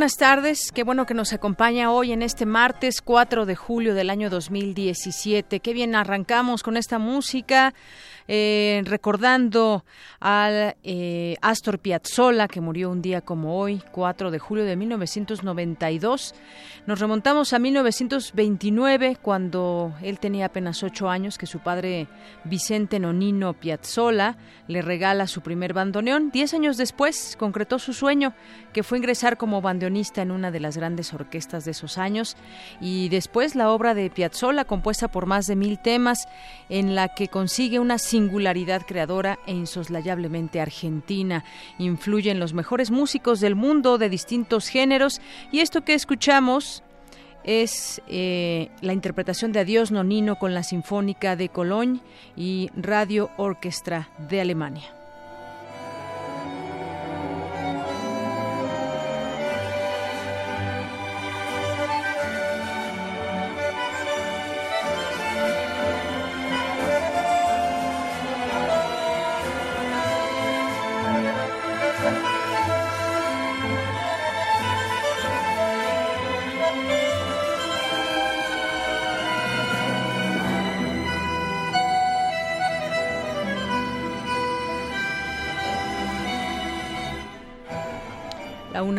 Buenas tardes. Qué bueno que nos acompaña hoy en este martes 4 de julio del año 2017. Qué bien arrancamos con esta música. Eh, recordando al eh, Astor Piazzolla, que murió un día como hoy, 4 de julio de 1992. Nos remontamos a 1929, cuando él tenía apenas ocho años, que su padre Vicente Nonino Piazzolla le regala su primer bandoneón. Diez años después concretó su sueño, que fue ingresar como bandoneonista en una de las grandes orquestas de esos años. Y después la obra de Piazzolla, compuesta por más de mil temas, en la que consigue una singularidad creadora e insoslayablemente argentina. Influye en los mejores músicos del mundo de distintos géneros y esto que escuchamos es eh, la interpretación de Adiós Nonino con la Sinfónica de Cologne y Radio Orquestra de Alemania.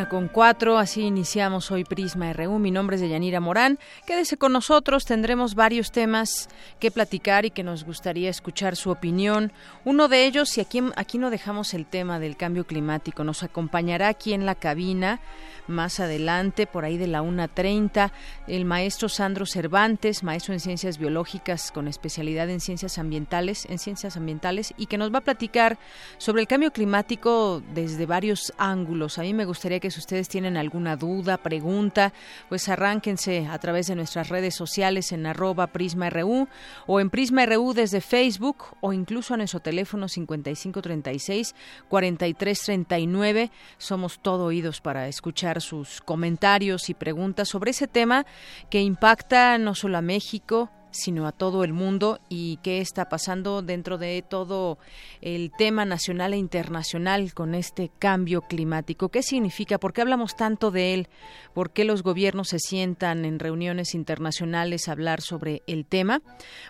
Con cuatro, así iniciamos hoy Prisma RU. Mi nombre es Deyanira Morán. Quédese con nosotros, tendremos varios temas que platicar y que nos gustaría escuchar su opinión. Uno de ellos, y aquí, aquí no dejamos el tema del cambio climático, nos acompañará aquí en la cabina más adelante, por ahí de la 1.30, el maestro Sandro Cervantes, maestro en ciencias biológicas con especialidad en ciencias ambientales, en ciencias ambientales, y que nos va a platicar sobre el cambio climático desde varios ángulos. A mí me gustaría que si ustedes tienen alguna duda, pregunta, pues arránquense a través de nuestras redes sociales en arroba PrismaRU o en PrismaRU desde Facebook o incluso a nuestro teléfono 5536 4339. Somos todo oídos para escuchar sus comentarios y preguntas sobre ese tema que impacta no solo a México, sino a todo el mundo y qué está pasando dentro de todo el tema nacional e internacional con este cambio climático. ¿Qué significa? ¿Por qué hablamos tanto de él? ¿Por qué los gobiernos se sientan en reuniones internacionales a hablar sobre el tema?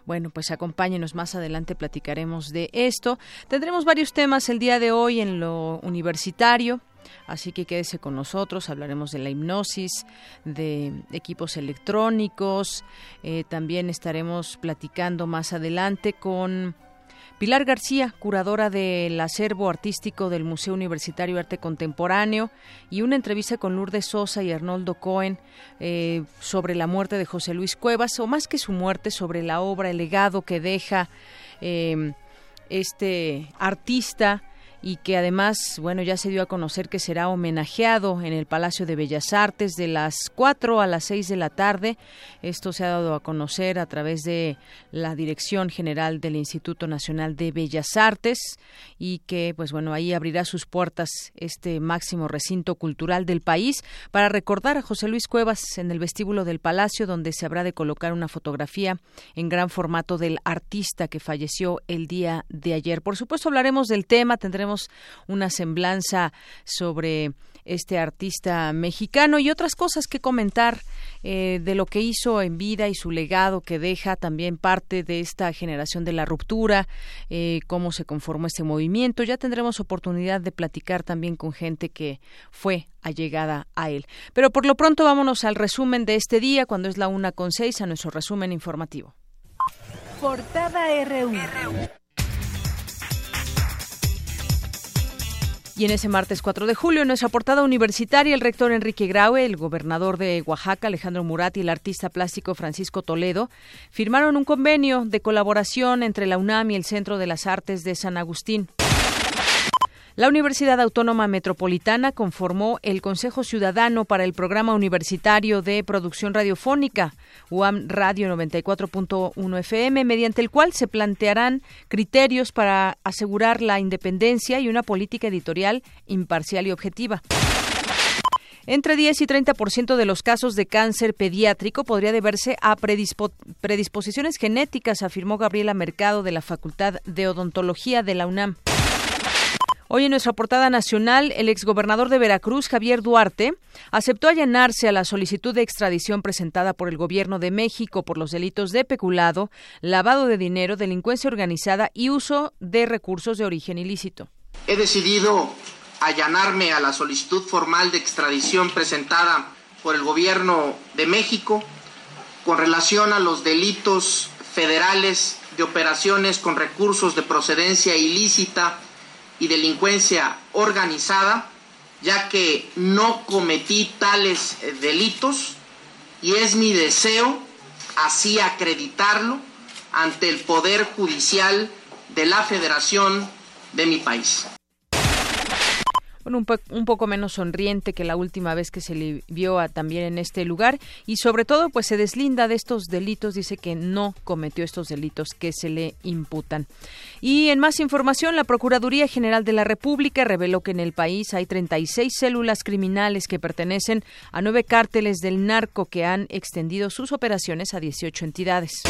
Bueno, pues acompáñenos más adelante, platicaremos de esto. Tendremos varios temas el día de hoy en lo universitario. Así que quédese con nosotros, hablaremos de la hipnosis, de equipos electrónicos, eh, también estaremos platicando más adelante con Pilar García, curadora del acervo artístico del Museo Universitario Arte Contemporáneo, y una entrevista con Lourdes Sosa y Arnoldo Cohen eh, sobre la muerte de José Luis Cuevas, o más que su muerte, sobre la obra, el legado que deja eh, este artista y que además, bueno, ya se dio a conocer que será homenajeado en el Palacio de Bellas Artes de las 4 a las 6 de la tarde. Esto se ha dado a conocer a través de la Dirección General del Instituto Nacional de Bellas Artes y que, pues bueno, ahí abrirá sus puertas este máximo recinto cultural del país para recordar a José Luis Cuevas en el vestíbulo del Palacio, donde se habrá de colocar una fotografía en gran formato del artista que falleció el día de ayer. Por supuesto, hablaremos del tema, tendremos una semblanza sobre este artista mexicano y otras cosas que comentar eh, de lo que hizo en vida y su legado que deja también parte de esta generación de la ruptura, eh, cómo se conformó este movimiento. Ya tendremos oportunidad de platicar también con gente que fue allegada a él. Pero por lo pronto vámonos al resumen de este día, cuando es la una con seis, a nuestro resumen informativo. Portada RU. Y en ese martes 4 de julio, en nuestra portada universitaria, el rector Enrique Graue, el gobernador de Oaxaca, Alejandro Murat, y el artista plástico Francisco Toledo firmaron un convenio de colaboración entre la UNAM y el Centro de las Artes de San Agustín. La Universidad Autónoma Metropolitana conformó el Consejo Ciudadano para el Programa Universitario de Producción Radiofónica, UAM Radio 94.1 FM, mediante el cual se plantearán criterios para asegurar la independencia y una política editorial imparcial y objetiva. Entre 10 y 30% de los casos de cáncer pediátrico podría deberse a predisposiciones genéticas, afirmó Gabriela Mercado de la Facultad de Odontología de la UNAM. Hoy en nuestra portada nacional, el exgobernador de Veracruz, Javier Duarte, aceptó allanarse a la solicitud de extradición presentada por el gobierno de México por los delitos de peculado, lavado de dinero, delincuencia organizada y uso de recursos de origen ilícito. He decidido allanarme a la solicitud formal de extradición presentada por el gobierno de México con relación a los delitos federales de operaciones con recursos de procedencia ilícita y delincuencia organizada, ya que no cometí tales eh, delitos y es mi deseo así acreditarlo ante el Poder Judicial de la Federación de mi país bueno, un, poco menos sonriente que la última vez que se le vio también en este lugar y sobre todo pues se deslinda de estos delitos, dice que no cometió estos delitos que se le imputan. Y en más información, la Procuraduría General de la República reveló que en el país hay 36 células criminales que pertenecen a nueve cárteles del narco que han extendido sus operaciones a 18 entidades.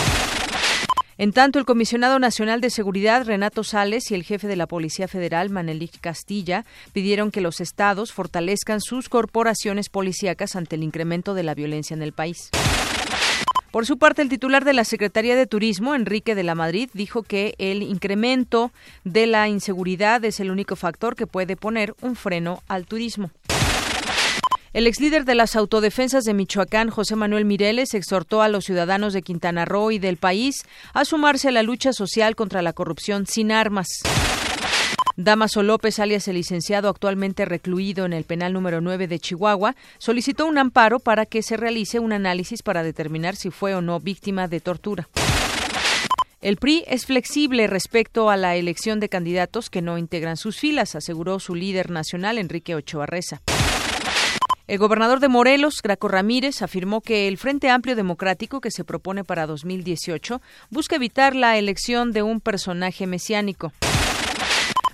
En tanto, el comisionado nacional de seguridad, Renato Sales, y el jefe de la Policía Federal, Manelik Castilla, pidieron que los estados fortalezcan sus corporaciones policíacas ante el incremento de la violencia en el país. Por su parte, el titular de la Secretaría de Turismo, Enrique de la Madrid, dijo que el incremento de la inseguridad es el único factor que puede poner un freno al turismo. El ex líder de las autodefensas de Michoacán, José Manuel Mireles, exhortó a los ciudadanos de Quintana Roo y del país a sumarse a la lucha social contra la corrupción sin armas. Damaso López, alias el licenciado actualmente recluido en el penal número 9 de Chihuahua, solicitó un amparo para que se realice un análisis para determinar si fue o no víctima de tortura. El PRI es flexible respecto a la elección de candidatos que no integran sus filas, aseguró su líder nacional, Enrique Ochoa Reza. El gobernador de Morelos, Graco Ramírez, afirmó que el Frente Amplio Democrático que se propone para 2018 busca evitar la elección de un personaje mesiánico.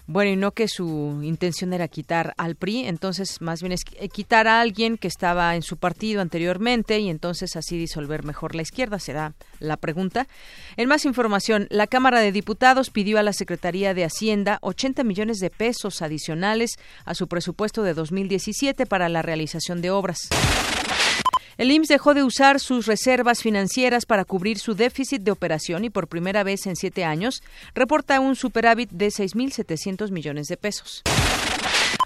Bueno, y no que su intención era quitar al PRI, entonces más bien es eh, quitar a alguien que estaba en su partido anteriormente y entonces así disolver mejor la izquierda, será la pregunta. En más información, la Cámara de Diputados pidió a la Secretaría de Hacienda 80 millones de pesos adicionales a su presupuesto de 2017 para la realización de obras. El IMSS dejó de usar sus reservas financieras para cubrir su déficit de operación y por primera vez en siete años reporta un superávit de 6.700 millones de pesos.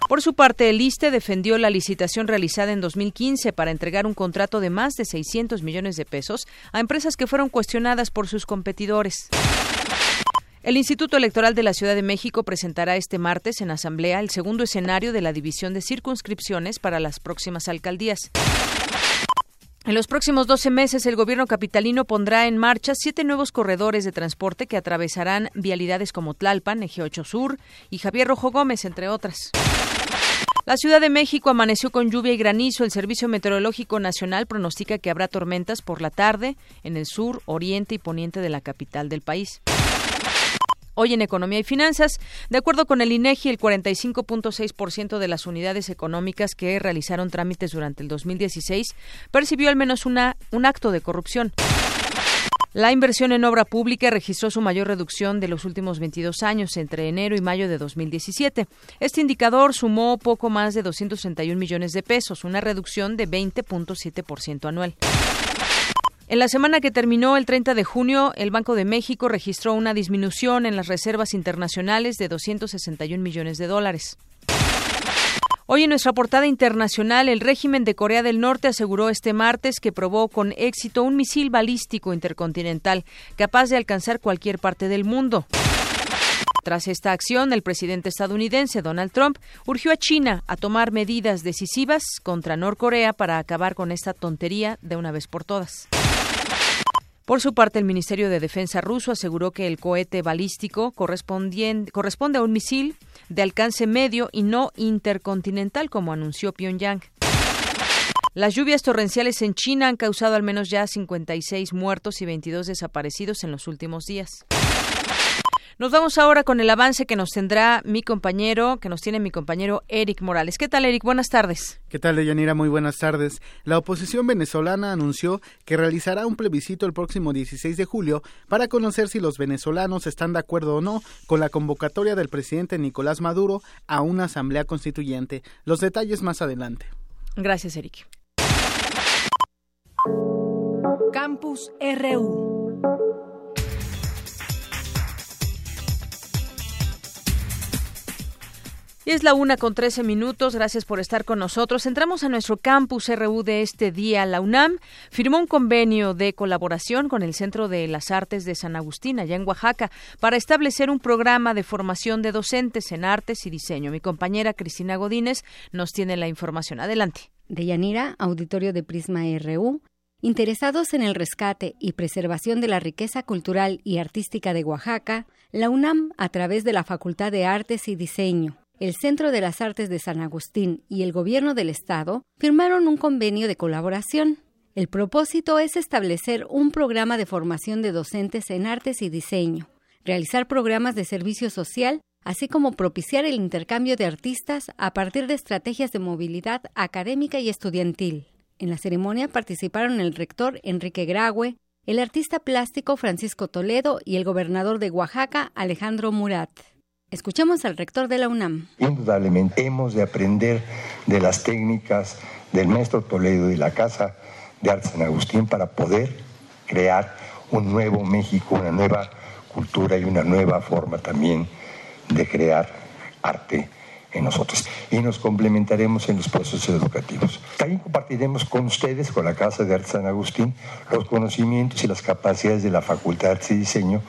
Por su parte, el ISTE defendió la licitación realizada en 2015 para entregar un contrato de más de 600 millones de pesos a empresas que fueron cuestionadas por sus competidores. El Instituto Electoral de la Ciudad de México presentará este martes en Asamblea el segundo escenario de la división de circunscripciones para las próximas alcaldías. En los próximos 12 meses, el gobierno capitalino pondrá en marcha siete nuevos corredores de transporte que atravesarán vialidades como Tlalpan, Eje 8 Sur y Javier Rojo Gómez, entre otras. La Ciudad de México amaneció con lluvia y granizo. El Servicio Meteorológico Nacional pronostica que habrá tormentas por la tarde en el sur, oriente y poniente de la capital del país. Hoy en Economía y Finanzas, de acuerdo con el INEGI, el 45.6% de las unidades económicas que realizaron trámites durante el 2016 percibió al menos una, un acto de corrupción. La inversión en obra pública registró su mayor reducción de los últimos 22 años entre enero y mayo de 2017. Este indicador sumó poco más de 231 millones de pesos, una reducción de 20.7% anual. En la semana que terminó el 30 de junio, el Banco de México registró una disminución en las reservas internacionales de 261 millones de dólares. Hoy en nuestra portada internacional, el régimen de Corea del Norte aseguró este martes que probó con éxito un misil balístico intercontinental capaz de alcanzar cualquier parte del mundo. Tras esta acción, el presidente estadounidense Donald Trump urgió a China a tomar medidas decisivas contra Norcorea para acabar con esta tontería de una vez por todas. Por su parte, el Ministerio de Defensa ruso aseguró que el cohete balístico corresponde a un misil de alcance medio y no intercontinental, como anunció Pyongyang. Las lluvias torrenciales en China han causado al menos ya 56 muertos y 22 desaparecidos en los últimos días. Nos vamos ahora con el avance que nos tendrá mi compañero, que nos tiene mi compañero Eric Morales. ¿Qué tal, Eric? Buenas tardes. ¿Qué tal, Deyanira? Muy buenas tardes. La oposición venezolana anunció que realizará un plebiscito el próximo 16 de julio para conocer si los venezolanos están de acuerdo o no con la convocatoria del presidente Nicolás Maduro a una asamblea constituyente. Los detalles más adelante. Gracias, Eric. Campus RU. Es la una con trece minutos. Gracias por estar con nosotros. Entramos a nuestro campus RU de este día. La UNAM firmó un convenio de colaboración con el Centro de las Artes de San Agustín, allá en Oaxaca, para establecer un programa de formación de docentes en artes y diseño. Mi compañera Cristina Godínez nos tiene la información. Adelante. De Yanira, auditorio de Prisma RU. Interesados en el rescate y preservación de la riqueza cultural y artística de Oaxaca, la UNAM, a través de la Facultad de Artes y Diseño, el Centro de las Artes de San Agustín y el Gobierno del Estado firmaron un convenio de colaboración. El propósito es establecer un programa de formación de docentes en artes y diseño, realizar programas de servicio social, así como propiciar el intercambio de artistas a partir de estrategias de movilidad académica y estudiantil. En la ceremonia participaron el rector Enrique Graue, el artista plástico Francisco Toledo y el gobernador de Oaxaca Alejandro Murat. Escuchemos al rector de la UNAM. Indudablemente hemos de aprender de las técnicas del maestro Toledo y la Casa de Arte San Agustín para poder crear un nuevo México, una nueva cultura y una nueva forma también de crear arte en nosotros. Y nos complementaremos en los procesos educativos. También compartiremos con ustedes, con la Casa de Arte San Agustín, los conocimientos y las capacidades de la Facultad de Arte y Diseño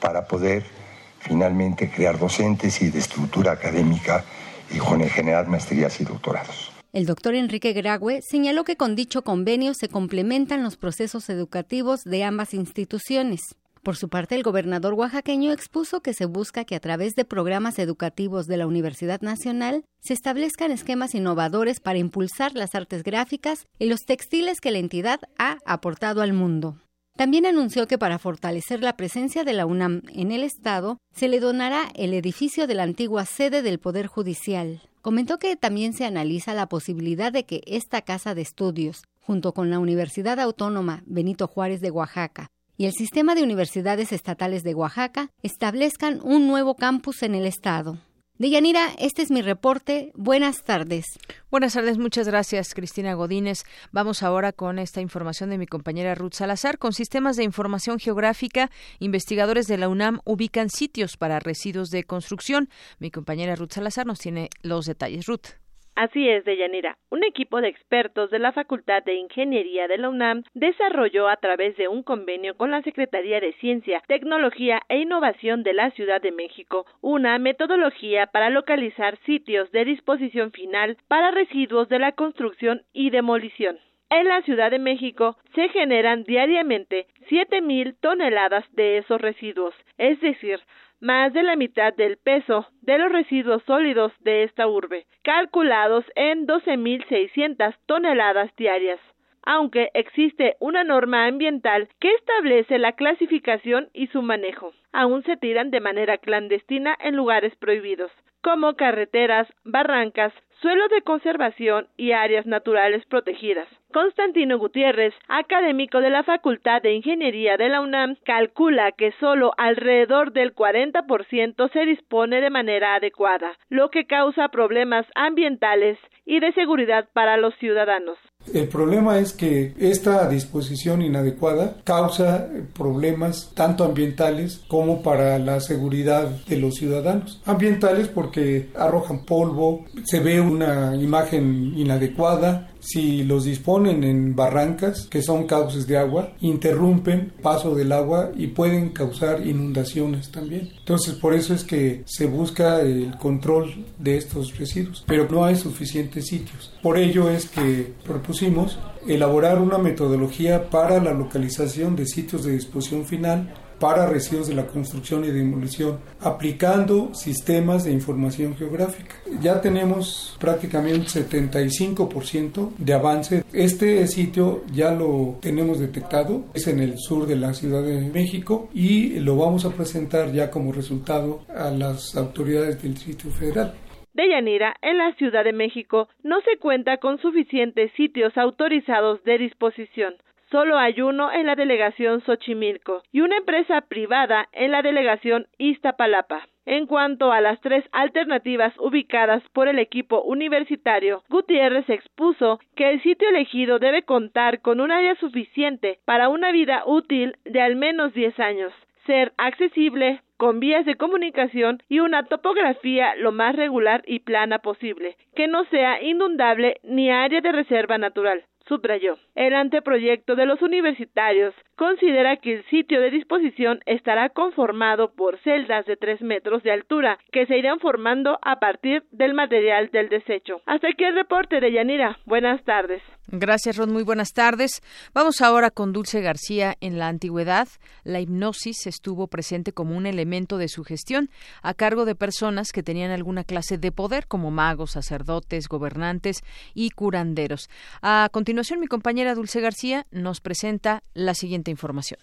para poder finalmente crear docentes y de estructura académica y generar maestrías y doctorados. El doctor Enrique Grague señaló que con dicho convenio se complementan los procesos educativos de ambas instituciones. Por su parte, el gobernador oaxaqueño expuso que se busca que a través de programas educativos de la Universidad Nacional se establezcan esquemas innovadores para impulsar las artes gráficas y los textiles que la entidad ha aportado al mundo. También anunció que para fortalecer la presencia de la UNAM en el Estado, se le donará el edificio de la antigua sede del Poder Judicial. Comentó que también se analiza la posibilidad de que esta casa de estudios, junto con la Universidad Autónoma Benito Juárez de Oaxaca y el Sistema de Universidades Estatales de Oaxaca, establezcan un nuevo campus en el Estado. Deyanira, este es mi reporte. Buenas tardes. Buenas tardes, muchas gracias, Cristina Godínez. Vamos ahora con esta información de mi compañera Ruth Salazar. Con sistemas de información geográfica, investigadores de la UNAM ubican sitios para residuos de construcción. Mi compañera Ruth Salazar nos tiene los detalles. Ruth. Así es, Deyanira. Un equipo de expertos de la Facultad de Ingeniería de la UNAM desarrolló a través de un convenio con la Secretaría de Ciencia, Tecnología e Innovación de la Ciudad de México una metodología para localizar sitios de disposición final para residuos de la construcción y demolición. En la Ciudad de México se generan diariamente 7.000 toneladas de esos residuos, es decir, más de la mitad del peso de los residuos sólidos de esta urbe, calculados en 12.600 toneladas diarias. Aunque existe una norma ambiental que establece la clasificación y su manejo, aún se tiran de manera clandestina en lugares prohibidos, como carreteras, barrancas, suelos de conservación y áreas naturales protegidas. Constantino Gutiérrez, académico de la Facultad de Ingeniería de la UNAM, calcula que solo alrededor del 40% se dispone de manera adecuada, lo que causa problemas ambientales y de seguridad para los ciudadanos. El problema es que esta disposición inadecuada causa problemas tanto ambientales como para la seguridad de los ciudadanos. Ambientales porque arrojan polvo, se ve una imagen inadecuada, si los disponen en barrancas, que son cauces de agua, interrumpen paso del agua y pueden causar inundaciones también. Entonces, por eso es que se busca el control de estos residuos, pero no hay suficientes sitios. Por ello es que propusimos elaborar una metodología para la localización de sitios de disposición final para residuos de la construcción y demolición, aplicando sistemas de información geográfica. Ya tenemos prácticamente 75% de avance. Este sitio ya lo tenemos detectado, es en el sur de la Ciudad de México y lo vamos a presentar ya como resultado a las autoridades del Distrito Federal de Yanira, en la Ciudad de México, no se cuenta con suficientes sitios autorizados de disposición solo hay uno en la delegación Xochimilco y una empresa privada en la delegación Iztapalapa. En cuanto a las tres alternativas ubicadas por el equipo universitario, Gutiérrez expuso que el sitio elegido debe contar con un área suficiente para una vida útil de al menos 10 años, ser accesible, con vías de comunicación y una topografía lo más regular y plana posible, que no sea inundable ni área de reserva natural subrayó. El anteproyecto de los universitarios considera que el sitio de disposición estará conformado por celdas de 3 metros de altura que se irán formando a partir del material del desecho. Hasta aquí el reporte de Yanira. Buenas tardes. Gracias, Rod. Muy buenas tardes. Vamos ahora con Dulce García. En la antigüedad, la hipnosis estuvo presente como un elemento de sugestión a cargo de personas que tenían alguna clase de poder, como magos, sacerdotes, gobernantes y curanderos. A continuación, mi compañera Dulce García nos presenta la siguiente información.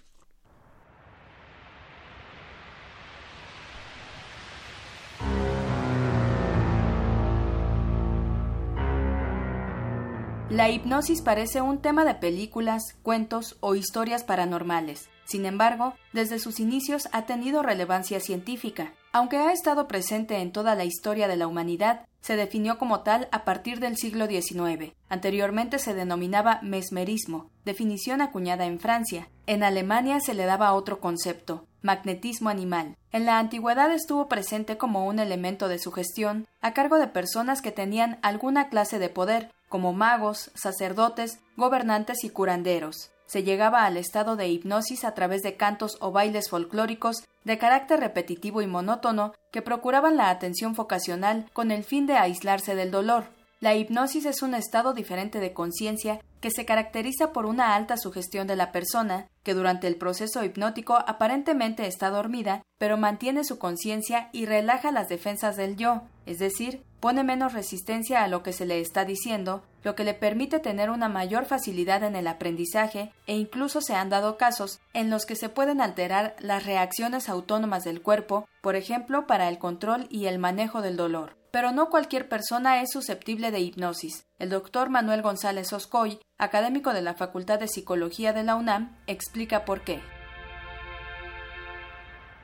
La hipnosis parece un tema de películas, cuentos o historias paranormales. Sin embargo, desde sus inicios ha tenido relevancia científica. Aunque ha estado presente en toda la historia de la humanidad, se definió como tal a partir del siglo XIX. Anteriormente se denominaba mesmerismo, definición acuñada en Francia. En Alemania se le daba otro concepto, magnetismo animal. En la antigüedad estuvo presente como un elemento de sugestión a cargo de personas que tenían alguna clase de poder, como magos, sacerdotes, gobernantes y curanderos. Se llegaba al estado de hipnosis a través de cantos o bailes folclóricos de carácter repetitivo y monótono que procuraban la atención focacional con el fin de aislarse del dolor. La hipnosis es un estado diferente de conciencia que se caracteriza por una alta sugestión de la persona, que durante el proceso hipnótico aparentemente está dormida, pero mantiene su conciencia y relaja las defensas del yo, es decir, pone menos resistencia a lo que se le está diciendo, lo que le permite tener una mayor facilidad en el aprendizaje e incluso se han dado casos en los que se pueden alterar las reacciones autónomas del cuerpo, por ejemplo, para el control y el manejo del dolor pero no cualquier persona es susceptible de hipnosis. El doctor Manuel González Oscoy, académico de la Facultad de Psicología de la UNAM, explica por qué.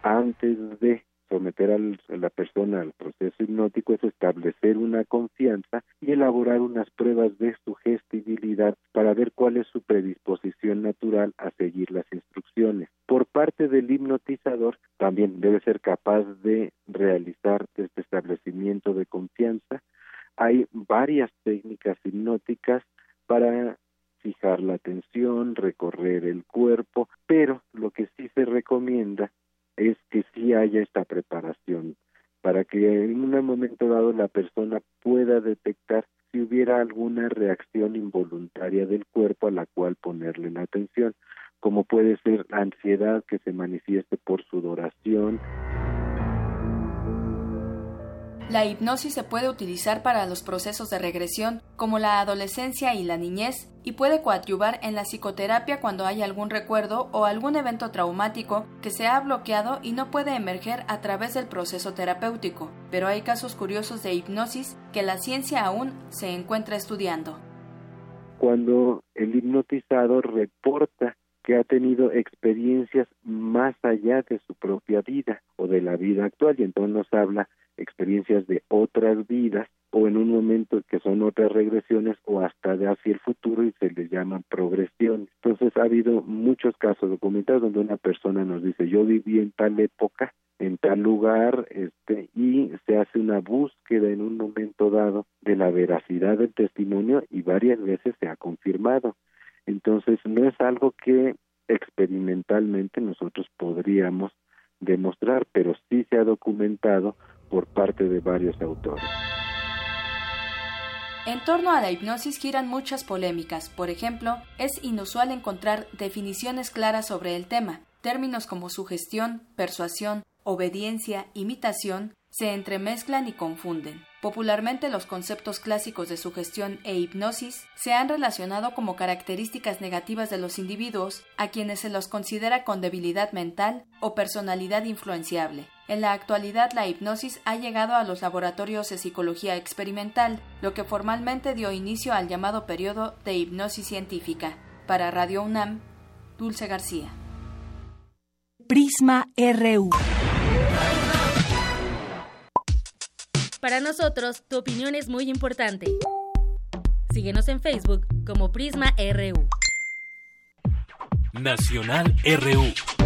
Antes de someter a la persona al proceso hipnótico es establecer una confianza y elaborar unas pruebas de sugestibilidad para ver cuál es su predisposición natural a seguir las instrucciones. Por parte del hipnotizador también debe ser capaz de realizar este establecimiento de confianza. Hay varias técnicas hipnóticas para fijar la atención, recorrer el cuerpo, pero lo que sí se recomienda es que sí haya esta preparación para que en un momento dado la persona pueda detectar si hubiera alguna reacción involuntaria del cuerpo a la cual ponerle la atención, como puede ser ansiedad que se manifieste por sudoración, La hipnosis se puede utilizar para los procesos de regresión como la adolescencia y la niñez y puede coadyuvar en la psicoterapia cuando hay algún recuerdo o algún evento traumático que se ha bloqueado y no puede emerger a través del proceso terapéutico, pero hay casos curiosos de hipnosis que la ciencia aún se encuentra estudiando. Cuando el hipnotizado reporta que ha tenido experiencias más allá de su propia vida o de la vida actual y entonces nos habla experiencias de otras vidas o en un momento que son otras regresiones o hasta de hacia el futuro y se les llaman progresiones. Entonces ha habido muchos casos documentados donde una persona nos dice yo viví en tal época, en tal lugar, este, y se hace una búsqueda en un momento dado de la veracidad del testimonio y varias veces se ha confirmado. Entonces no es algo que experimentalmente nosotros podríamos demostrar, pero sí se ha documentado por parte de varios autores. En torno a la hipnosis giran muchas polémicas. Por ejemplo, es inusual encontrar definiciones claras sobre el tema. Términos como sugestión, persuasión, obediencia, imitación se entremezclan y confunden. Popularmente los conceptos clásicos de sugestión e hipnosis se han relacionado como características negativas de los individuos a quienes se los considera con debilidad mental o personalidad influenciable. En la actualidad la hipnosis ha llegado a los laboratorios de psicología experimental, lo que formalmente dio inicio al llamado periodo de hipnosis científica. Para Radio UNAM, Dulce García. Prisma RU. Para nosotros, tu opinión es muy importante. Síguenos en Facebook como Prisma RU. Nacional RU.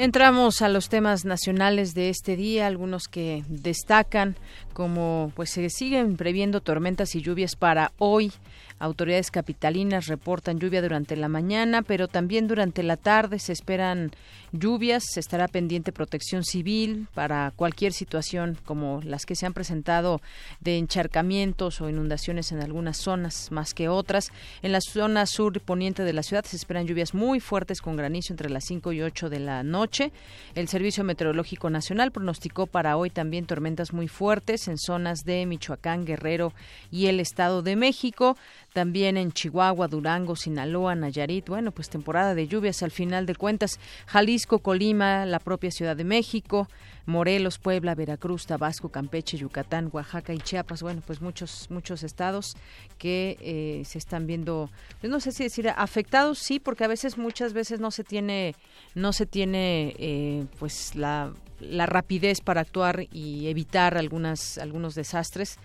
Entramos a los temas nacionales de este día, algunos que destacan como pues se siguen previendo tormentas y lluvias para hoy. Autoridades capitalinas reportan lluvia durante la mañana, pero también durante la tarde se esperan lluvias. Estará pendiente protección civil para cualquier situación como las que se han presentado de encharcamientos o inundaciones en algunas zonas más que otras. En la zona sur y poniente de la ciudad se esperan lluvias muy fuertes con granizo entre las 5 y 8 de la noche. El Servicio Meteorológico Nacional pronosticó para hoy también tormentas muy fuertes en zonas de Michoacán, Guerrero y el Estado de México también en Chihuahua, Durango, Sinaloa, Nayarit. Bueno, pues temporada de lluvias al final de cuentas. Jalisco, Colima, la propia Ciudad de México, Morelos, Puebla, Veracruz, Tabasco, Campeche, Yucatán, Oaxaca y Chiapas. Bueno, pues muchos muchos estados que eh, se están viendo, pues no sé si decir afectados, sí, porque a veces muchas veces no se tiene no se tiene eh, pues la, la rapidez para actuar y evitar algunas algunos desastres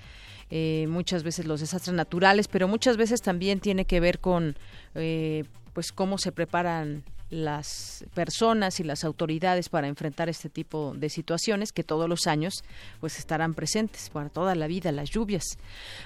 eh, muchas veces los desastres naturales, pero muchas veces también tiene que ver con eh, pues cómo se preparan las personas y las autoridades para enfrentar este tipo de situaciones que todos los años pues estarán presentes para toda la vida las lluvias.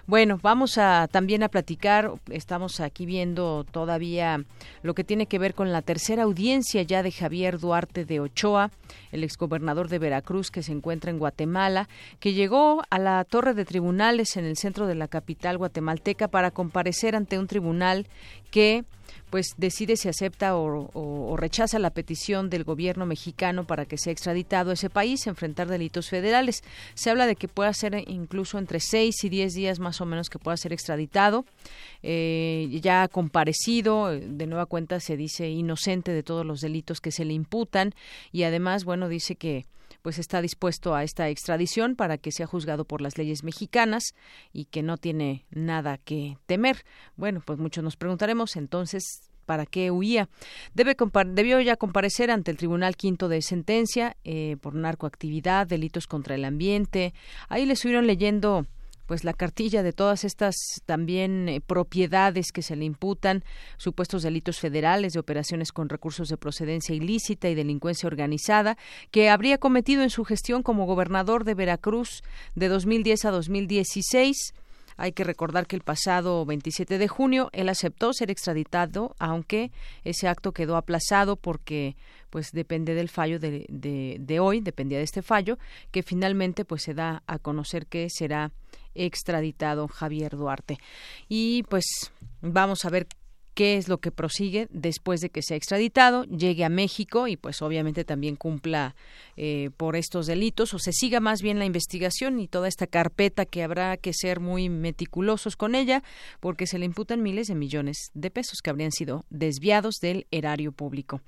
Bueno, vamos a también a platicar, estamos aquí viendo todavía lo que tiene que ver con la tercera audiencia ya de Javier Duarte de Ochoa, el exgobernador de Veracruz que se encuentra en Guatemala, que llegó a la torre de tribunales en el centro de la capital guatemalteca para comparecer ante un tribunal que pues decide si acepta o, rechaza la petición del gobierno mexicano para que sea extraditado a ese país, enfrentar delitos federales. Se habla de que pueda ser incluso entre seis y diez días más o menos que pueda ser extraditado. Eh, ya ha comparecido, de nueva cuenta se dice inocente de todos los delitos que se le imputan y además, bueno, dice que pues está dispuesto a esta extradición para que sea juzgado por las leyes mexicanas y que no tiene nada que temer. Bueno, pues muchos nos preguntaremos entonces para qué huía. Debe debió ya comparecer ante el Tribunal Quinto de Sentencia eh, por narcoactividad, delitos contra el ambiente. Ahí le estuvieron leyendo pues la cartilla de todas estas también eh, propiedades que se le imputan, supuestos delitos federales de operaciones con recursos de procedencia ilícita y delincuencia organizada que habría cometido en su gestión como gobernador de Veracruz de 2010 a 2016. Hay que recordar que el pasado 27 de junio él aceptó ser extraditado, aunque ese acto quedó aplazado porque pues depende del fallo de, de, de hoy, dependía de este fallo, que finalmente pues se da a conocer que será extraditado Javier Duarte. Y pues vamos a ver qué es lo que prosigue después de que sea extraditado, llegue a México y pues obviamente también cumpla eh, por estos delitos o se siga más bien la investigación y toda esta carpeta que habrá que ser muy meticulosos con ella porque se le imputan miles de millones de pesos que habrían sido desviados del erario público.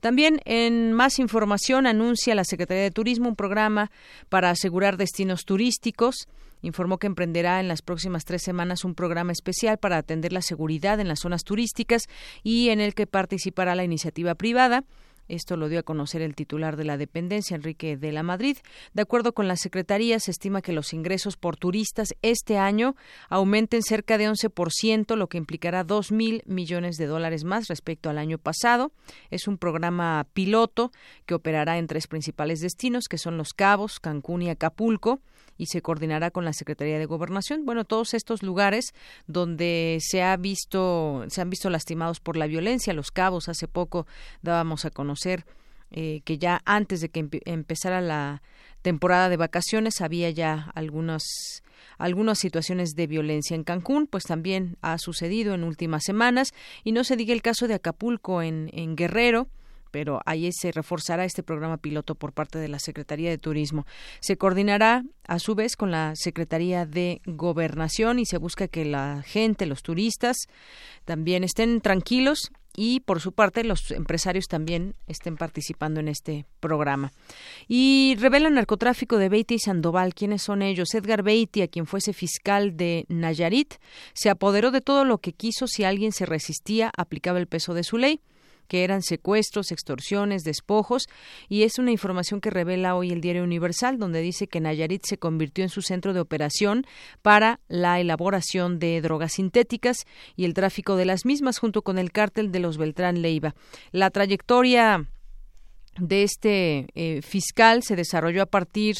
También en más información anuncia la Secretaría de Turismo un programa para asegurar destinos turísticos informó que emprenderá en las próximas tres semanas un programa especial para atender la seguridad en las zonas turísticas y en el que participará la iniciativa privada. Esto lo dio a conocer el titular de la dependencia, Enrique de la Madrid. De acuerdo con la Secretaría, se estima que los ingresos por turistas este año aumenten cerca de 11%, lo que implicará dos mil millones de dólares más respecto al año pasado. Es un programa piloto que operará en tres principales destinos, que son Los Cabos, Cancún y Acapulco y se coordinará con la Secretaría de Gobernación. Bueno, todos estos lugares donde se ha visto se han visto lastimados por la violencia, Los Cabos hace poco dábamos a conocer eh, que ya antes de que empezara la temporada de vacaciones había ya algunas algunas situaciones de violencia en Cancún, pues también ha sucedido en últimas semanas y no se diga el caso de Acapulco en, en Guerrero, pero ahí se reforzará este programa piloto por parte de la Secretaría de Turismo. Se coordinará a su vez con la Secretaría de Gobernación y se busca que la gente, los turistas, también estén tranquilos y por su parte los empresarios también estén participando en este programa. Y revela el narcotráfico de Beatty y Sandoval. ¿Quiénes son ellos? Edgar Beatty, a quien fuese fiscal de Nayarit, se apoderó de todo lo que quiso si alguien se resistía, aplicaba el peso de su ley que eran secuestros, extorsiones, despojos, y es una información que revela hoy el Diario Universal, donde dice que Nayarit se convirtió en su centro de operación para la elaboración de drogas sintéticas y el tráfico de las mismas junto con el cártel de los Beltrán Leiva. La trayectoria de este eh, fiscal se desarrolló a partir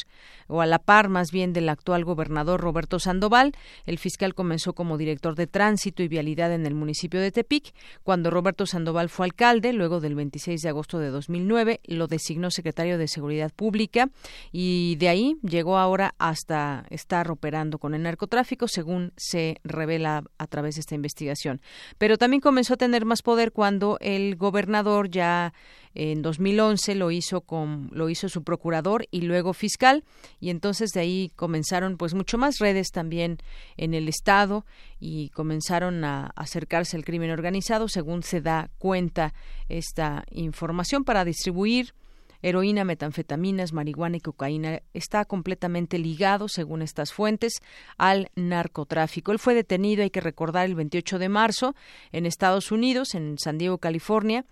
o a la par más bien del actual gobernador Roberto Sandoval. El fiscal comenzó como director de tránsito y vialidad en el municipio de Tepic. Cuando Roberto Sandoval fue alcalde, luego del 26 de agosto de 2009, lo designó secretario de Seguridad Pública y de ahí llegó ahora hasta estar operando con el narcotráfico, según se revela a través de esta investigación. Pero también comenzó a tener más poder cuando el gobernador ya en 2011 lo hizo con lo hizo su procurador y luego fiscal y entonces de ahí comenzaron pues mucho más redes también en el estado y comenzaron a acercarse al crimen organizado según se da cuenta esta información para distribuir heroína, metanfetaminas, marihuana y cocaína está completamente ligado, según estas fuentes, al narcotráfico. Él fue detenido, hay que recordar, el 28 de marzo en Estados Unidos, en San Diego, California,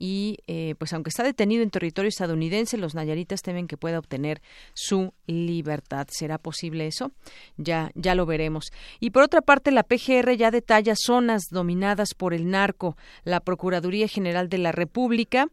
y eh, pues aunque está detenido en territorio estadounidense, los nayaritas temen que pueda obtener su libertad. ¿Será posible eso? Ya, ya lo veremos. Y por otra parte, la PGR ya detalla zonas dominadas por el narco. La Procuraduría General de la República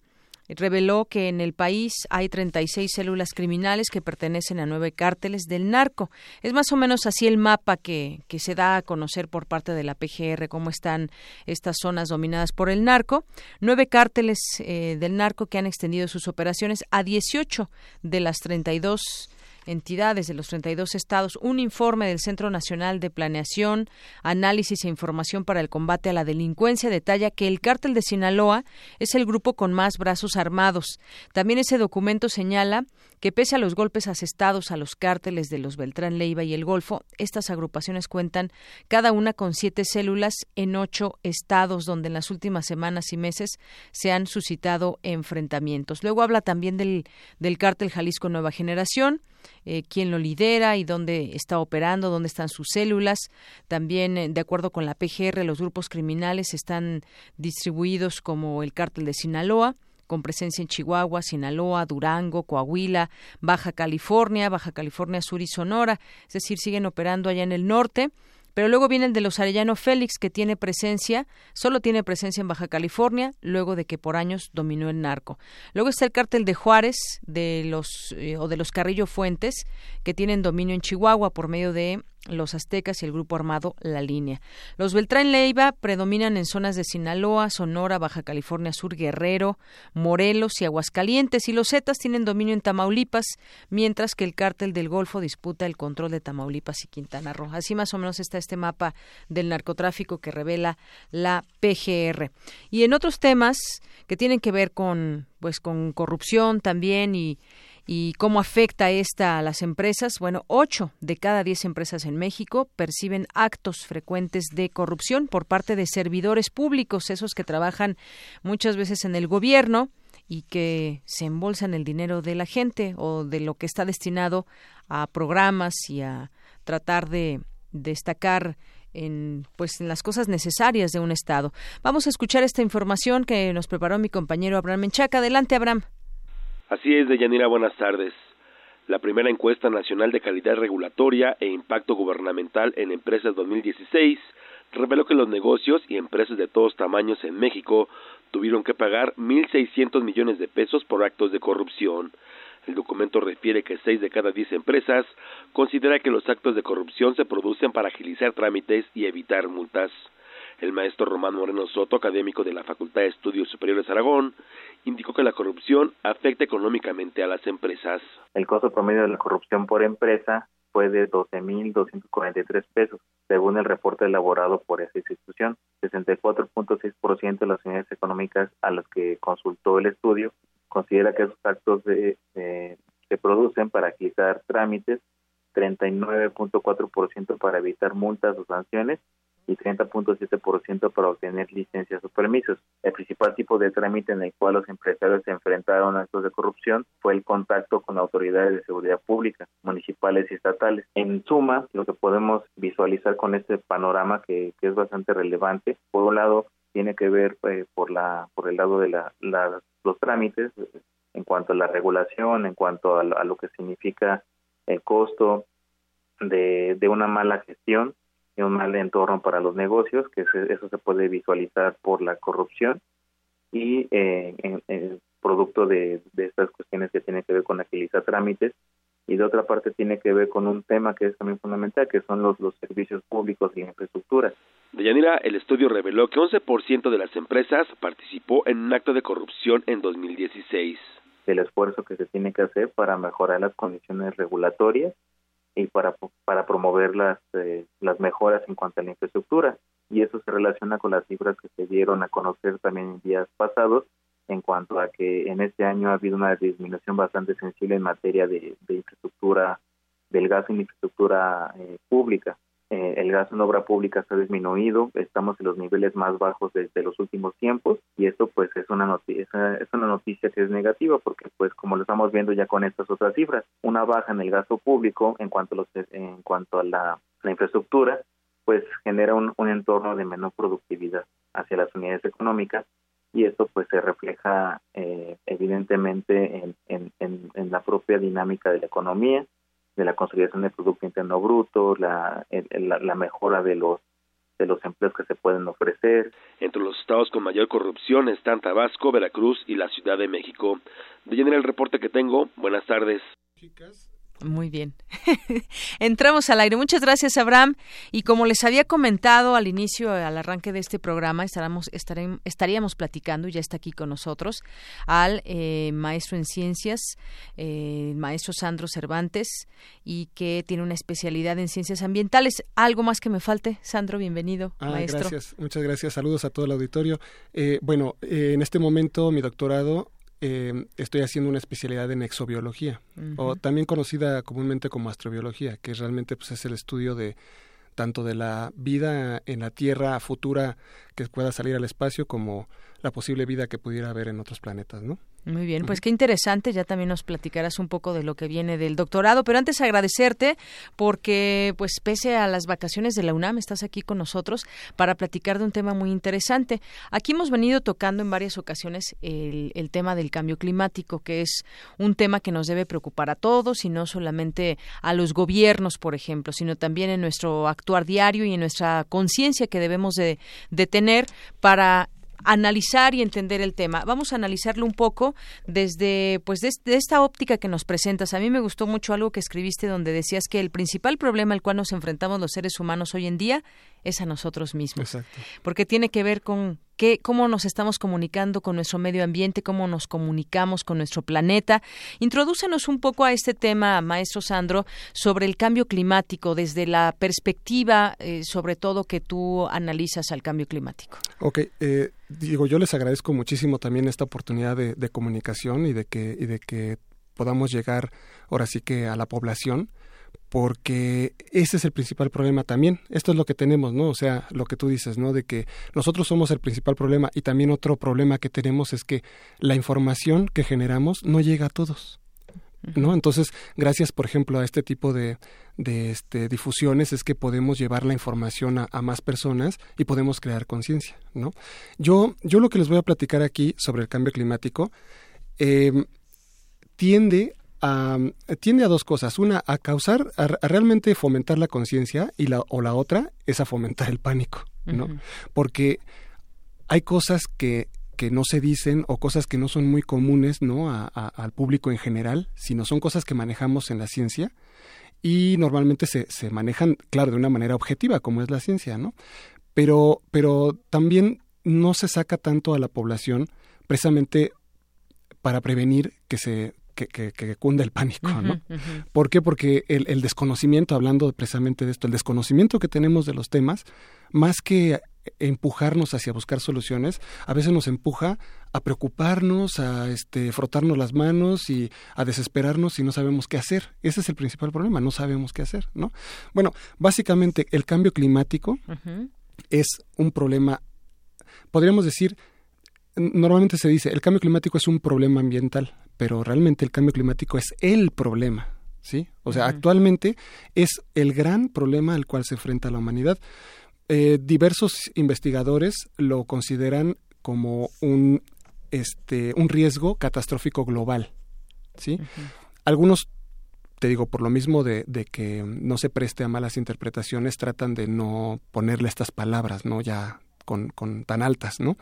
reveló que en el país hay 36 células criminales que pertenecen a nueve cárteles del narco. Es más o menos así el mapa que, que se da a conocer por parte de la PGR, cómo están estas zonas dominadas por el narco. Nueve cárteles eh, del narco que han extendido sus operaciones a 18 de las 32 entidades de los 32 estados, un informe del Centro Nacional de Planeación, Análisis e Información para el Combate a la Delincuencia detalla que el cártel de Sinaloa es el grupo con más brazos armados. También ese documento señala que pese a los golpes asestados a los cárteles de los Beltrán Leiva y el Golfo, estas agrupaciones cuentan cada una con siete células en ocho estados donde en las últimas semanas y meses se han suscitado enfrentamientos. Luego habla también del, del cártel Jalisco Nueva Generación, eh, quién lo lidera y dónde está operando, dónde están sus células. También, eh, de acuerdo con la PGR, los grupos criminales están distribuidos como el cártel de Sinaloa, con presencia en Chihuahua, Sinaloa, Durango, Coahuila, Baja California, Baja California Sur y Sonora, es decir, siguen operando allá en el norte pero luego viene el de los Arellano Félix, que tiene presencia, solo tiene presencia en Baja California, luego de que por años dominó el narco. Luego está el cártel de Juárez, de los, eh, o de los Carrillo Fuentes, que tienen dominio en Chihuahua por medio de los aztecas y el grupo armado La Línea. Los Beltrán Leiva predominan en zonas de Sinaloa, Sonora, Baja California Sur, Guerrero, Morelos y Aguascalientes y los Zetas tienen dominio en Tamaulipas, mientras que el cártel del Golfo disputa el control de Tamaulipas y Quintana Roo. Así más o menos está este mapa del narcotráfico que revela la PGR. Y en otros temas que tienen que ver con pues con corrupción también y ¿Y cómo afecta esta a las empresas? Bueno, ocho de cada diez empresas en México perciben actos frecuentes de corrupción por parte de servidores públicos, esos que trabajan muchas veces en el gobierno y que se embolsan el dinero de la gente o de lo que está destinado a programas y a tratar de destacar en pues en las cosas necesarias de un estado. Vamos a escuchar esta información que nos preparó mi compañero Abraham Menchaca. Adelante, Abraham. Así es, Deyanira, buenas tardes. La primera encuesta nacional de calidad regulatoria e impacto gubernamental en empresas 2016 reveló que los negocios y empresas de todos tamaños en México tuvieron que pagar 1.600 millones de pesos por actos de corrupción. El documento refiere que seis de cada diez empresas considera que los actos de corrupción se producen para agilizar trámites y evitar multas. El maestro Román Moreno Soto, académico de la Facultad de Estudios Superiores Aragón, indicó que la corrupción afecta económicamente a las empresas. El costo promedio de la corrupción por empresa fue de 12.243 pesos, según el reporte elaborado por esa institución. 64.6% de las unidades económicas a las que consultó el estudio considera que esos actos de, se producen para quitar trámites, 39.4% para evitar multas o sanciones y 30.7% para obtener licencias o permisos. El principal tipo de trámite en el cual los empresarios se enfrentaron a actos de corrupción fue el contacto con autoridades de seguridad pública, municipales y estatales. En suma, lo que podemos visualizar con este panorama que, es bastante relevante, por un lado, tiene que ver eh, por la por el lado de la, los trámites en cuanto a la regulación, en cuanto a, lo que significa el costo de, de una mala gestión un mal entorno para los negocios, que eso se puede visualizar por la corrupción y eh, en, producto de, estas cuestiones que tienen que ver con agilizar trámites y de otra parte tiene que ver con un tema que es también fundamental, que son los, los servicios públicos y la infraestructura. Deyanira, el estudio reveló que 11% de las empresas participó en un acto de corrupción en 2016. El esfuerzo que se tiene que hacer para mejorar las condiciones regulatorias y para, para promover las, eh, las mejoras en cuanto a la infraestructura. Y eso se relaciona con las cifras que se dieron a conocer también en días pasados en cuanto a que en este año ha habido una disminución bastante sensible en materia de, de infraestructura, del gas en infraestructura eh, pública. Eh, el gasto en obra pública se ha disminuido, estamos en los niveles más bajos desde los últimos tiempos y esto pues es una noticia, es una noticia que es negativa porque pues como lo estamos viendo ya con estas otras cifras, una baja en el gasto público en cuanto a, los, en cuanto a la, infraestructura pues genera un, entorno de menor productividad hacia las unidades económicas y esto pues se refleja eh, evidentemente en, en la propia dinámica de la economía de la consolidación del Producto Interno Bruto, la, la, mejora de los de los empleos que se pueden ofrecer. Entre los estados con mayor corrupción están Tabasco, Veracruz y la Ciudad de México. De llenar el reporte que tengo. Buenas tardes. Muy bien. Entramos al aire. Muchas gracias, Abraham. Y como les había comentado al inicio, al arranque de este programa, estaremos, estaríamos platicando, ya está aquí con nosotros, al eh, maestro en ciencias, eh, maestro Sandro Cervantes, y que tiene una especialidad en ciencias ambientales. ¿Algo más que me falte? Sandro, bienvenido, ah, maestro. Gracias, muchas gracias. Saludos a todo el auditorio. Eh, bueno, en este momento mi doctorado eh, estoy haciendo una especialidad en exobiología, o también conocida comúnmente como astrobiología, que realmente pues, es el estudio de tanto de la vida en la Tierra futura que pueda salir al espacio como la posible vida que pudiera haber en otros planetas, ¿no? Muy bien, pues qué interesante. Ya también nos platicarás un poco de lo que viene del doctorado, pero antes agradecerte porque, pues, pese a las vacaciones de la UNAM, estás aquí con nosotros para platicar de un tema muy interesante. Aquí hemos venido tocando en varias ocasiones el, el tema del cambio climático, que es un tema que nos debe preocupar a todos y no solamente a los gobiernos, por ejemplo, sino también en nuestro actuar diario y en nuestra conciencia que debemos de, de tener para analizar y entender el tema. Vamos a analizarlo un poco desde pues desde esta óptica que nos presentas. A mí me gustó mucho algo que escribiste donde decías que el principal problema al cual nos enfrentamos los seres humanos hoy en día es a nosotros mismos. Exacto. Porque tiene que ver con qué, cómo nos estamos comunicando con nuestro medio ambiente, cómo nos comunicamos con nuestro planeta. Introdúcenos un poco a este tema, maestro Sandro, sobre el cambio climático, desde la perspectiva, eh, sobre todo, que tú analizas al cambio climático. Ok, eh, digo, yo les agradezco muchísimo también esta oportunidad de, de comunicación y de que, y de que podamos llegar ahora sí que a la población porque ese es el principal problema también. Esto es lo que tenemos, ¿no? O sea, lo que tú dices, ¿no? De que nosotros somos el principal problema y también otro problema que tenemos es que la información que generamos no llega a todos. ¿No? Entonces, gracias, por ejemplo, a este tipo de, de este, difusiones es que podemos llevar la información a, a más personas y podemos crear conciencia, ¿no? Yo, yo lo que les voy a platicar aquí sobre el cambio climático eh, tiende a, tiende a dos cosas. Una, a causar, a, a realmente fomentar la conciencia y la, o la otra es a fomentar el pánico, ¿no? Porque hay cosas que, que no se dicen o cosas que no son muy comunes, ¿no? A, a- al público en general, sino son cosas que manejamos en la ciencia y normalmente se, se manejan, claro, de una manera objetiva, como es la ciencia, ¿no? Pero, pero también no se saca tanto a la población precisamente para prevenir que se que, que, que cunda el pánico, ¿no? Ujú. ¿Por qué? Porque el, el desconocimiento, hablando precisamente de esto, el desconocimiento que tenemos de los temas, más que empujarnos hacia buscar soluciones, a veces nos empuja a preocuparnos, a este, frotarnos las manos y a desesperarnos si no sabemos qué hacer. Ese es el principal problema, no sabemos qué hacer, ¿no? Bueno, básicamente el cambio climático es un problema, podríamos decir, normalmente se dice, el cambio climático es un problema ambiental, pero realmente el cambio climático es el problema, ¿sí? O sea, actualmente es el gran problema al cual se enfrenta la humanidad. Eh, diversos investigadores lo consideran como un, este, un riesgo catastrófico global, ¿sí? Algunos te digo, por lo mismo de, de que no se preste a malas interpretaciones, tratan de no ponerle estas palabras, ¿no? Ya con, con tan altas, ¿no?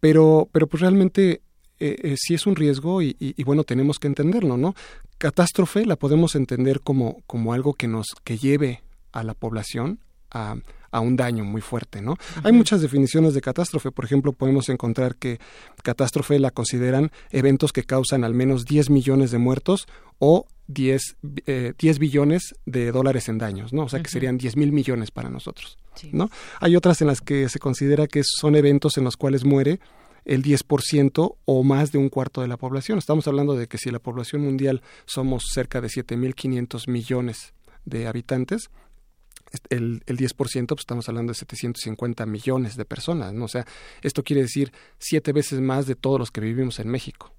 Pero, pero pues realmente eh, eh, sí es un riesgo y, y- y, bueno, tenemos que entenderlo, ¿no? Catástrofe la podemos entender como, como algo que nos, que lleve a la población a, a un daño muy fuerte, ¿no? Hay muchas definiciones de catástrofe, por ejemplo, podemos encontrar que catástrofe la consideran eventos que causan al menos 10 millones de muertos o 10, eh, 10 billones de dólares en daños, ¿no? O sea que serían 10 mil millones para nosotros, ¿no? Hay otras en las que se considera que son eventos en los cuales muere el 10% o más de un cuarto de la población. Estamos hablando de que si la población mundial somos cerca de 7.500 millones de habitantes, el, el 10%, pues estamos hablando de 750 millones de personas, ¿no? O sea, esto quiere decir siete veces más de todos los que vivimos en México.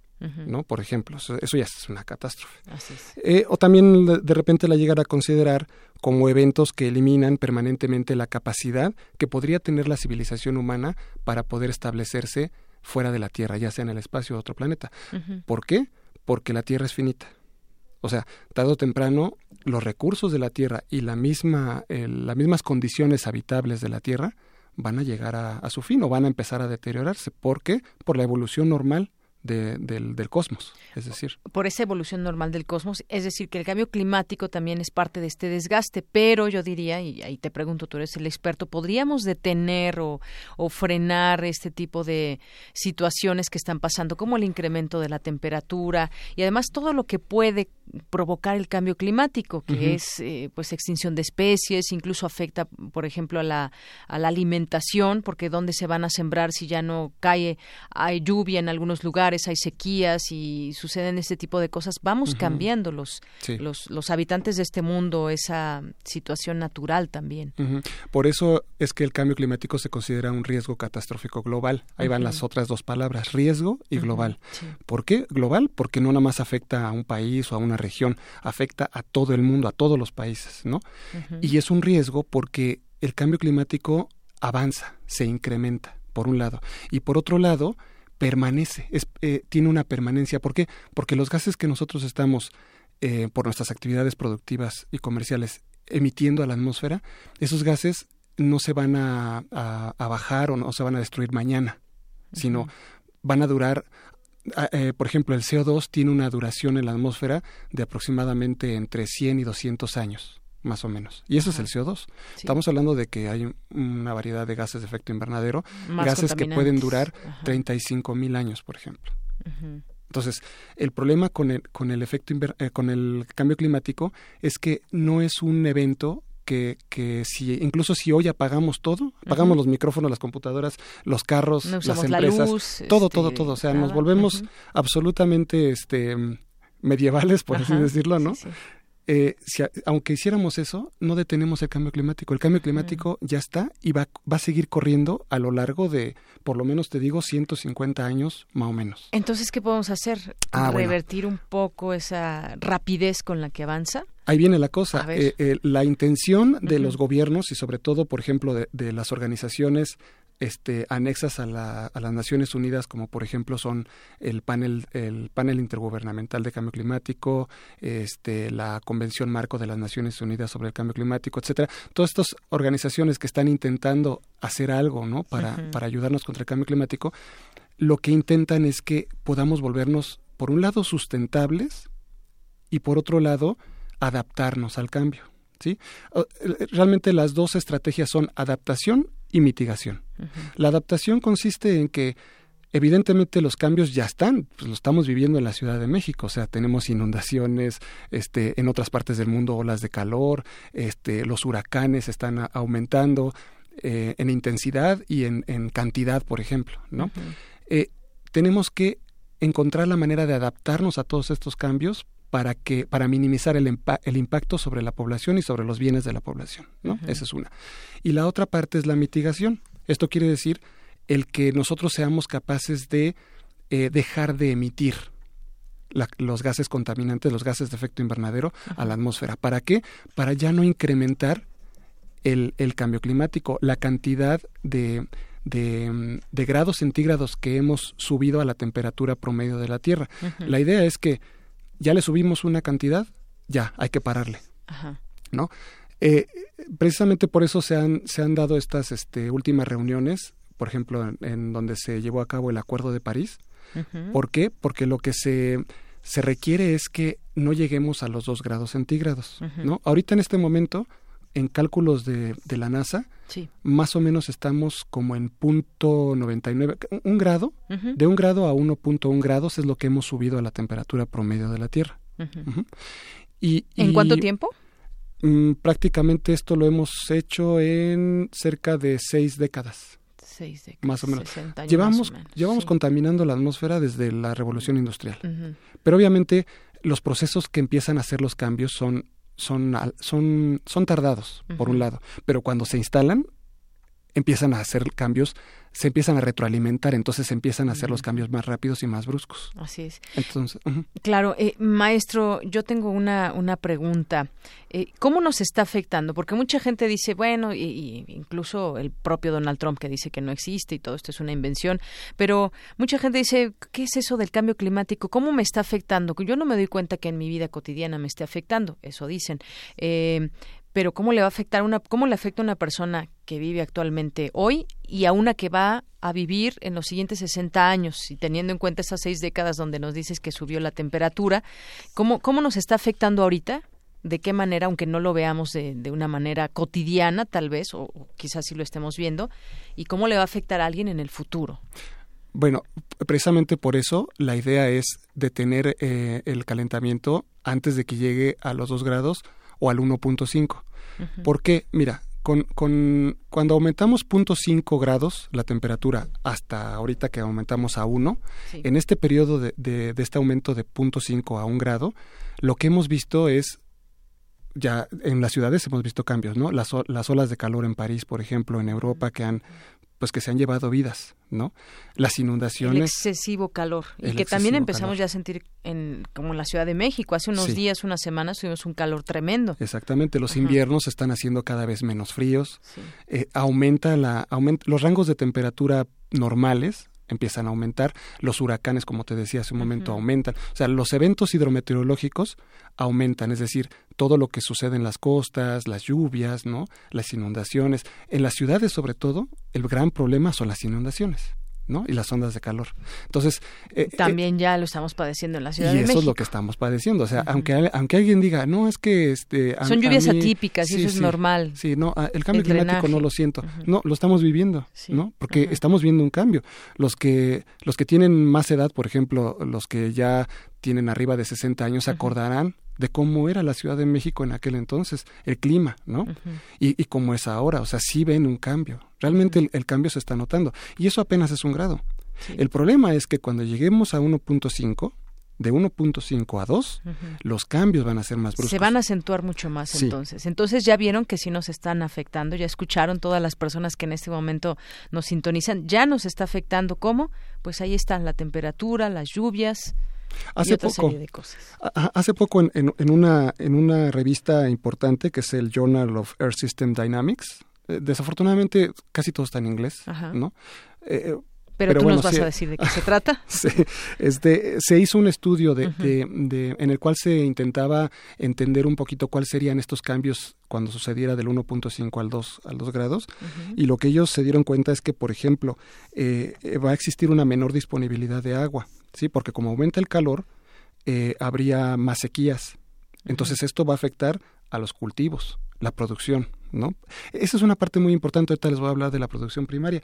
¿no? Por ejemplo, eso, eso ya es una catástrofe. Así es. Eh, o también de repente la llegar a considerar como eventos que eliminan permanentemente la capacidad que podría tener la civilización humana para poder establecerse fuera de la Tierra, ya sea en el espacio o otro planeta. ¿Por qué? Porque la Tierra es finita. O sea, tarde o temprano los recursos de la Tierra y la misma, eh, las mismas condiciones habitables de la Tierra van a llegar a, a su fin o van a empezar a deteriorarse. ¿Por qué? Por la evolución normal de- del, del cosmos. Es decir, por esa evolución normal del cosmos, es decir, que el cambio climático también es parte de este desgaste, pero yo diría, y ahí te pregunto, tú eres el experto, ¿podríamos detener o, o frenar este tipo de situaciones que están pasando, como el incremento de la temperatura y además todo lo que puede provocar el cambio climático, que es eh, pues extinción de especies, incluso afecta, por ejemplo, a la, a la alimentación, porque dónde se van a sembrar si ya no cae, hay lluvia en algunos lugares, hay sequías y suceden este tipo de cosas, vamos cambiando los, Sí. los, los habitantes de este mundo, esa situación natural también. Por eso es que el cambio climático se considera un riesgo catastrófico global. Ahí van las otras dos palabras, riesgo y global. sí. ¿Por qué global? Porque no nada más afecta a un país o a una región, afecta a todo el mundo, a todos los países, ¿no? Y es un riesgo porque el cambio climático avanza, se incrementa, por un lado. Y por otro lado, permanece, es, eh, tiene una permanencia. ¿Por qué? Porque los gases que nosotros estamos, eh, por nuestras actividades productivas y comerciales, emitiendo a la atmósfera, esos gases no se van a, a- a bajar o no se van a destruir mañana. sino van a durar eh, por ejemplo, el CO2 tiene una duración en la atmósfera de aproximadamente entre 100 y 200 años, más o menos. Y eso es el CO2. Estamos hablando de que hay una variedad de gases de efecto invernadero, gases que pueden durar 35 mil años, por ejemplo. Entonces, el problema con el, con el efecto eh, con el cambio climático es que no es un evento que, que si incluso si hoy apagamos todo, apagamos los micrófonos, las computadoras, los carros, las empresas, todo, todo, este, todo, o sea, nos volvemos absolutamente este medievales, por así decirlo, ¿no? Eh, si, aunque hiciéramos eso, no detenemos el cambio climático. El cambio climático ya está y va, va a seguir corriendo a lo largo de, por lo menos te digo, 150 años más o menos. Entonces, ¿qué podemos hacer? Ah, ¿Revertir un poco esa rapidez con la que avanza? Ahí viene la cosa. Eh, eh, la intención de los gobiernos y sobre todo, por ejemplo, de, de las organizaciones este, anexas a, la, a, las Naciones Unidas, como por ejemplo son el panel, el panel intergubernamental de cambio climático, este, la Convención Marco de las Naciones Unidas sobre el cambio climático, etcétera. Todas estas organizaciones que están intentando hacer algo, ¿no? Para, para ayudarnos contra el cambio climático, lo que intentan es que podamos volvernos, por un lado, sustentables y por otro lado, adaptarnos al cambio. ¿sí? Realmente las dos estrategias son adaptación y mitigación. La adaptación consiste en que evidentemente los cambios ya están, pues lo estamos viviendo en la Ciudad de México, o sea, tenemos inundaciones, este, en otras partes del mundo olas de calor, este, los huracanes están aumentando eh, en intensidad y en, cantidad, por ejemplo, ¿no? Eh, tenemos que encontrar la manera de adaptarnos a todos estos cambios para que para minimizar el, el, impacto sobre la población y sobre los bienes de la población, ¿no? Esa es una. Y la otra parte es la mitigación. Esto quiere decir el que nosotros seamos capaces de eh, dejar de emitir los gases contaminantes, los gases de efecto invernadero a la atmósfera. ¿Para qué? Para ya no incrementar el, el cambio climático, la cantidad de, de, de, grados centígrados que hemos subido a la temperatura promedio de la Tierra. La idea es que ya le subimos una cantidad, ya, hay que pararle. ¿No? Eh, precisamente por eso se han, se han dado estas este, últimas reuniones, por ejemplo, en, donde se llevó a cabo el Acuerdo de París. ¿Por qué? Porque lo que se, se requiere es que no lleguemos a los dos grados centígrados. ¿no? Ahorita en este momento, en cálculos de, de la NASA, más o menos estamos como en punto 99, un grado, de un grado a 1.1 grados es lo que hemos subido a la temperatura promedio de la Tierra. y, ¿En cuánto tiempo? Mm, prácticamente esto lo hemos hecho en cerca de seis décadas. Seis décadas. Más o menos. llevamos llevamos contaminando la atmósfera desde la revolución industrial. Pero obviamente los procesos que empiezan a hacer los cambios son son, son, son tardados, por un lado, pero cuando se instalan, empiezan a hacer cambios se empiezan a retroalimentar, entonces se empiezan a hacer los cambios más rápidos y más bruscos. Así es. Entonces, claro, eh, maestro, yo tengo una, una pregunta. Eh, ¿Cómo nos está afectando? Porque mucha gente dice, bueno, y, incluso el propio Donald Trump que dice que no existe y todo esto es una invención, pero mucha gente dice, ¿qué es eso del cambio climático? ¿Cómo me está afectando? Yo no me doy cuenta que en mi vida cotidiana me esté afectando, eso dicen. Eh, pero cómo le va a afectar una cómo le afecta a una persona que vive actualmente hoy y a una que va a vivir en los siguientes 60 años y teniendo en cuenta esas seis décadas donde nos dices que subió la temperatura cómo cómo nos está afectando ahorita de qué manera aunque no lo veamos de, de una manera cotidiana tal vez o, quizás sí lo estemos viendo y cómo le va a afectar a alguien en el futuro bueno, precisamente por eso la idea es detener eh, el calentamiento antes de que llegue a los dos grados o al 1.5. ¿Por qué? Mira, con, con, cuando aumentamos 0.5 grados la temperatura hasta ahorita que aumentamos a 1, en este periodo de, de, este aumento de 0.5 a 1 grado, lo que hemos visto es ya en las ciudades hemos visto cambios, ¿no? Las, las olas de calor en París, por ejemplo, en Europa, que han pues que se han llevado vidas, ¿no? Las inundaciones. El excesivo calor. Y que también empezamos ya a sentir en, como en la Ciudad de México. Hace unos días, unas semanas, tuvimos un calor tremendo. Exactamente. Los inviernos están haciendo cada vez menos fríos. Eh, aumenta la, aumenta, los rangos de temperatura normales empiezan a aumentar, los huracanes, como te decía hace un momento, aumentan. O sea, los eventos hidrometeorológicos aumentan, es decir, todo lo que sucede en las costas, las lluvias, ¿no? Las inundaciones. En las ciudades, sobre todo, el gran problema son las inundaciones. ¿No? Y las ondas de calor. Entonces... Eh, eh, También ya lo estamos padeciendo en la Ciudad de México. Y eso es lo que estamos padeciendo. O sea, aunque, aunque alguien diga, no, es que... este Son lluvias atípicas y eso es normal. Sí, no, el cambio climático no lo siento. No, lo estamos viviendo, ¿no? Porque estamos viendo un cambio. Los que, los que tienen más edad, por ejemplo, los que ya tienen arriba de 60 años, se acordarán de cómo era la Ciudad de México en aquel entonces, el clima, ¿no? y, y cómo es ahora, o sea, sí ven un cambio. Realmente el, cambio se está notando. Y eso apenas es un grado. El problema es que cuando lleguemos a 1.5, de 1.5 a 2, los cambios van a ser más bruscos. Se van a acentuar mucho más entonces. Entonces ya vieron que sí nos están afectando, ya escucharon todas las personas que en este momento nos sintonizan, ya nos está afectando. ¿Cómo? Pues ahí están la temperatura, las lluvias. Hace poco, de cosas. hace poco en, en, una, en una revista importante que es el Journal of Earth System Dynamics, eh, desafortunadamente casi todo está en inglés, ¿no? Eh, eh, pero, tú nos vas a decir de qué se trata. sí, este, se hizo un estudio de, de, en el cual se intentaba entender un poquito cuáles serían estos cambios cuando sucediera del 1.5 al 2, al 2 grados. Y lo que ellos se dieron cuenta es que, por ejemplo, va a existir una menor disponibilidad de agua, ¿sí? porque como aumenta el calor, habría más sequías. Entonces esto va a afectar a los cultivos, la producción. ¿no? Esa es una parte muy importante, ahorita les voy a hablar de la producción primaria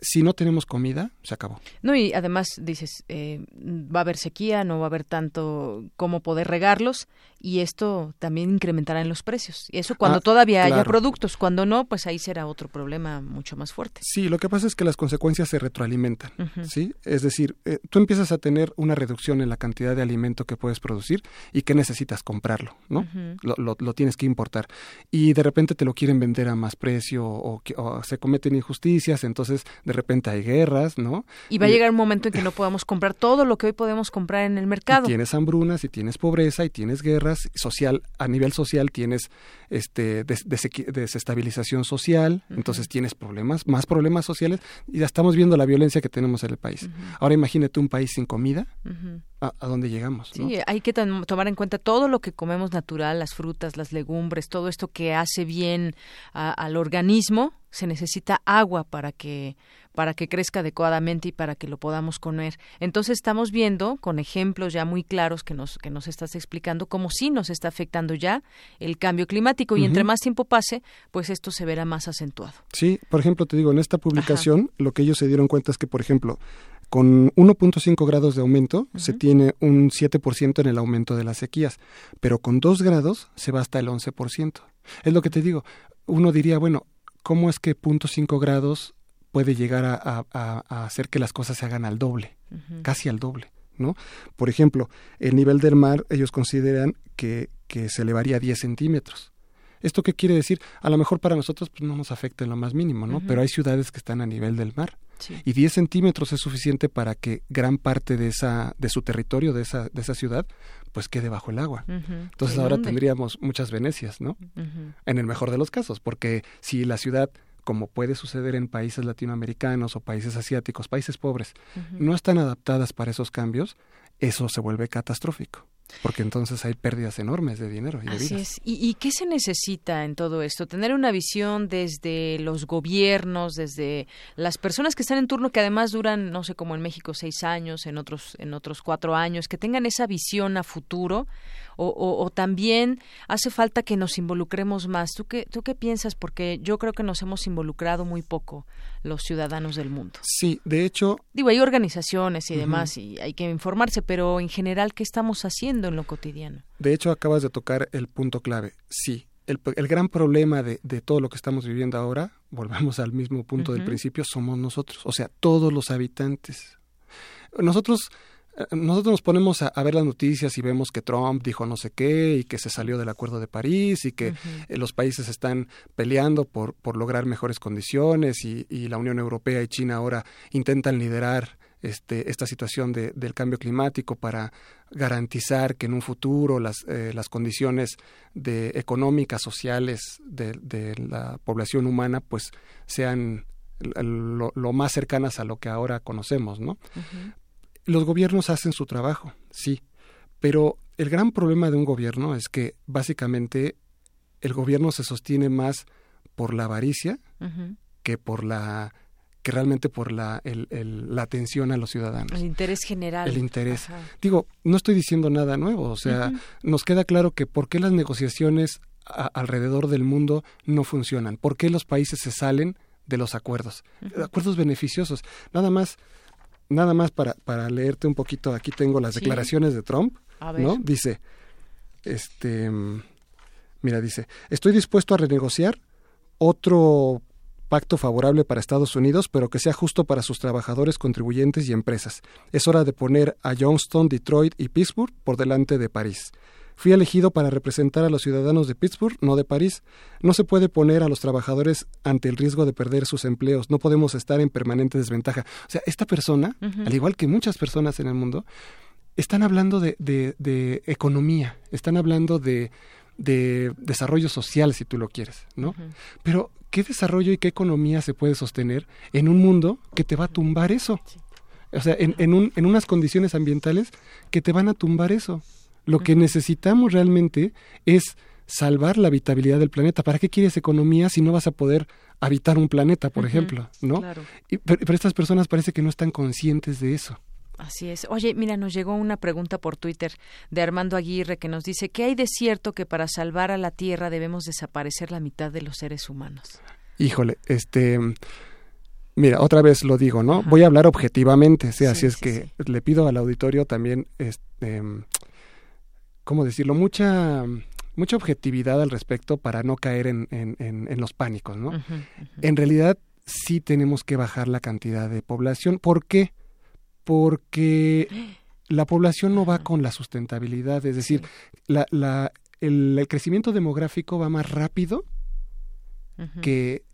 si no tenemos comida, se acabó. No, y además dices, eh, va a haber sequía, no va a haber tanto cómo poder regarlos y esto también incrementará en los precios. Y eso cuando ah, todavía haya productos, cuando no, pues ahí será otro problema mucho más fuerte. Sí, lo que pasa es que las consecuencias se retroalimentan, ¿sí? Es decir, eh, tú empiezas a tener una reducción en la cantidad de alimento que puedes producir y que necesitas comprarlo, ¿no? lo, lo, tienes que importar. Y de repente te lo quieren vender a más precio o, o se cometen injusticias, entonces de repente hay guerras, ¿no? Y va a llegar un momento en que no podamos comprar todo lo que hoy podemos comprar en el mercado. Y tienes hambrunas y tienes pobreza y tienes social a nivel social tienes este desestabilización social, entonces tienes problemas, más problemas sociales y ya estamos viendo la violencia que tenemos en el país. Ahora imagínate un país sin comida, a, dónde llegamos. Sí, hay que tomar en cuenta todo lo que comemos natural, las frutas, las legumbres, todo esto que hace bien al organismo, se necesita agua para que para que crezca adecuadamente y para que lo podamos comer. Entonces estamos viendo con ejemplos ya muy claros que nos que nos estás explicando cómo sí nos está afectando ya el cambio climático y entre más tiempo pase, pues esto se verá más acentuado. Sí, por ejemplo, te digo, en esta publicación lo que ellos se dieron cuenta es que, por ejemplo, con 1.5 grados de aumento se tiene un 7% en el aumento de las sequías, pero con 2 grados se va hasta el 11%. Es lo que te digo. Uno diría, bueno, ¿cómo es que 0.5 grados puede llegar a, hacer que las cosas se hagan al doble, casi al doble, ¿no? Por ejemplo, el nivel del mar, ellos consideran que, que se elevaría 10 centímetros. ¿Esto qué quiere decir? A lo mejor para nosotros pues, no nos afecta en lo más mínimo, ¿no? Pero hay ciudades que están a nivel del mar. Y 10 centímetros es suficiente para que gran parte de, esa, de su territorio, de esa, de esa ciudad, pues quede bajo el agua. Entonces ahora tendríamos muchas Venecias, ¿no? En el mejor de los casos, porque si la ciudad como puede suceder en países latinoamericanos o países asiáticos, países pobres, no están adaptadas para esos cambios, eso se vuelve catastrófico. Porque entonces hay pérdidas enormes de dinero y de Así Es. ¿Y, qué se necesita en todo esto? Tener una visión desde los gobiernos, desde las personas que están en turno, que además duran, no sé, como en México seis años, en otros, en otros cuatro años, que tengan esa visión a futuro, o, también hace falta que nos involucremos más. ¿Tú qué, ¿Tú qué piensas? Porque yo creo que nos hemos involucrado muy poco los ciudadanos del mundo. Sí, de hecho. Digo, hay organizaciones y demás y hay que informarse, pero en general, ¿qué estamos haciendo en lo cotidiano? De hecho, acabas de tocar el punto clave. Sí. El, gran problema de, todo lo que estamos viviendo ahora, volvemos al mismo punto del principio, somos nosotros, o sea, todos los habitantes. Nosotros nosotros nos ponemos a, ver las noticias y vemos que Trump dijo no sé qué y que se salió del Acuerdo de París y que eh, los países están peleando por, por lograr mejores condiciones y, y, la Unión Europea y China ahora intentan liderar este, esta situación de, del cambio climático para garantizar que en un futuro las, eh, las condiciones de, económicas, sociales de, de la población humana pues sean lo, lo, más cercanas a lo que ahora conocemos, ¿no? Los gobiernos hacen su trabajo, sí, pero el gran problema de un gobierno es que básicamente el gobierno se sostiene más por la avaricia que por la que realmente por la, la atención a los ciudadanos. El interés general. El interés. Digo, no estoy diciendo nada nuevo, o sea, nos queda claro que por qué las negociaciones alrededor del mundo no funcionan, por qué los países se salen de los acuerdos, acuerdos beneficiosos. Nada más, nada más para, para leerte un poquito, aquí tengo las declaraciones de Trump, ¿no? Dice, este, mira, dice, estoy dispuesto a renegociar otro pacto favorable para Estados Unidos, pero que sea justo para sus trabajadores, contribuyentes y empresas. Es hora de poner a Johnston, Detroit y Pittsburgh por delante de París. Fui elegido para representar a los ciudadanos de Pittsburgh, no de París. No se puede poner a los trabajadores ante el riesgo de perder sus empleos. No podemos estar en permanente desventaja. O sea, esta persona, al igual que muchas personas en el mundo, están hablando de, de, economía, están hablando de, de desarrollo social, si tú lo quieres, ¿no? Pero ¿qué desarrollo y qué economía se puede sostener en un mundo que te va a tumbar eso? O sea, en, en, un, en unas condiciones ambientales que te van a tumbar eso. Lo que necesitamos realmente es salvar la habitabilidad del planeta. ¿Para qué quieres economía si no vas a poder habitar un planeta, por ejemplo? ¿no? pero, estas personas parece que no están conscientes de eso. Así es. Oye, mira, nos llegó una pregunta por Twitter de Armando Aguirre que nos dice, ¿qué hay de cierto que para salvar a la Tierra debemos desaparecer la mitad de los seres humanos? Híjole, este... Mira, otra vez lo digo, ¿no? Voy a hablar objetivamente, sí, así es que le pido al auditorio también, este, ¿cómo decirlo? Mucha, mucha objetividad al respecto para no caer en, en, en, los pánicos, ¿no? En realidad sí tenemos que bajar la cantidad de población. ¿Por qué? porque la población no va con la sustentabilidad, es decir, la, la, el, crecimiento demográfico va más rápido que,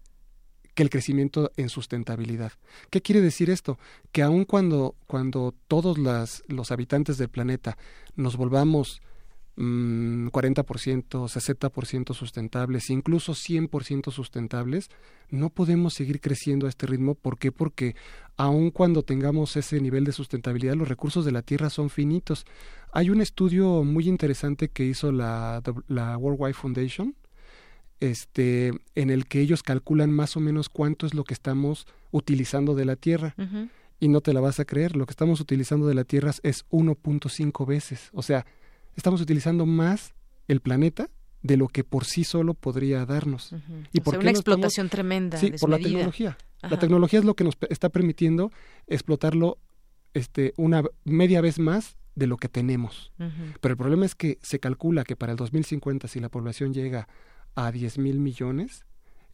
que el crecimiento en sustentabilidad. ¿Qué quiere decir esto? Que aun cuando, cuando todos las, los habitantes del planeta nos volvamos 40%, mm, 60% sustentables, incluso 100% sustentables, no podemos seguir creciendo a este ritmo. ¿Por qué? Porque aun cuando tengamos ese nivel de sustentabilidad, los recursos de la Tierra son finitos. Hay un estudio muy interesante que hizo la, la World Wide Foundation, este, en el que ellos calculan más o menos cuánto es lo que estamos utilizando de la Tierra. Y no te la vas a creer, lo que estamos utilizando de la Tierra es 1.5 veces. O sea, estamos utilizando más el planeta de lo que por sí solo podría darnos. ¿Y por una explotación tremenda. Sí, por la tecnología. La tecnología es lo que nos está permitiendo explotarlo este, una media vez más de lo que tenemos. Pero el problema es que se calcula que para el 2050, si la población llega a 10 mil millones,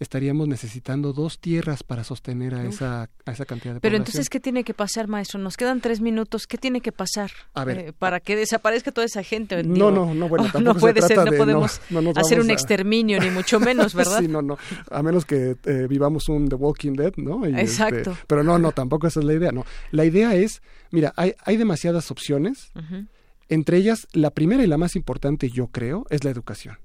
estaríamos necesitando dos tierras para sostener a, esa, a esa cantidad de Pero entonces, ¿qué tiene que pasar, maestro? Nos quedan tres minutos. ¿Qué tiene que pasar eh, para que desaparezca toda esa gente? no, no, no, bueno, no puede ser, no podemos hacer un exterminio, ni mucho menos, ¿verdad? sí, no, no, a menos que eh, vivamos un The Walking Dead, ¿no? Este, Exacto. pero no, no, tampoco esa es la idea, no. La idea es, mira, hay, hay demasiadas opciones, entre ellas, la primera y la más importante, yo creo, es la educación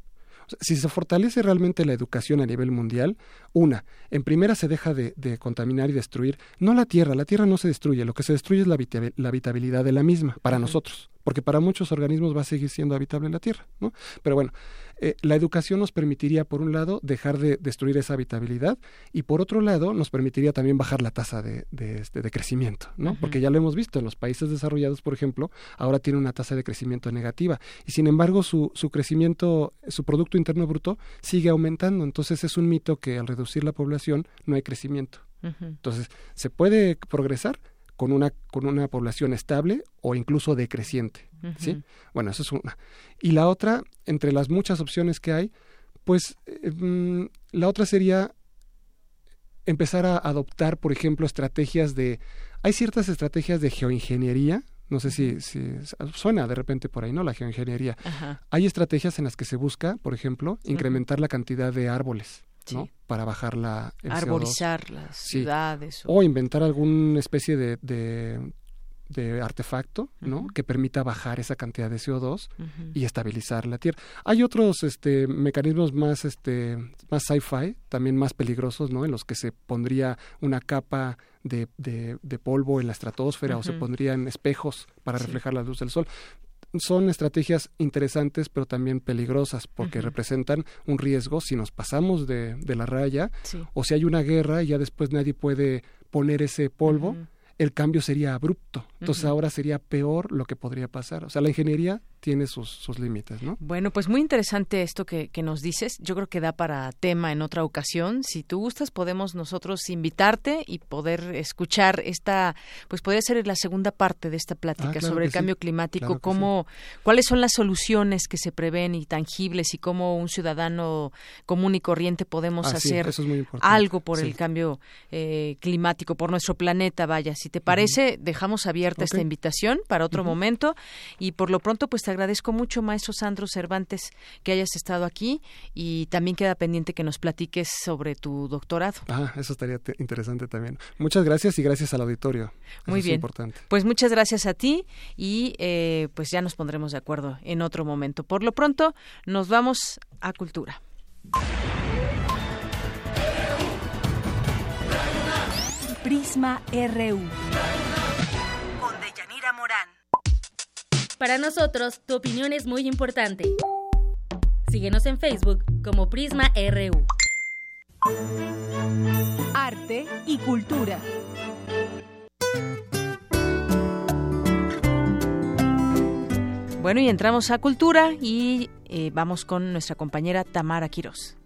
si se fortalece realmente la educación a nivel mundial, una, en primera se deja de, contaminar y destruir, no la tierra, la tierra no se destruye, lo que se destruye es la, la habitabilidad de la misma para nosotros, porque para muchos organismos va a seguir siendo habitable la tierra, ¿no? Pero bueno, eh, la educación nos permitiría, por un lado, dejar de destruir esa habitabilidad y, por otro lado, nos permitiría también bajar la tasa de, de, este, de crecimiento, ¿no? Porque ya lo hemos visto, en los países desarrollados, por ejemplo, ahora tiene una tasa de crecimiento negativa y, sin embargo, su, su crecimiento, su Producto Interno Bruto sigue aumentando. Entonces, es un mito que al reducir la población no hay crecimiento. Entonces, ¿se puede progresar? con una, con una población estable o incluso decreciente. ¿Sí? Bueno, eso es una. Y la otra, entre las muchas opciones que hay, pues eh, mm, la otra sería empezar a adoptar, por ejemplo, estrategias de... Hay ciertas estrategias de geoingeniería, no sé si, si suena de repente por ahí, ¿no? La geoingeniería. Hay estrategias en las que se busca, por ejemplo, incrementar la cantidad de árboles. ¿no? Para bajar la... Arborizar las ciudades. O... inventar alguna especie de, de, artefacto, ¿no? Que permita bajar esa cantidad de CO2 y estabilizar la Tierra. Hay otros este, mecanismos más, este, más sci-fi, también más peligrosos, ¿no? En los que se pondría una capa de, de, polvo en la estratosfera o se pondrían espejos para reflejar la luz del sol son estrategias interesantes pero también peligrosas porque representan un riesgo si nos pasamos de, de la raya o si hay una guerra y ya después nadie puede poner ese polvo, el cambio sería abrupto. Entonces ahora sería peor lo que podría pasar. O sea, la ingeniería tiene sus, sus límites, ¿no? Bueno, pues muy interesante esto que, que, nos dices. Yo creo que da para tema en otra ocasión. Si tú gustas, podemos nosotros invitarte y poder escuchar esta, pues podría ser la segunda parte de esta plática Ah, claro sobre el cambio sí. climático, Claro cómo, cuáles son las soluciones que se prevén y tangibles y cómo un ciudadano común y corriente podemos Ah, hacer es algo por el cambio eh, climático, por nuestro planeta. Vaya, si te parece, dejamos abierta esta invitación para otro momento y por lo pronto pues te agradezco mucho maestro Sandro Cervantes que hayas estado aquí y también queda pendiente que nos platiques sobre tu doctorado. Ah, eso estaría te- interesante también. Muchas gracias y gracias al auditorio. Eso Muy es bien. importante. Pues muchas gracias a ti y eh, pues ya nos pondremos de acuerdo en otro momento. Por lo pronto nos vamos a cultura. Prisma RU. Para nosotros, tu opinión es muy importante. Síguenos en Facebook como Prisma RU. Arte y cultura. Bueno, y entramos a cultura y eh, vamos con nuestra compañera Tamara Quirós.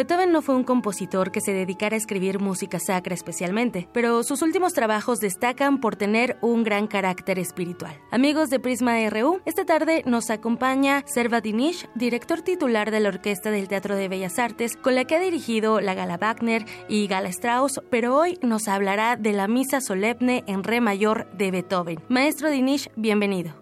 Beethoven no fue un compositor que se dedicara a escribir música sacra especialmente, pero sus últimos trabajos destacan por tener un gran carácter espiritual. Amigos de Prisma RU, esta tarde nos acompaña Serva Dinish, director titular de la Orquesta del Teatro de Bellas Artes, con la que ha dirigido la Gala Wagner y Gala Strauss, pero hoy nos hablará de la Misa Solemne en Re mayor de Beethoven. Maestro Dinish, bienvenido.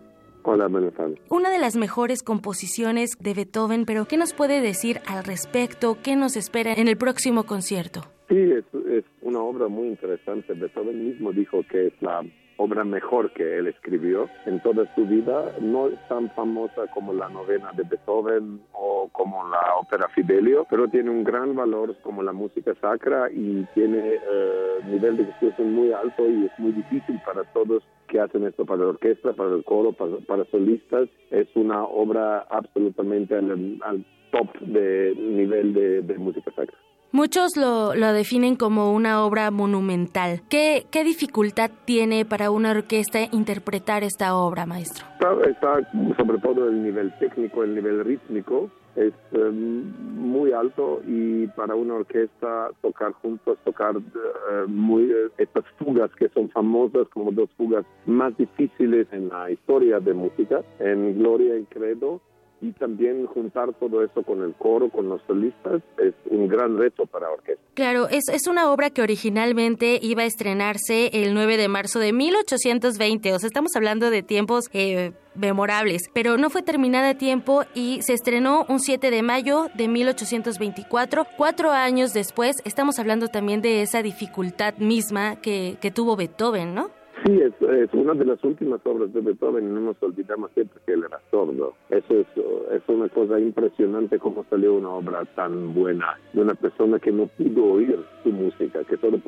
Hola, buenas tardes. Una de las mejores composiciones de Beethoven, pero ¿qué nos puede decir al respecto? ¿Qué nos espera en el próximo concierto? Sí, es, es una obra muy interesante. Beethoven mismo dijo que es la obra mejor que él escribió en toda su vida. No es tan famosa como la novena de Beethoven o como la ópera Fidelio, pero tiene un gran valor como la música sacra y tiene eh, nivel de ejecución muy alto y es muy difícil para todos que hacen esto para la orquesta, para el coro, para, solistas. Es una obra absolutamente al, top de nivel de música sacra. Muchos lo, lo, definen como una obra monumental. ¿Qué, ¿Qué, dificultad tiene para una orquesta interpretar esta obra, maestro? Está, está sobre todo el nivel técnico, el nivel rítmico, es um, muy alto y para una orquesta tocar juntos, tocar uh, muy, uh, estas fugas que son famosas como dos fugas más difíciles en la historia de música, en Gloria y Credo, y también juntar todo eso con el coro, con los solistas, es un gran reto para orquesta. Claro, es, es una obra que originalmente iba a estrenarse el 9 de marzo de 1820, o sea, estamos hablando de tiempos eh, memorables, pero no fue terminada a tiempo y se estrenó un 7 de mayo de 1824, cuatro años después, estamos hablando también de esa dificultad misma que, que tuvo Beethoven, ¿no? Sí, es, una de las últimas obras de Beethoven no nos olvidamos siempre que él era sordo. Eso es, es una cosa impresionante cómo salió una obra tan buena de una persona que no pudo oír su música, que solo,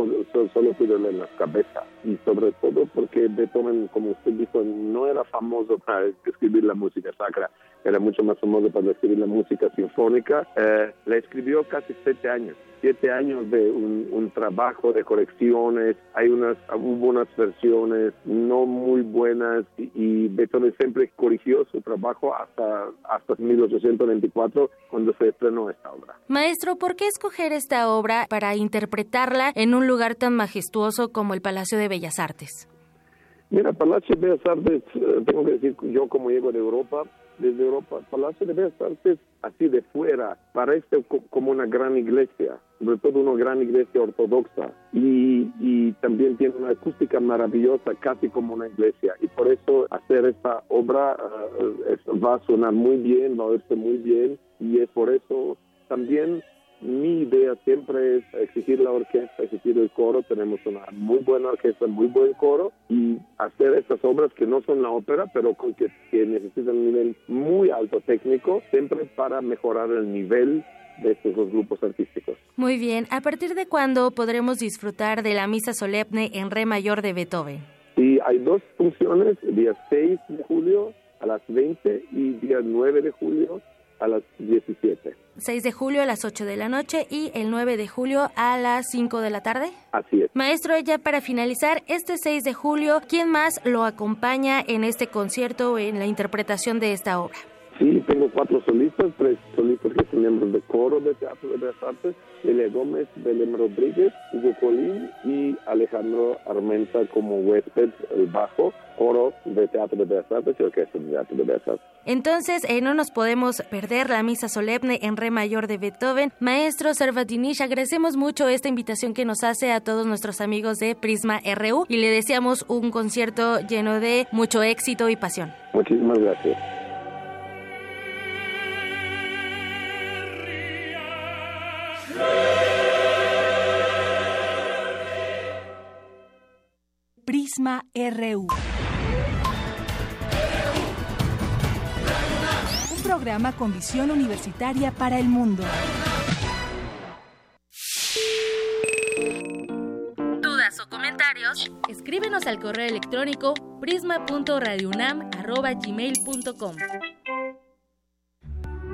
solo, pudo leer la cabeza. Y sobre todo porque Beethoven, como usted dijo, no era famoso para escribir la música sacra, era mucho más famoso para escribir la música sinfónica. Eh, la escribió casi siete años siete años de un, un, trabajo de correcciones, hay unas, hubo unas versiones no muy buenas y, y Beethoven siempre corrigió su trabajo hasta, hasta 1824 cuando se estrenó esta obra. Maestro, ¿por qué escoger esta obra para interpretarla en un lugar tan majestuoso como el Palacio de Bellas Artes? Mira, Palacio de Bellas Artes, eh, tengo que decir, yo como llego de Europa, desde Europa, Palacio de Bellas Artes, así de fuera, parece como una gran iglesia, sobre todo una gran iglesia ortodoxa, y, y, también tiene una acústica maravillosa, casi como una iglesia, y por eso hacer esta obra uh, va a sonar muy bien, va a verse muy bien, y es por eso también mi idea siempre es exigir la orquesta, exigir el coro. Tenemos una muy buena orquesta, muy buen coro y hacer estas obras que no son la ópera, pero con que, que necesitan un nivel muy alto técnico, siempre para mejorar el nivel de estos dos grupos artísticos. Muy bien, ¿a partir de cuándo podremos disfrutar de la misa solemne en re mayor de Beethoven? Sí, hay dos funciones, día 6 de julio a las 20 y día 9 de julio a las 17. 6 de julio a las 8 de la noche y el 9 de julio a las 5 de la tarde. Así es. Maestro, ya para finalizar, este 6 de julio, ¿quién más lo acompaña en este concierto o en la interpretación de esta obra? Sí, tengo cuatro solistas, tres solistas que son miembros de coro de Teatro de Bellas Artes, Elia Gómez, Belén Rodríguez, Hugo Colín y Alejandro Armenta como huésped, el bajo, coro de Teatro de Bellas Artes y orquesta de Teatro de Bellas Artes. Entonces, eh, no nos podemos perder la misa solemne en re mayor de Beethoven. Maestro Servatinish, agradecemos mucho esta invitación que nos hace a todos nuestros amigos de Prisma RU y le deseamos un concierto lleno de mucho éxito y pasión. Muchísimas gracias. Prisma RU. Un programa con visión universitaria para el mundo. ¿Dudas o comentarios? Escríbenos al correo electrónico prisma.radiounam@gmail.com.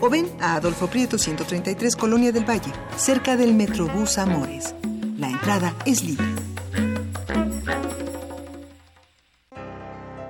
o ven a Adolfo Prieto 133 Colonia del Valle, cerca del Metrobús Amores. La entrada es libre.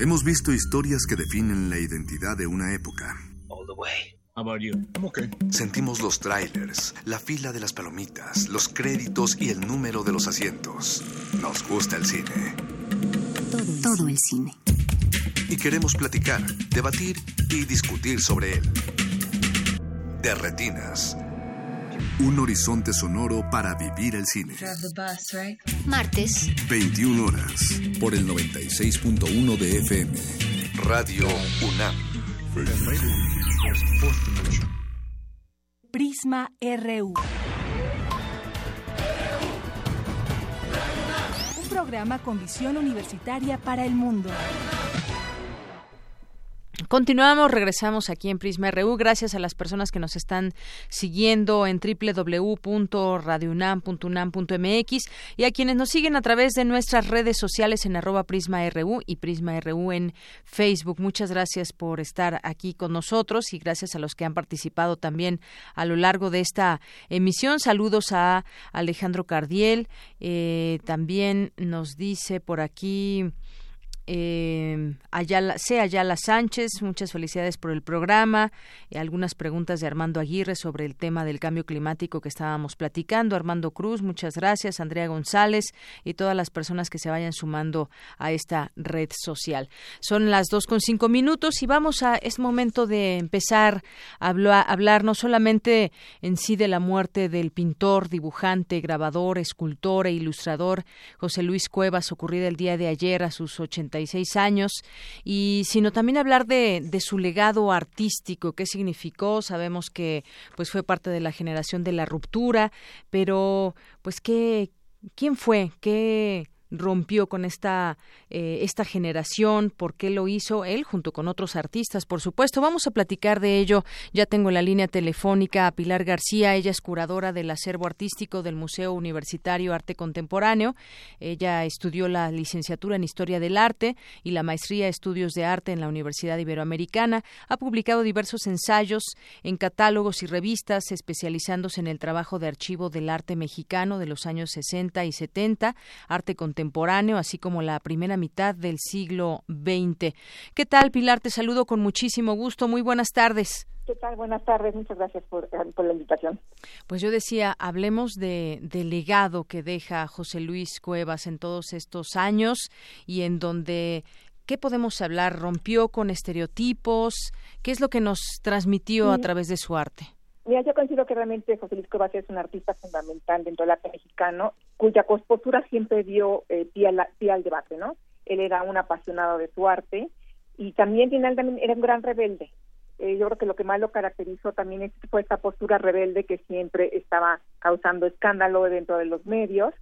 Hemos visto historias que definen la identidad de una época. Sentimos los trailers, la fila de las palomitas, los créditos y el número de los asientos. Nos gusta el cine. Todo, todo el cine. Y queremos platicar, debatir y discutir sobre él. De retinas. Un horizonte sonoro para vivir el cine. Martes. 21 horas. Por el 96.1 de FM. Radio UNAM. Prisma RU. Un programa con visión universitaria para el mundo. Continuamos, regresamos aquí en Prisma RU. Gracias a las personas que nos están siguiendo en www.radiounam.unam.mx y a quienes nos siguen a través de nuestras redes sociales en arroba Prisma RU y Prisma RU en Facebook. Muchas gracias por estar aquí con nosotros y gracias a los que han participado también a lo largo de esta emisión. Saludos a Alejandro Cardiel. Eh, también nos dice por aquí eh, Ayala, C. Ayala Sánchez, muchas felicidades por el programa. y algunas preguntas de Armando Aguirre sobre el tema del cambio climático que estábamos platicando. Armando Cruz, muchas gracias. Andrea González y todas las personas que se vayan sumando a esta red social. Son las dos con cinco minutos y vamos a, es momento de empezar a hablar, hablar no solamente en sí de la muerte del pintor, dibujante, grabador, escultor e ilustrador José Luis Cuevas, ocurrida el día de ayer a sus 80 años, y sino también hablar de, de su legado artístico, qué significó. Sabemos que pues fue parte de la generación de la ruptura, pero pues qué, quién fue, qué rompió con esta, eh, esta generación, por qué lo hizo él junto con otros artistas, por supuesto. Vamos a platicar de ello. Ya tengo en la línea telefónica a Pilar García, ella es curadora del acervo artístico del Museo Universitario Arte Contemporáneo. Ella estudió la licenciatura en Historia del Arte y la maestría Estudios de Arte en la Universidad Iberoamericana. Ha publicado diversos ensayos en catálogos y revistas, especializándose en el trabajo de archivo del arte mexicano de los años 60 y 70, arte contemporáneo contemporáneo, así como la primera mitad del siglo XX. ¿Qué tal, Pilar? Te saludo con muchísimo gusto. Muy buenas tardes. ¿Qué tal? Buenas tardes. Muchas gracias por, eh, la invitación. Pues yo decía, hablemos de, del legado que deja José Luis Cuevas en todos estos años y en donde ¿Qué podemos hablar? ¿Rompió con estereotipos? ¿Qué es lo que nos transmitió a través de su arte? Mira, yo considero que realmente José Luis Cuevas es un artista fundamental dentro del arte mexicano, cuya postura siempre dio eh, pie, al debate, ¿no? Él era un apasionado de su arte y también, también era un gran rebelde. Eh, yo creo que lo que más lo caracterizó también es, fue esta postura rebelde que siempre estaba causando escándalo dentro de los medios.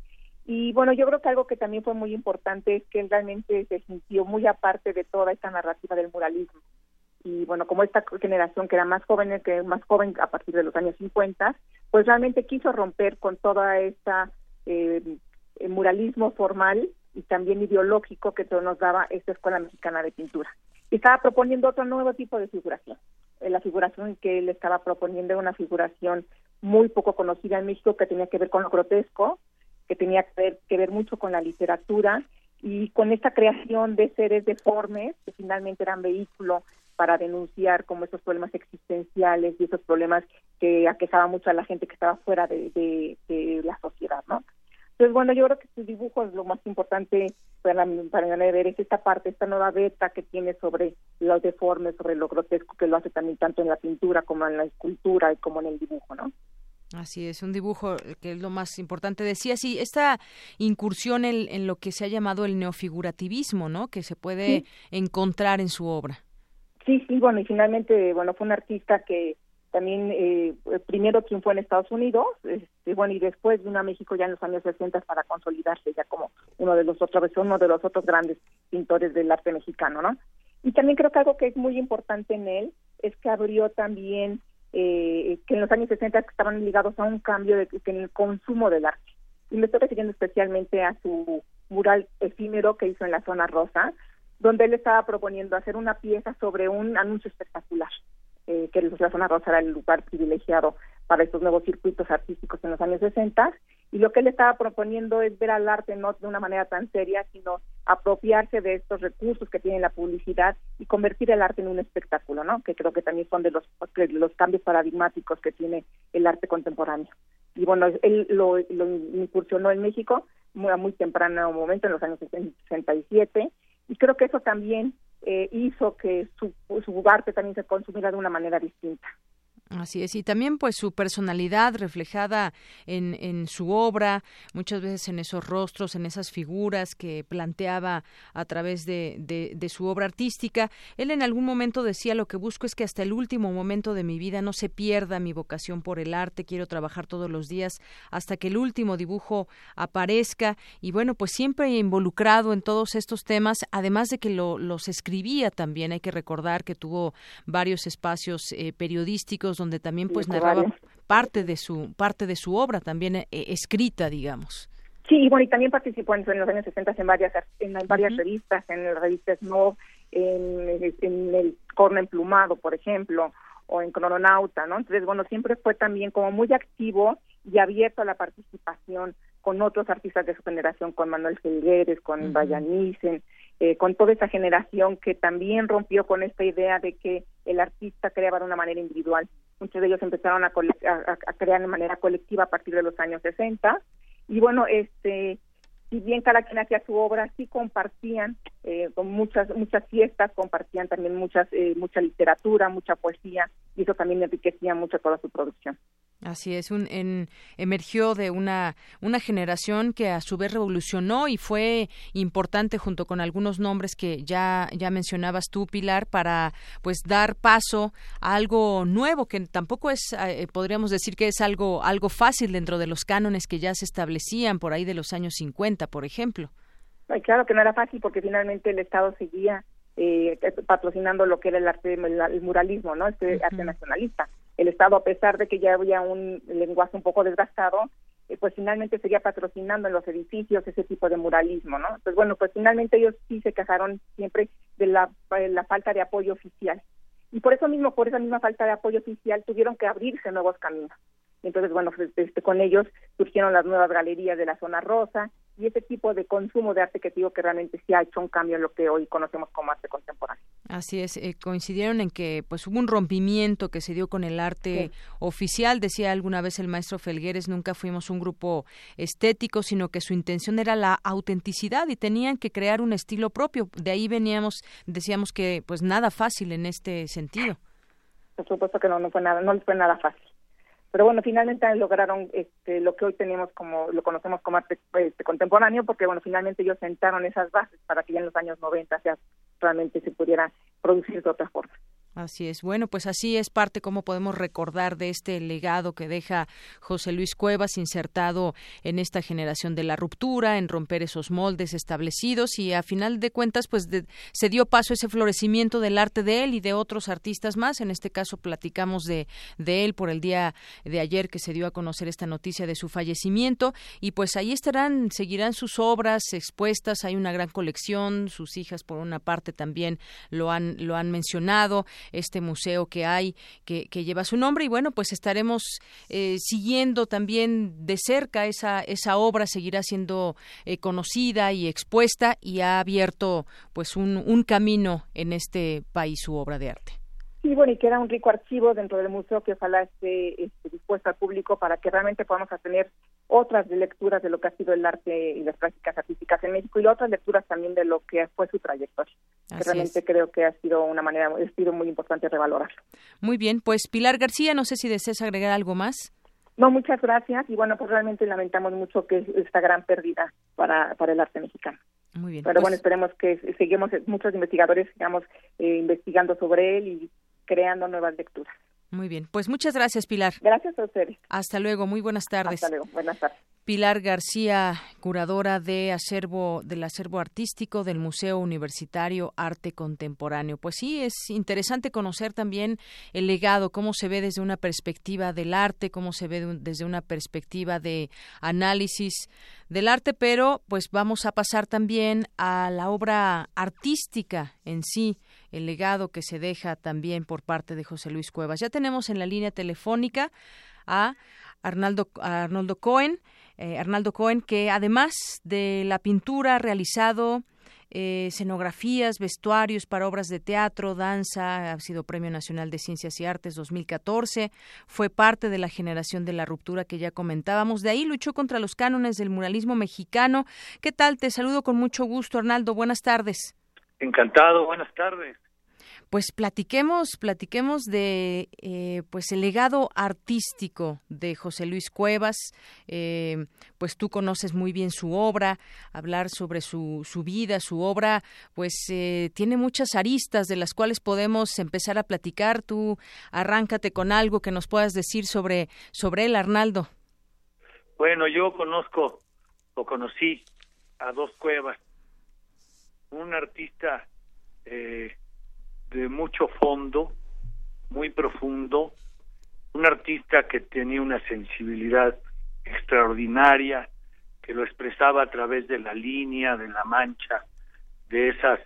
Y bueno, yo creo que algo que también fue muy importante es que él realmente se sintió muy aparte de toda esta narrativa del muralismo y bueno, como esta generación que era más joven, que más joven a partir de los años 50, pues realmente quiso romper con toda esta eh, muralismo formal y también ideológico que nos daba esta Escuela Mexicana de Pintura. Y estaba proponiendo otro nuevo tipo de figuración. Eh, la figuración que él estaba proponiendo era una figuración muy poco conocida en México que tenía que ver con lo grotesco, que tenía que ver, que ver mucho con la literatura y con esta creación de seres deformes que finalmente eran vehículo para denunciar como esos problemas existenciales y esos problemas que aquejaban mucho a la gente que estaba fuera de, la sociedad, ¿no? Entonces, bueno, yo creo que su dibujo es lo más importante para, para ver, es esta parte, esta nueva beta que tiene sobre los deformes, sobre lo grotesco, que lo hace también tanto en la pintura como en la escultura y como en el dibujo, ¿no? Así es, un dibujo que es lo más importante. Decía, sí, esta incursión en, lo que se ha llamado el neofigurativismo, ¿no? Que se puede encontrar en su obra. Sí, sí, bueno, y finalmente, bueno, fue un artista que también eh, primero fue en Estados Unidos, este, bueno, y después vino a México ya en los años 60 para consolidarse ya como uno de los otros, uno de los otros grandes pintores del arte mexicano, ¿no? Y también creo que algo que es muy importante en él es que abrió también eh, que en los años 60 estaban ligados a un cambio de, en el consumo del arte. Y me estoy refiriendo especialmente a su mural efímero que hizo en la zona rosa, donde él estaba proponiendo hacer una pieza sobre un anuncio espectacular, eh, que la zona rosa era el lugar privilegiado para estos nuevos circuitos artísticos en los años 60, y lo que él estaba proponiendo es ver al arte no de una manera tan seria, sino apropiarse de estos recursos que tiene la publicidad y convertir el arte en un espectáculo, ¿no? Que creo que también son de los, los cambios paradigmáticos que tiene el arte contemporáneo. Y bueno, él lo, lo incursionó en México muy, a muy temprano momento, en los años 67, y creo que eso también eh, hizo que su, su arte también se consumiera de una manera distinta. Así es, y también pues su personalidad reflejada en, en su obra, muchas veces en esos rostros, en esas figuras que planteaba a través de, de, su obra artística. Él en algún momento decía, lo que busco es que hasta el último momento de mi vida no se pierda mi vocación por el arte, quiero trabajar todos los días hasta que el último dibujo aparezca y bueno, pues siempre involucrado en todos estos temas, además de que lo, los escribía también, hay que recordar que tuvo varios espacios eh, periodísticos donde también pues narraba parte de su parte de su obra también eh, escrita, digamos. Sí, y bueno, y también participó en, los años 60 en varias en varias revistas, en la revista Snow, en, en, el Corno Emplumado, por ejemplo, o en Crononauta, ¿no? Entonces, bueno, siempre fue también como muy activo y abierto a la participación con otros artistas de su generación, con Manuel Felgueres, con uh eh, con toda esa generación que también rompió con esta idea de que el artista creaba de una manera individual. Muchos de ellos empezaron a, crear de manera colectiva a partir de los años 60 y bueno, este si bien cada quien hacía su obra, sí compartían eh, con muchas muchas fiestas, compartían también muchas eh, mucha literatura, mucha poesía y eso también enriquecía mucho toda su producción. Así es, un, en, emergió de una, una generación que a su vez revolucionó y fue importante junto con algunos nombres que ya, ya mencionabas tú, Pilar, para pues dar paso a algo nuevo que tampoco es, eh, podríamos decir que es algo, algo fácil dentro de los cánones que ya se establecían por ahí de los años 50, por ejemplo. Claro que no era fácil porque finalmente el Estado seguía eh, patrocinando lo que era el arte, el, muralismo, ¿no? Este arte nacionalista el Estado, a pesar de que ya había un lenguaje un poco desgastado, eh, pues finalmente seguía patrocinando en los edificios ese tipo de muralismo, ¿no? Entonces, bueno, pues finalmente ellos sí se quejaron siempre de la, la falta de apoyo oficial. Y por eso mismo, por esa misma falta de apoyo oficial, tuvieron que abrirse nuevos caminos. Entonces, bueno, pues, este, con ellos surgieron las nuevas galerías de la zona rosa, y ese tipo de consumo de arte que digo que realmente sí ha hecho un cambio en lo que hoy conocemos como arte contemporáneo. Así es, eh, coincidieron en que pues hubo un rompimiento que se dio con el arte oficial, decía alguna vez el maestro Felgueres, nunca fuimos un grupo estético, sino que su intención era la autenticidad y tenían que crear un estilo propio. De ahí veníamos, decíamos que pues nada fácil en este sentido. Por supuesto que no, no fue nada, no fue nada fácil pero bueno finalmente lograron este, lo que hoy tenemos como lo conocemos como arte este, contemporáneo porque bueno finalmente ellos sentaron esas bases para que ya en los años 90 ya realmente se pudiera producir de otra forma Así es. Bueno, pues así es parte como podemos recordar de este legado que deja José Luis Cuevas insertado en esta generación de la ruptura, en romper esos moldes establecidos y a final de cuentas pues se dio paso a ese florecimiento del arte de él y de otros artistas más. En este caso platicamos de, de él por el día de ayer que se dio a conocer esta noticia de su fallecimiento y pues ahí estarán, seguirán sus obras expuestas. Hay una gran colección, sus hijas por una parte también lo han, lo han mencionado este museo que hay que, lleva su nombre y bueno pues estaremos eh, siguiendo también de cerca esa esa obra seguirá siendo eh, conocida y expuesta y ha abierto pues un, un camino en este país su obra de arte. Sí, bueno, y queda un rico archivo dentro del museo que ojalá esté, esté dispuesto al público para que realmente podamos tener otras lecturas de lo que ha sido el arte y las prácticas artísticas en México y otras lecturas también de lo que fue su trayectoria. que realmente creo que ha sido una manera, ha sido muy importante revalorarlo. Muy bien, pues Pilar García, no sé si deseas agregar algo más. No, muchas gracias y bueno, pues realmente lamentamos mucho que esta gran pérdida para, para el arte mexicano. Muy bien. Pero pues bueno, esperemos que seguimos, muchos investigadores sigamos eh, investigando sobre él y creando nuevas lecturas. Muy bien, pues muchas gracias, Pilar. Gracias a ustedes. Hasta luego, muy buenas tardes. Hasta luego, buenas tardes. Pilar García, curadora de acervo del acervo artístico del Museo Universitario Arte Contemporáneo. Pues sí, es interesante conocer también el legado, cómo se ve desde una perspectiva del arte, cómo se ve desde una perspectiva de análisis del arte, pero pues vamos a pasar también a la obra artística en sí, el legado que se deja también por parte de José Luis Cuevas. Ya tenemos en la línea telefónica a Arnaldo, Arnoldo Cohen eh, Arnaldo Cohen, que además de la pintura ha realizado eh, escenografías, vestuarios para obras de teatro, danza, ha sido Premio Nacional de Ciencias y Artes 2014, fue parte de la generación de la ruptura que ya comentábamos, de ahí luchó contra los cánones del muralismo mexicano. ¿Qué tal? Te saludo con mucho gusto, Arnaldo, buenas tardes. Encantado, buenas tardes. pues platiquemos, platiquemos de eh, pues el legado artístico de José Luis Cuevas. Eh, pues tú conoces muy bien su obra, hablar sobre su, su vida, su obra, pues eh, tiene muchas aristas de las cuales podemos empezar a platicar. Tú arráncate con algo que nos puedas decir sobre, sobre él, Arnaldo. Bueno, yo conozco o conocí a dos cuevas. Un artista eh, de mucho fondo, muy profundo, un artista que tenía una sensibilidad extraordinaria, que lo expresaba a través de la línea, de la mancha, de esas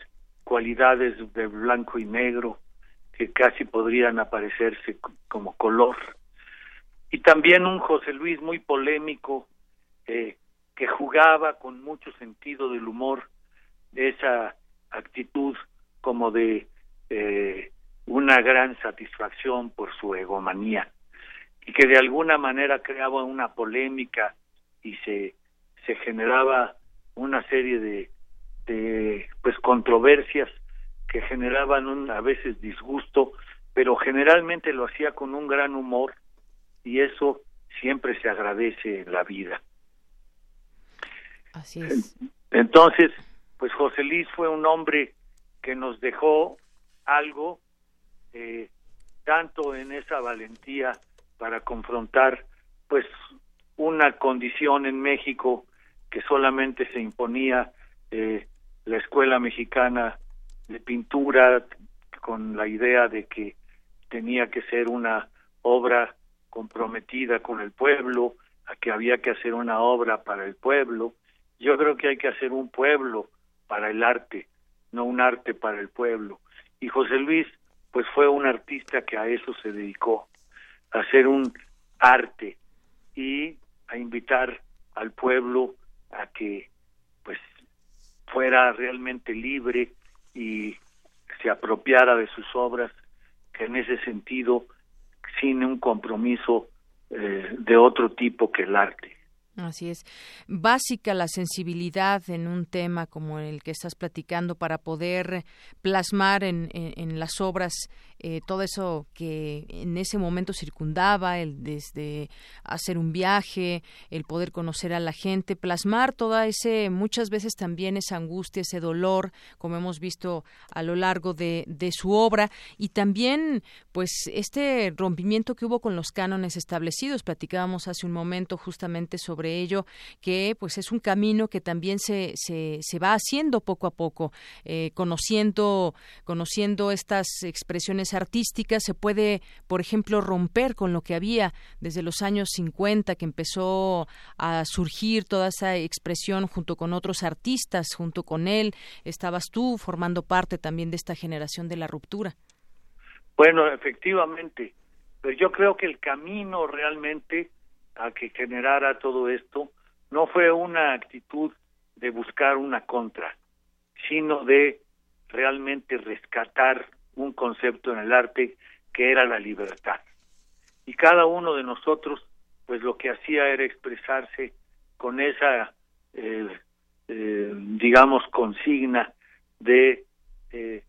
cualidades de blanco y negro que casi podrían aparecerse como color. Y también un José Luis muy polémico, eh, que jugaba con mucho sentido del humor, esa actitud como de eh, una gran satisfacción por su egomanía y que de alguna manera creaba una polémica y se se generaba una serie de, de pues controversias que generaban un, a veces disgusto pero generalmente lo hacía con un gran humor y eso siempre se agradece en la vida. Así es. Entonces pues José Luis fue un hombre que nos dejó algo, eh, tanto en esa valentía para confrontar pues una condición en México que solamente se imponía eh, la escuela mexicana de pintura con la idea de que tenía que ser una obra comprometida con el pueblo, a que había que hacer una obra para el pueblo. Yo creo que hay que hacer un pueblo para el arte, no un arte para el pueblo y José Luis pues fue un artista que a eso se dedicó, a hacer un arte y a invitar al pueblo a que pues fuera realmente libre y se apropiara de sus obras, que en ese sentido sin un compromiso eh, de otro tipo que el arte. Así es. Básica la sensibilidad en un tema como el que estás platicando para poder plasmar en, en, las obras eh, todo eso que en ese momento circundaba, el desde hacer un viaje, el poder conocer a la gente, plasmar toda ese, muchas veces también esa angustia, ese dolor, como hemos visto a lo largo de, de su obra, y también pues este rompimiento que hubo con los cánones establecidos. Platicábamos hace un momento justamente sobre ello, que pues es un camino que también se, se, se va haciendo poco a poco, eh, conociendo, conociendo estas expresiones artísticas se puede, por ejemplo, romper con lo que había desde los años 50 que empezó a surgir toda esa expresión junto con otros artistas, junto con él, estabas tú formando parte también de esta generación de la ruptura. Bueno, efectivamente, pero yo creo que el camino realmente a que generara todo esto no fue una actitud de buscar una contra, sino de realmente rescatar un concepto en el arte que era la libertad. Y cada uno de nosotros, pues lo que hacía era expresarse con esa, eh, eh, digamos, consigna de, eh,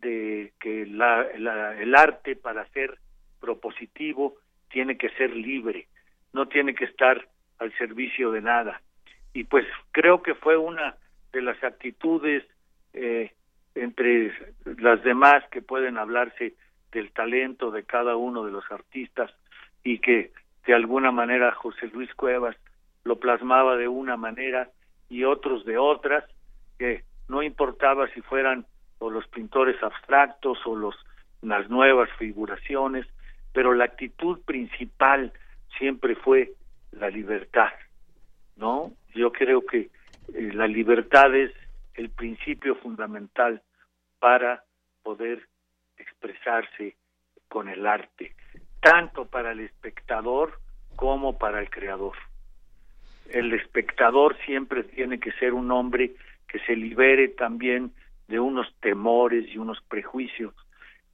de que la, el arte para ser propositivo tiene que ser libre, no tiene que estar al servicio de nada. Y pues creo que fue una de las actitudes eh, entre las demás que pueden hablarse del talento de cada uno de los artistas y que de alguna manera José Luis Cuevas lo plasmaba de una manera y otros de otras, que no importaba si fueran o los pintores abstractos o los las nuevas figuraciones, pero la actitud principal siempre fue la libertad, ¿no? Yo creo que eh, la libertad es el principio fundamental para poder expresarse con el arte, tanto para el espectador como para el creador. El espectador siempre tiene que ser un hombre que se libere también de unos temores y unos prejuicios.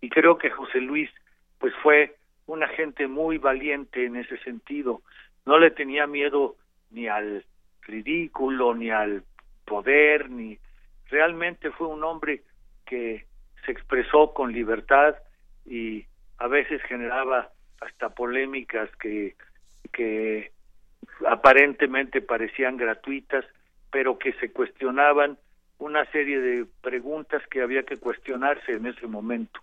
Y creo que José Luis pues fue una gente muy valiente en ese sentido. No le tenía miedo ni al ridículo, ni al poder, ni realmente fue un hombre que se expresó con libertad y a veces generaba hasta polémicas que, que aparentemente parecían gratuitas, pero que se cuestionaban una serie de preguntas que había que cuestionarse en ese momento.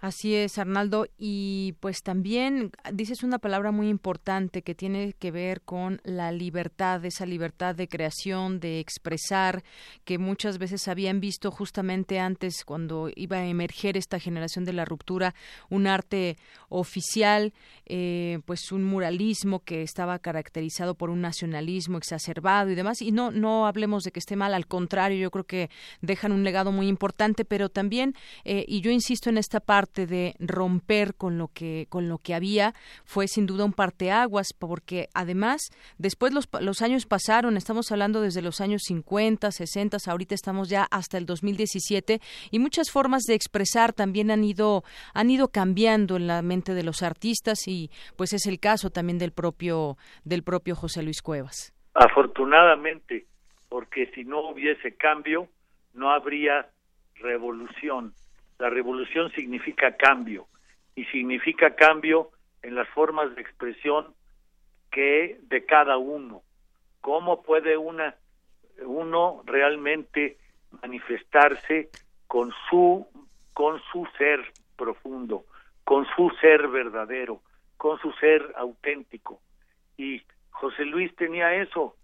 Así es, Arnaldo. Y pues también dices una palabra muy importante que tiene que ver con la libertad, esa libertad de creación, de expresar, que muchas veces habían visto justamente antes, cuando iba a emerger esta generación de la ruptura, un arte oficial, eh, pues un muralismo que estaba caracterizado por un nacionalismo exacerbado y demás. Y no, no hablemos de que esté mal, al contrario, yo creo que dejan un legado muy importante, pero también, eh, y yo insisto en esta parte, de romper con lo que con lo que había fue sin duda un parteaguas porque además después los, los años pasaron estamos hablando desde los años 50 60 ahorita estamos ya hasta el 2017 y muchas formas de expresar también han ido han ido cambiando en la mente de los artistas y pues es el caso también del propio del propio José Luis Cuevas. Afortunadamente porque si no hubiese cambio no habría revolución la revolución significa cambio y significa cambio en las formas de expresión que de cada uno. ¿Cómo puede una uno realmente manifestarse con su con su ser profundo, con su ser verdadero, con su ser auténtico? Y José Luis tenía eso,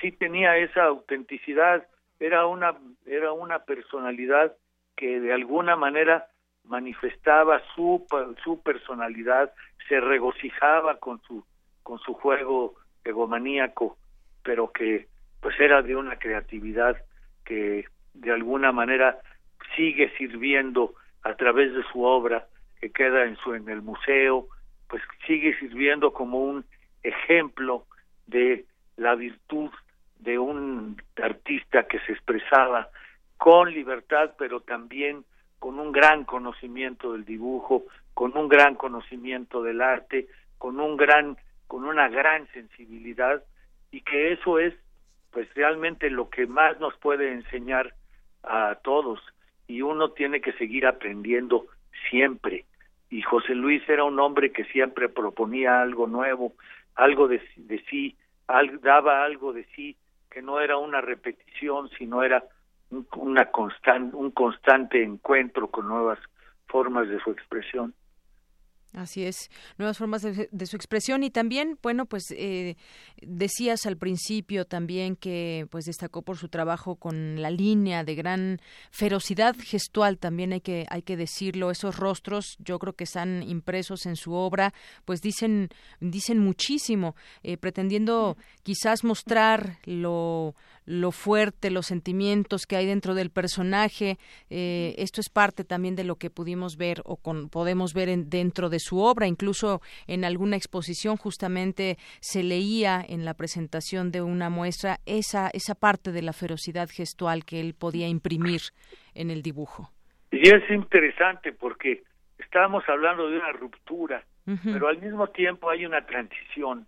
sí tenía esa autenticidad, era una era una personalidad que de alguna manera manifestaba su su personalidad, se regocijaba con su con su juego egomaníaco, pero que pues era de una creatividad que de alguna manera sigue sirviendo a través de su obra que queda en su en el museo, pues sigue sirviendo como un ejemplo de la virtud de un artista que se expresaba con libertad, pero también con un gran conocimiento del dibujo, con un gran conocimiento del arte, con un gran con una gran sensibilidad y que eso es pues realmente lo que más nos puede enseñar a todos y uno tiene que seguir aprendiendo siempre. Y José Luis era un hombre que siempre proponía algo nuevo, algo de, de sí, daba algo de sí que no era una repetición, sino era una constante, un constante encuentro con nuevas formas de su expresión. Así es, nuevas formas de, su expresión y también, bueno, pues eh, decías al principio también que pues destacó por su trabajo con la línea de gran ferocidad gestual, también hay que hay que decirlo, esos rostros yo creo que están impresos en su obra, pues dicen dicen muchísimo, eh, pretendiendo quizás mostrar lo lo fuerte, los sentimientos que hay dentro del personaje. Eh, esto es parte también de lo que pudimos ver o con, podemos ver en, dentro de su obra. Incluso en alguna exposición justamente se leía en la presentación de una muestra esa, esa parte de la ferocidad gestual que él podía imprimir en el dibujo. Y es interesante porque estábamos hablando de una ruptura, pero al mismo tiempo hay una transición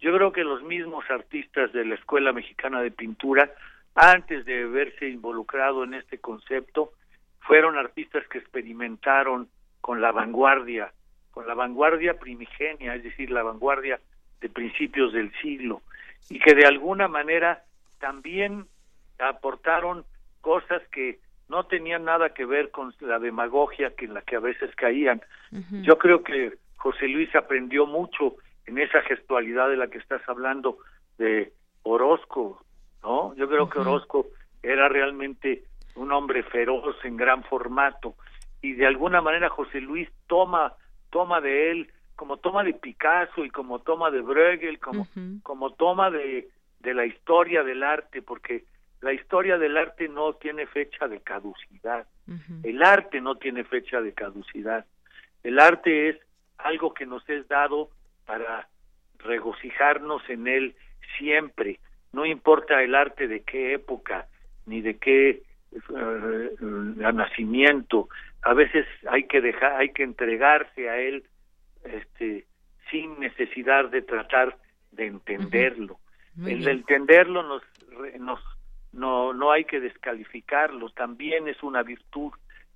yo creo que los mismos artistas de la Escuela Mexicana de Pintura, antes de verse involucrado en este concepto, fueron artistas que experimentaron con la vanguardia, con la vanguardia primigenia, es decir, la vanguardia de principios del siglo, y que de alguna manera también aportaron cosas que no tenían nada que ver con la demagogia que en la que a veces caían. Yo creo que José Luis aprendió mucho en esa gestualidad de la que estás hablando de Orozco, ¿no? Yo creo que Orozco era realmente un hombre feroz en gran formato y de alguna manera José Luis toma toma de él como toma de Picasso y como toma de Bruegel, como como toma de de la historia del arte porque la historia del arte no tiene fecha de caducidad. El arte no tiene fecha de caducidad. El arte es algo que nos es dado para regocijarnos en él siempre, no importa el arte de qué época ni de qué uh, nacimiento, a veces hay que dejar, hay que entregarse a él este sin necesidad de tratar de entenderlo. el de entenderlo nos nos no no hay que descalificarlo, también es una virtud,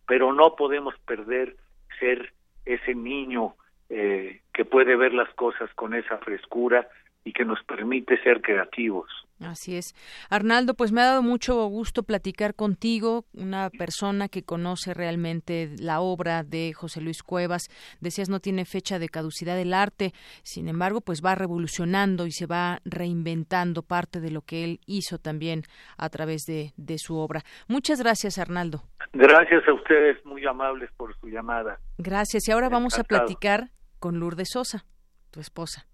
pero no podemos perder ser ese niño eh, que puede ver las cosas con esa frescura y que nos permite ser creativos. Así es. Arnaldo, pues me ha dado mucho gusto platicar contigo, una persona que conoce realmente la obra de José Luis Cuevas. Decías, no tiene fecha de caducidad del arte, sin embargo, pues va revolucionando y se va reinventando parte de lo que él hizo también a través de, de su obra. Muchas gracias, Arnaldo. Gracias a ustedes, muy amables por su llamada. Gracias. Y ahora vamos a platicar con Lourdes Sosa, tu esposa.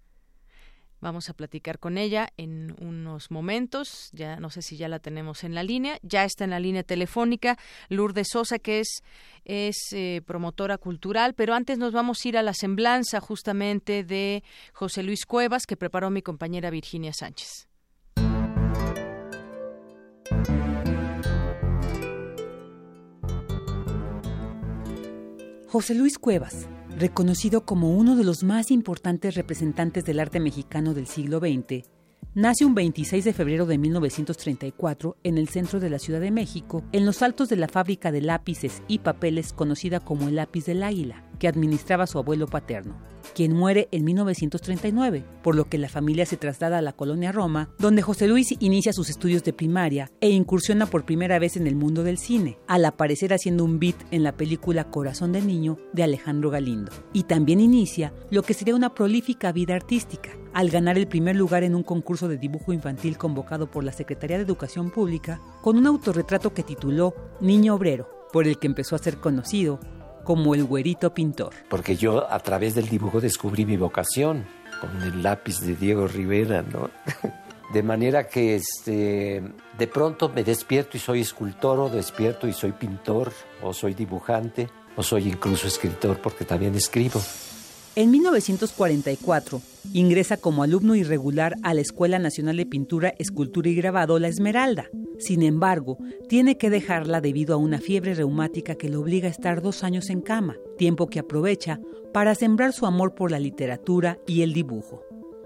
Vamos a platicar con ella en unos momentos. Ya no sé si ya la tenemos en la línea. Ya está en la línea telefónica Lourdes Sosa, que es, eh, promotora cultural. Pero antes nos vamos a ir a la semblanza justamente de José Luis Cuevas, que preparó mi compañera Virginia Sánchez. José Luis Cuevas reconocido como uno de los más importantes representantes del arte mexicano del siglo XX, nace un 26 de febrero de 1934 en el centro de la Ciudad de México, en los altos de la fábrica de lápices y papeles conocida como el lápiz del águila, que administraba su abuelo paterno quien muere en 1939, por lo que la familia se traslada a la colonia Roma, donde José Luis inicia sus estudios de primaria e incursiona por primera vez en el mundo del cine, al aparecer haciendo un beat en la película Corazón de Niño de Alejandro Galindo. Y también inicia lo que sería una prolífica vida artística, al ganar el primer lugar en un concurso de dibujo infantil convocado por la Secretaría de Educación Pública, con un autorretrato que tituló Niño Obrero, por el que empezó a ser conocido como el güerito pintor. Porque yo a través del dibujo descubrí mi vocación, con el lápiz de Diego Rivera, ¿no? De manera que este, de pronto me despierto y soy escultor, o despierto y soy pintor, o soy dibujante, o soy incluso escritor, porque también escribo. En 1944 ingresa como alumno irregular a la Escuela Nacional de Pintura, Escultura y Grabado La Esmeralda. Sin embargo, tiene que dejarla debido a una fiebre reumática que lo obliga a estar dos años en cama, tiempo que aprovecha para sembrar su amor por la literatura y el dibujo.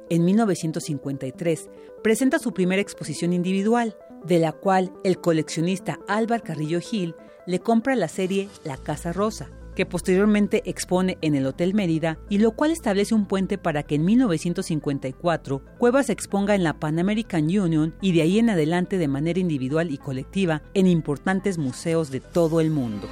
En 1953 presenta su primera exposición individual, de la cual el coleccionista Álvaro Carrillo Gil le compra la serie La Casa Rosa, que posteriormente expone en el Hotel Mérida y lo cual establece un puente para que en 1954 Cuevas exponga en la Pan American Union y de ahí en adelante de manera individual y colectiva en importantes museos de todo el mundo.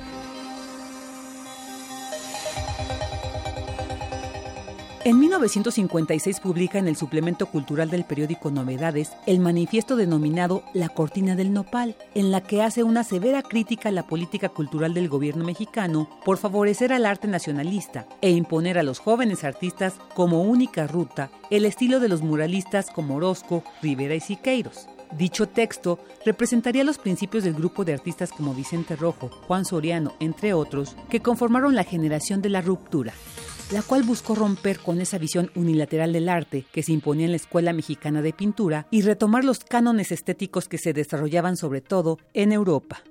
En 1956 publica en el suplemento cultural del periódico Novedades el manifiesto denominado La Cortina del Nopal, en la que hace una severa crítica a la política cultural del gobierno mexicano por favorecer al arte nacionalista e imponer a los jóvenes artistas como única ruta el estilo de los muralistas como Orozco, Rivera y Siqueiros. Dicho texto representaría los principios del grupo de artistas como Vicente Rojo, Juan Soriano, entre otros, que conformaron la generación de la ruptura la cual buscó romper con esa visión unilateral del arte que se imponía en la Escuela Mexicana de Pintura y retomar los cánones estéticos que se desarrollaban sobre todo en Europa.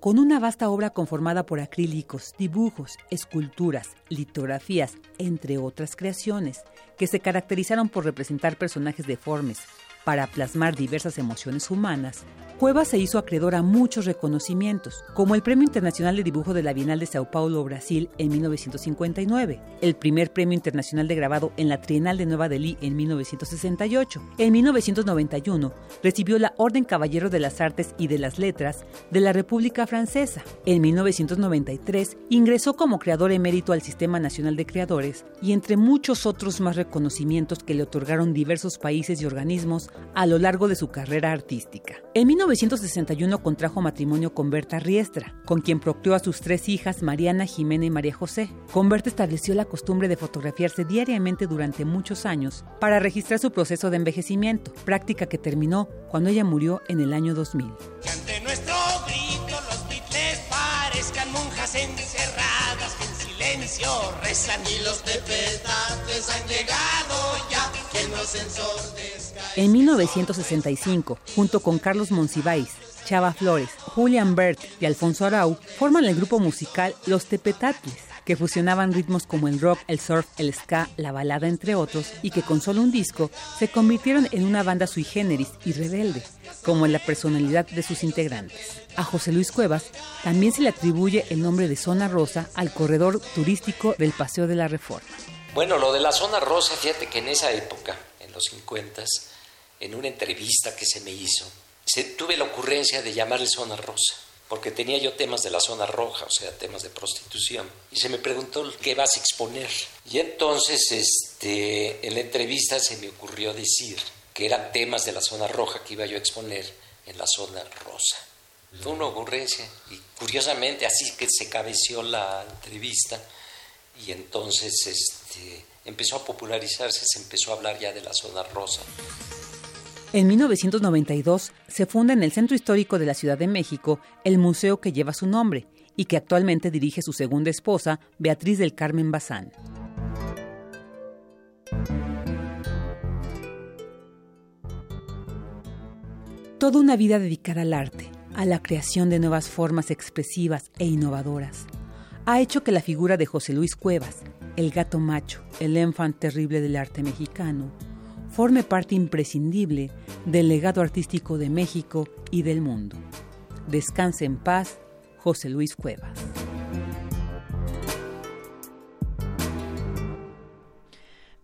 Con una vasta obra conformada por acrílicos, dibujos, esculturas, litografías, entre otras creaciones, que se caracterizaron por representar personajes deformes, para plasmar diversas emociones humanas, Cuevas se hizo acreedor a muchos reconocimientos, como el Premio Internacional de Dibujo de la Bienal de Sao Paulo, Brasil, en 1959, el primer Premio Internacional de Grabado en la Trienal de Nueva Delhi en 1968. En 1991 recibió la Orden Caballero de las Artes y de las Letras de la República Francesa. En 1993 ingresó como creador emérito al Sistema Nacional de Creadores y entre muchos otros más reconocimientos que le otorgaron diversos países y organismos a lo largo de su carrera artística. 1961 contrajo matrimonio con Berta Riestra, con quien procreó a sus tres hijas Mariana, Jimena y María José. Con Berta estableció la costumbre de fotografiarse diariamente durante muchos años para registrar su proceso de envejecimiento, práctica que terminó cuando ella murió en el año 2000. ante nuestro grito los Beatles parezcan monjas encerradas que en silencio rezan y los tepetantes han llegado ya que. En 1965, junto con Carlos Monsiváis, Chava Flores, Julian Bert y Alfonso Arau, forman el grupo musical Los Tepetatles, que fusionaban ritmos como el rock, el surf, el ska, la balada, entre otros, y que con solo un disco se convirtieron en una banda sui generis y rebelde, como en la personalidad de sus integrantes. A José Luis Cuevas también se le atribuye el nombre de Zona Rosa al corredor turístico del Paseo de la Reforma. Bueno, lo de la Zona Rosa, fíjate que en esa época, en los 50, en una entrevista que se me hizo, se, tuve la ocurrencia de llamarle Zona Rosa porque tenía yo temas de la zona roja, o sea, temas de prostitución, y se me preguntó qué vas a exponer. Y entonces, este, en la entrevista se me ocurrió decir que eran temas de la zona roja que iba yo a exponer en la zona rosa. Fue una ocurrencia y curiosamente así que se cabeció la entrevista y entonces este, empezó a popularizarse, se empezó a hablar ya de la zona rosa. En 1992 se funda en el Centro Histórico de la Ciudad de México el museo que lleva su nombre y que actualmente dirige su segunda esposa, Beatriz del Carmen Bazán. Toda una vida dedicada al arte, a la creación de nuevas formas expresivas e innovadoras, ha hecho que la figura de José Luis Cuevas, el gato macho, el enfant terrible del arte mexicano, forme parte imprescindible del legado artístico de México y del mundo. Descanse en paz, José Luis Cuevas.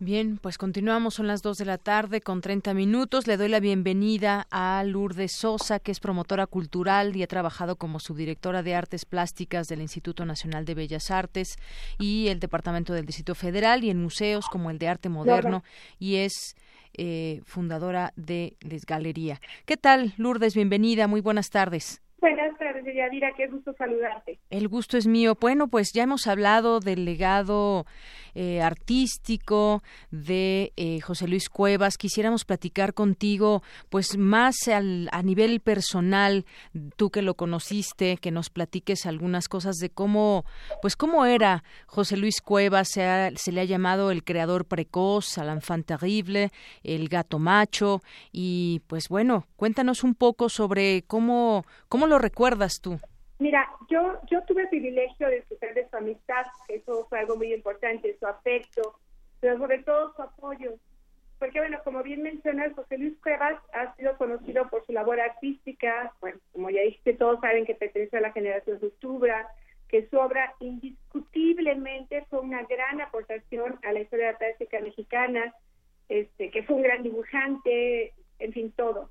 Bien, pues continuamos, son las 2 de la tarde con 30 minutos. Le doy la bienvenida a Lourdes Sosa, que es promotora cultural y ha trabajado como subdirectora de Artes Plásticas del Instituto Nacional de Bellas Artes y el Departamento del Distrito Federal y en museos como el de Arte Moderno y es eh, fundadora de Les Galería. ¿Qué tal, Lourdes? Bienvenida, muy buenas tardes. Buenas tardes, Yadira, qué gusto saludarte. El gusto es mío. Bueno, pues ya hemos hablado del legado eh, artístico de eh, José Luis Cuevas. Quisiéramos platicar contigo, pues más a nivel personal, tú que lo conociste, que nos platiques algunas cosas de cómo, pues cómo era José Luis Cuevas. Se, le ha llamado el creador precoz, al enfant terrible, el gato macho y, pues bueno, cuéntanos un poco sobre cómo cómo lo recuerdas tú. Mira, yo, yo tuve el privilegio de disfrutar de su amistad, eso fue algo muy importante, su afecto, pero sobre todo su apoyo. Porque, bueno, como bien mencionas, José Luis Cuevas ha sido conocido por su labor artística. Bueno, como ya dijiste, todos saben que pertenece a la generación Ruptura, que su obra indiscutiblemente fue una gran aportación a la historia artística mexicana, este, que fue un gran dibujante, en fin, todo.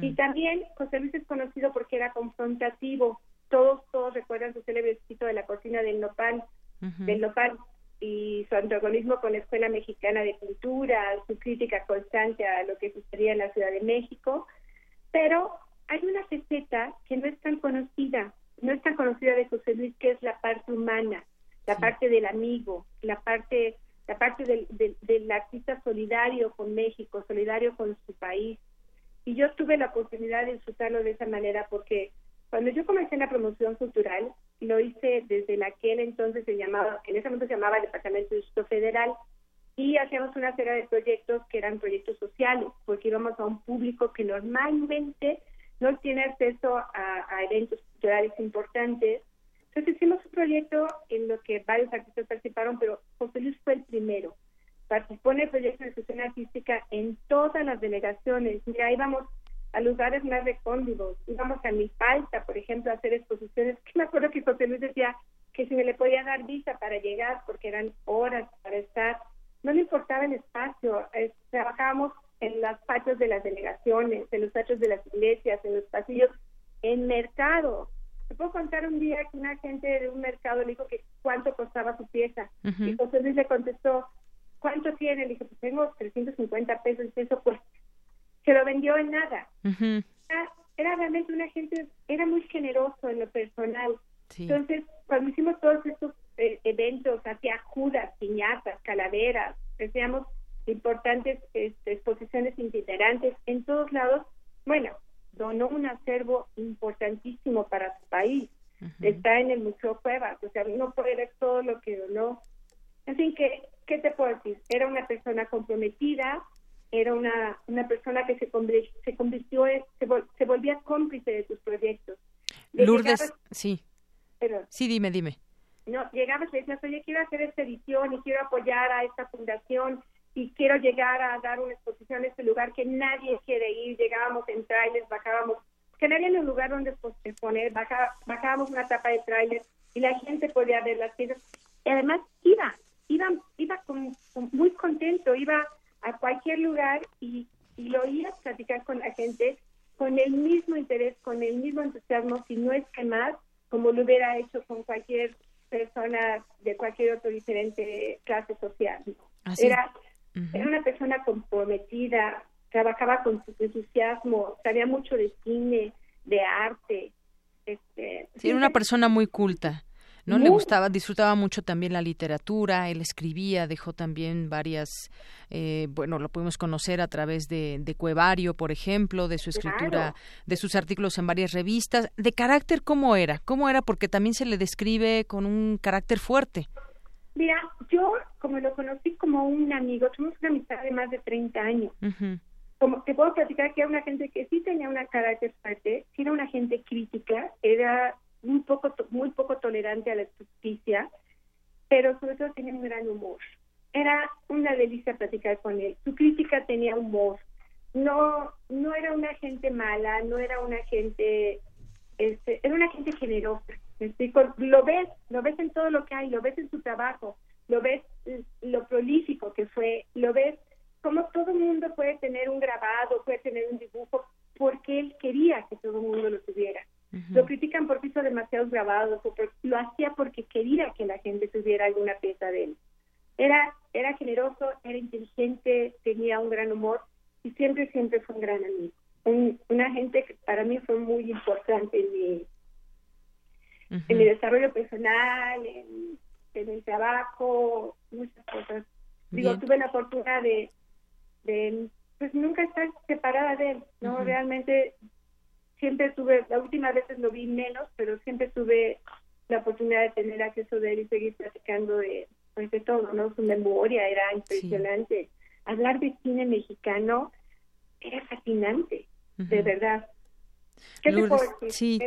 Y también José Luis es conocido porque era confrontativo, todos, todos recuerdan su célebre escrito de la cortina del nopal, del nopal y su antagonismo con la Escuela Mexicana de Pintura, su crítica constante a lo que sucedía en la Ciudad de México, pero hay una receta que no es tan conocida, no es tan conocida de José Luis, que es la parte humana, la parte del amigo, la parte, la parte del, del, del artista solidario con México, solidario con su país. Y yo tuve la oportunidad de disfrutarlo de esa manera porque cuando yo comencé en la promoción cultural, lo hice desde la aquel entonces se llamaba, en ese momento se llamaba el Departamento de Instituto Federal, y hacíamos una serie de proyectos que eran proyectos sociales, porque íbamos a un público que normalmente no tiene acceso a, eventos culturales importantes. Entonces hicimos un proyecto en lo que varios artistas participaron, pero José Luis fue el primero. Participó en el proyecto de expresión artística en todas las delegaciones. Mira, íbamos a lugares más recónditos. Íbamos a Milpalta, por ejemplo, a hacer exposiciones. Que me acuerdo que José Luis decía que si me le podía dar visa para llegar, porque eran horas para estar, no le importaba el espacio. trabajábamos en los patios de las delegaciones, en los patios de las iglesias, en los pasillos, en mercado. Te puedo contar un día que una gente de un mercado le dijo que cuánto costaba su pieza. Y José Luis le contestó, ¿cuánto tiene? Le dije, pues tengo 350 pesos. Y eso pues se lo vendió en nada. era, realmente una gente, era muy generoso en lo personal. Entonces, cuando hicimos todos estos eh, eventos, hacía judas, piñatas, calaveras, hacíamos importantes este, exposiciones itinerantes en todos lados, bueno, donó un acervo importantísimo para su país. Está en el Museo Cuevas, o sea, no puede ver todo lo que donó. En fin, ¿qué, ¿qué te puedo decir? Era una persona comprometida, era una, una persona que se, convirtió, se convirtió, se, se volvía cómplice de sus proyectos. Lourdes, sí. sí, dime, dime. no llegabas y le decías, oye, quiero hacer esta edición y quiero apoyar a esta fundación y quiero llegar a dar una exposición en este lugar que nadie quiere ir. Llegábamos en trailers, bajábamos, que no había un lugar donde poner, bajábamos una tapa de trailer y la gente podía ver las piezas. Y además iba, iba, iba con, muy contento, iba a cualquier lugar y, y lo oía platicar con la gente con el mismo interés, con el mismo entusiasmo, si no es que más, como lo hubiera hecho con cualquier persona de cualquier otro diferente clase social. Era, era una persona comprometida, trabajaba con su entusiasmo, sabía mucho de cine, de arte. Este, era una persona muy culta. ¿No? Le gustaba, disfrutaba mucho también la literatura, él escribía, dejó también varias, eh, bueno, lo pudimos conocer a través de, de Cuevario, por ejemplo, de su escritura, de sus artículos en varias revistas. ¿De carácter cómo era? ¿Cómo era? Porque también se le describe con un carácter fuerte. Mira, yo como lo conocí como un amigo, tuvimos una amistad de más de 30 años. Como te puedo platicar que era una gente que sí tenía una carácter fuerte, sí era una gente crítica, era muy poco, muy poco tolerante a la justicia, pero sobre todo tenía un gran humor. Era una delicia platicar con él. Su crítica tenía humor. No, no era una gente mala, no era una gente, este, era una gente generosa. Lo ves, lo ves en todo lo que hay, lo ves en su trabajo, lo ves lo prolífico que fue, lo ves como todo el mundo puede tener un grabado, puede tener un dibujo, porque él quería que todo el mundo lo tuviera. Lo critican porque hizo demasiados grabados, o lo hacía porque quería que la gente tuviera alguna pieza de él. Era, era generoso, era inteligente, tenía un gran humor y siempre, siempre fue un gran amigo. una gente que para mí fue muy importante en mi, en mi desarrollo personal, en, el trabajo, muchas cosas. Digo, tuve la fortuna de, de pues nunca estar separada de él, ¿no? Realmente siempre tuve, la última vez lo vi menos, pero siempre tuve la oportunidad de tener acceso de él y seguir platicando de, pues de todo, ¿no? Su memoria era impresionante. Hablar de cine mexicano era fascinante, de verdad. Sí,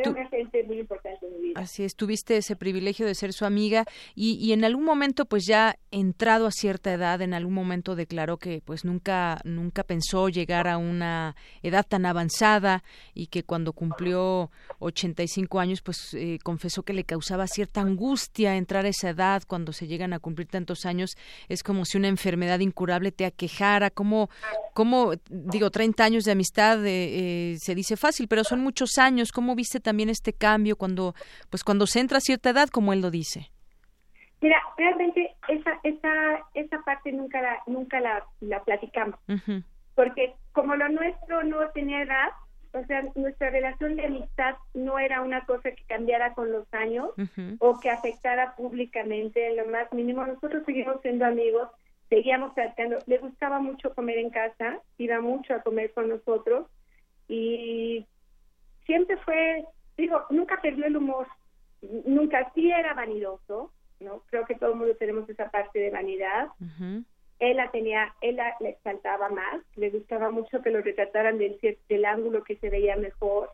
Así es, tuviste ese privilegio de ser su amiga y, y, en algún momento, pues ya entrado a cierta edad, en algún momento declaró que pues nunca, nunca pensó llegar a una edad tan avanzada y que cuando cumplió 85 años, pues eh, confesó que le causaba cierta angustia entrar a esa edad cuando se llegan a cumplir tantos años. Es como si una enfermedad incurable te aquejara, como, como digo, 30 años de amistad eh, eh, se dice fácil, pero son muchos años. ¿Cómo viste también este cambio cuando, pues cuando se entra a cierta edad, como él lo dice? Mira, realmente esa esa esa parte nunca la nunca la, la platicamos, porque como lo nuestro no tenía edad, o sea, nuestra relación de amistad no era una cosa que cambiara con los años o que afectara públicamente en lo más mínimo. Nosotros seguimos siendo amigos, seguíamos tratando. Le gustaba mucho comer en casa, iba mucho a comer con nosotros y siempre fue, digo, nunca perdió el humor, nunca sí era vanidoso, ¿no? Creo que todo el mundo tenemos esa parte de vanidad. Él la tenía, él la, le exaltaba más, le gustaba mucho que lo retrataran del, del ángulo que se veía mejor.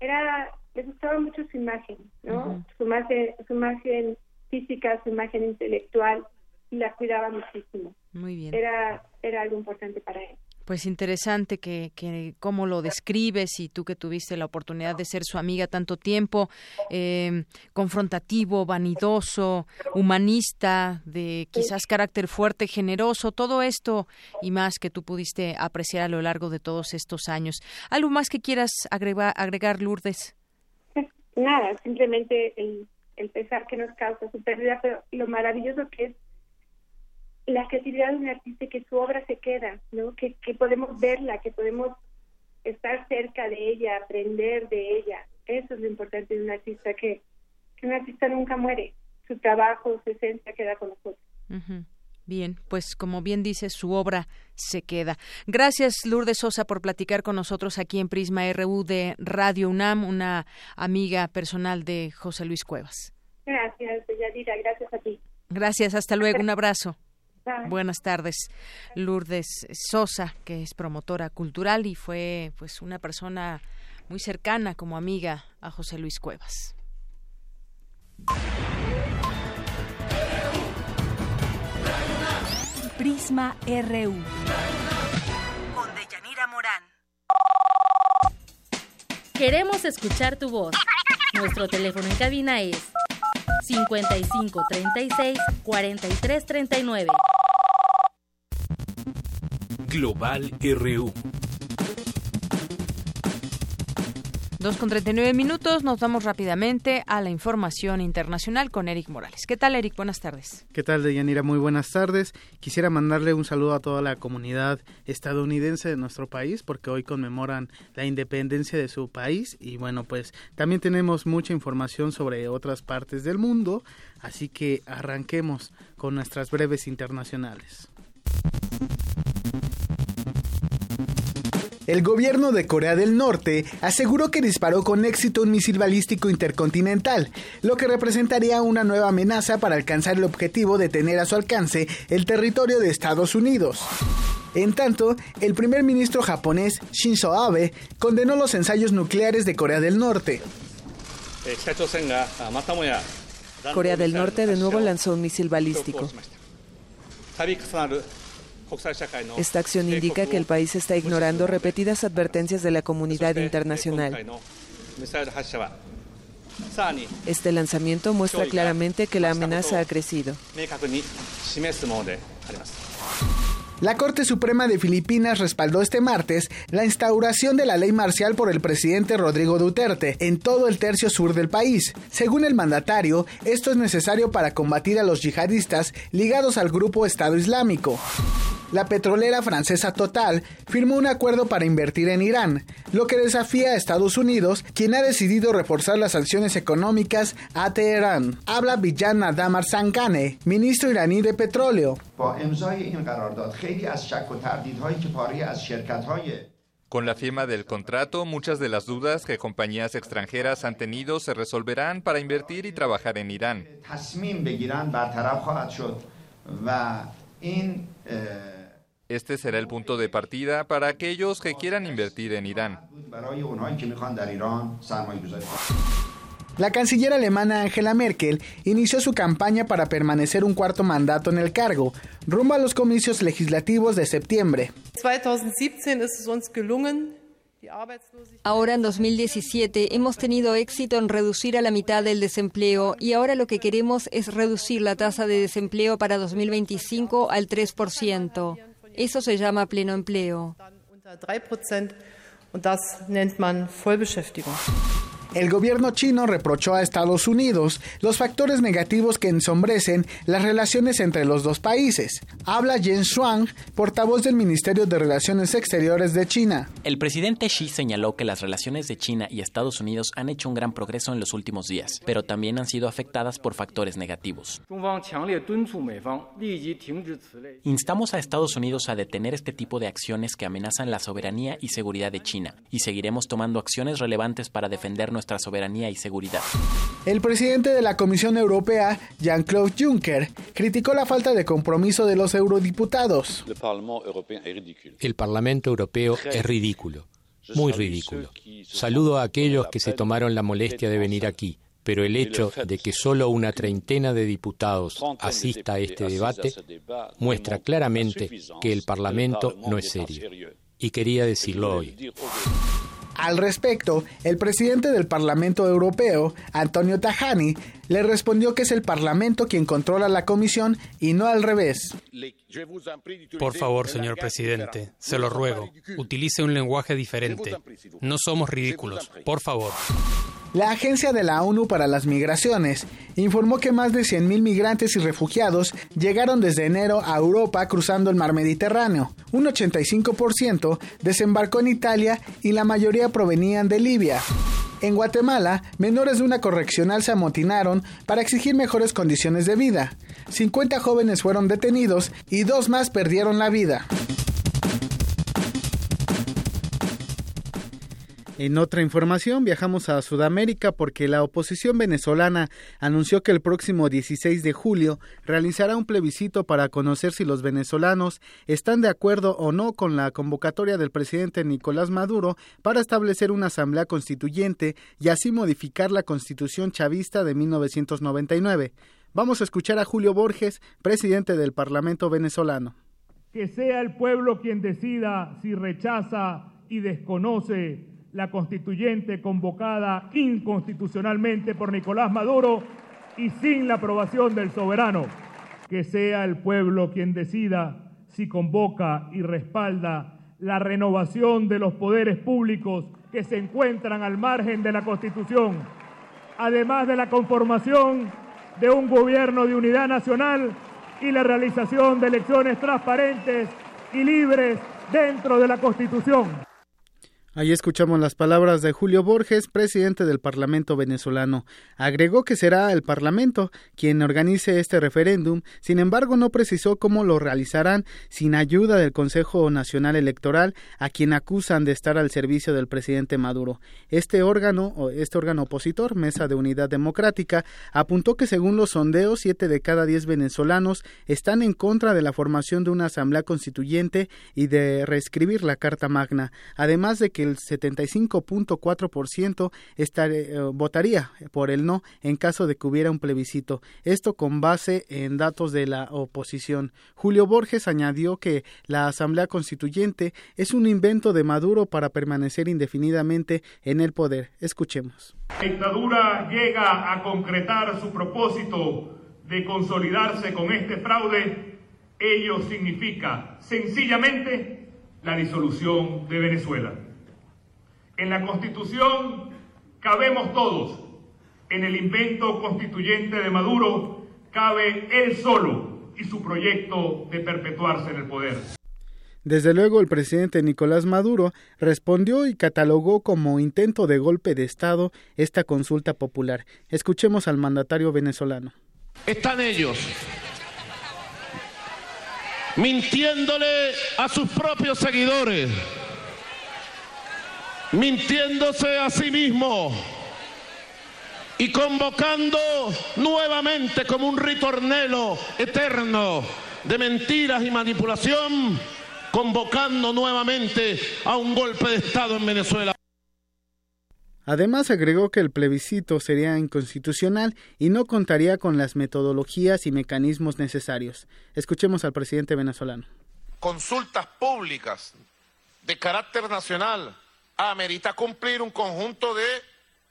Era, le gustaba mucho su imagen, ¿no? Su imagen, su imagen física, su imagen intelectual, y la cuidaba muchísimo. Muy bien. Era, era algo importante para él. Pues interesante que, que cómo lo describes y tú que tuviste la oportunidad de ser su amiga tanto tiempo, eh, confrontativo, vanidoso, humanista, de quizás carácter fuerte, generoso, todo esto y más que tú pudiste apreciar a lo largo de todos estos años. ¿Algo más que quieras agregar, agregar Lourdes? Nada, simplemente el, el pesar que nos causa su pérdida, pero lo maravilloso que es la creatividad de un artista que su obra se queda, ¿no? Que, que podemos verla, que podemos estar cerca de ella, aprender de ella. Eso es lo importante de un artista, que, que un artista nunca muere. Su trabajo, su esencia queda con nosotros. Bien, pues como bien dice, su obra se queda. Gracias, Lourdes Sosa, por platicar con nosotros aquí en Prisma RU de Radio UNAM, una amiga personal de José Luis Cuevas. Gracias, Yadira, gracias a ti. Gracias, hasta luego, un abrazo. Buenas tardes, Lourdes Sosa, que es promotora cultural y fue pues una persona muy cercana como amiga a José Luis Cuevas. Prisma RU. Con Deyanira Morán. Queremos escuchar tu voz. Nuestro teléfono en cabina es 55 36 43 39. Global RU. Dos con 39 minutos, nos vamos rápidamente a la información internacional con Eric Morales. ¿Qué tal, Eric? Buenas tardes. ¿Qué tal, Deyanira? Muy buenas tardes. Quisiera mandarle un saludo a toda la comunidad estadounidense de nuestro país porque hoy conmemoran la independencia de su país y bueno, pues también tenemos mucha información sobre otras partes del mundo, así que arranquemos con nuestras breves internacionales. El gobierno de Corea del Norte aseguró que disparó con éxito un misil balístico intercontinental, lo que representaría una nueva amenaza para alcanzar el objetivo de tener a su alcance el territorio de Estados Unidos. En tanto, el primer ministro japonés Shinzo Abe condenó los ensayos nucleares de Corea del Norte. Corea del Norte de nuevo lanzó un misil balístico. Esta acción indica que el país está ignorando repetidas advertencias de la comunidad internacional. Este lanzamiento muestra claramente que la amenaza ha crecido. La Corte Suprema de Filipinas respaldó este martes la instauración de la ley marcial por el presidente Rodrigo Duterte en todo el tercio sur del país. Según el mandatario, esto es necesario para combatir a los yihadistas ligados al grupo Estado Islámico. La petrolera francesa Total firmó un acuerdo para invertir en Irán, lo que desafía a Estados Unidos, quien ha decidido reforzar las sanciones económicas a Teherán. Habla Bijan Nadamar Sankane, ministro iraní de petróleo. Con la firma del contrato, muchas de las dudas que compañías extranjeras han tenido se resolverán para invertir y trabajar en Irán. Este será el punto de partida para aquellos que quieran invertir en Irán. La canciller alemana Angela Merkel inició su campaña para permanecer un cuarto mandato en el cargo, rumbo a los comicios legislativos de septiembre. Ahora en 2017 hemos tenido éxito en reducir a la mitad el desempleo y ahora lo que queremos es reducir la tasa de desempleo para 2025 al 3%. Eso se llama pleno empleo. El gobierno chino reprochó a Estados Unidos los factores negativos que ensombrecen las relaciones entre los dos países. Habla Jen Shuang, portavoz del Ministerio de Relaciones Exteriores de China. El presidente Xi señaló que las relaciones de China y Estados Unidos han hecho un gran progreso en los últimos días, pero también han sido afectadas por factores negativos. Instamos a Estados Unidos a detener este tipo de acciones que amenazan la soberanía y seguridad de China, y seguiremos tomando acciones relevantes para defender nuestra soberanía y seguridad. El presidente de la Comisión Europea, Jean-Claude Juncker, criticó la falta de compromiso de los eurodiputados. El Parlamento Europeo es ridículo, muy ridículo. Saludo a aquellos que se tomaron la molestia de venir aquí, pero el hecho de que solo una treintena de diputados asista a este debate muestra claramente que el Parlamento no es serio. Y quería decirlo hoy. Al respecto, el presidente del Parlamento Europeo, Antonio Tajani, le respondió que es el Parlamento quien controla la Comisión y no al revés. Por favor, señor presidente, se lo ruego, utilice un lenguaje diferente. No somos ridículos, por favor. La Agencia de la ONU para las Migraciones informó que más de 100.000 migrantes y refugiados llegaron desde enero a Europa cruzando el mar Mediterráneo. Un 85% desembarcó en Italia y la mayoría provenían de Libia. En Guatemala, menores de una correccional se amotinaron para exigir mejores condiciones de vida. 50 jóvenes fueron detenidos y dos más perdieron la vida. En otra información, viajamos a Sudamérica porque la oposición venezolana anunció que el próximo 16 de julio realizará un plebiscito para conocer si los venezolanos están de acuerdo o no con la convocatoria del presidente Nicolás Maduro para establecer una asamblea constituyente y así modificar la constitución chavista de 1999. Vamos a escuchar a Julio Borges, presidente del Parlamento venezolano. que sea el pueblo quien decida si rechaza y desconoce la constituyente convocada inconstitucionalmente por Nicolás Maduro y sin la aprobación del soberano. Que sea el pueblo quien decida si convoca y respalda la renovación de los poderes públicos que se encuentran al margen de la Constitución, además de la conformación de un gobierno de unidad nacional y la realización de elecciones transparentes y libres dentro de la Constitución. Ahí escuchamos las palabras de Julio Borges, presidente del Parlamento venezolano. Agregó que será el Parlamento quien organice este referéndum, sin embargo no precisó cómo lo realizarán sin ayuda del Consejo Nacional Electoral, a quien acusan de estar al servicio del presidente Maduro. Este órgano, este órgano opositor, Mesa de Unidad Democrática, apuntó que según los sondeos, siete de cada diez venezolanos están en contra de la formación de una asamblea constituyente y de reescribir la Carta Magna, además de que el 75.4% eh, votaría por el no en caso de que hubiera un plebiscito. Esto con base en datos de la oposición. Julio Borges añadió que la Asamblea Constituyente es un invento de Maduro para permanecer indefinidamente en el poder. Escuchemos. La dictadura llega a concretar su propósito de consolidarse con este fraude. Ello significa sencillamente la disolución de Venezuela. En la Constitución cabemos todos. En el invento constituyente de Maduro cabe él solo y su proyecto de perpetuarse en el poder. Desde luego el presidente Nicolás Maduro respondió y catalogó como intento de golpe de Estado esta consulta popular. Escuchemos al mandatario venezolano. Están ellos mintiéndole a sus propios seguidores mintiéndose a sí mismo y convocando nuevamente como un ritornelo eterno de mentiras y manipulación, convocando nuevamente a un golpe de Estado en Venezuela. Además agregó que el plebiscito sería inconstitucional y no contaría con las metodologías y mecanismos necesarios. Escuchemos al presidente venezolano. Consultas públicas de carácter nacional amerita cumplir un conjunto de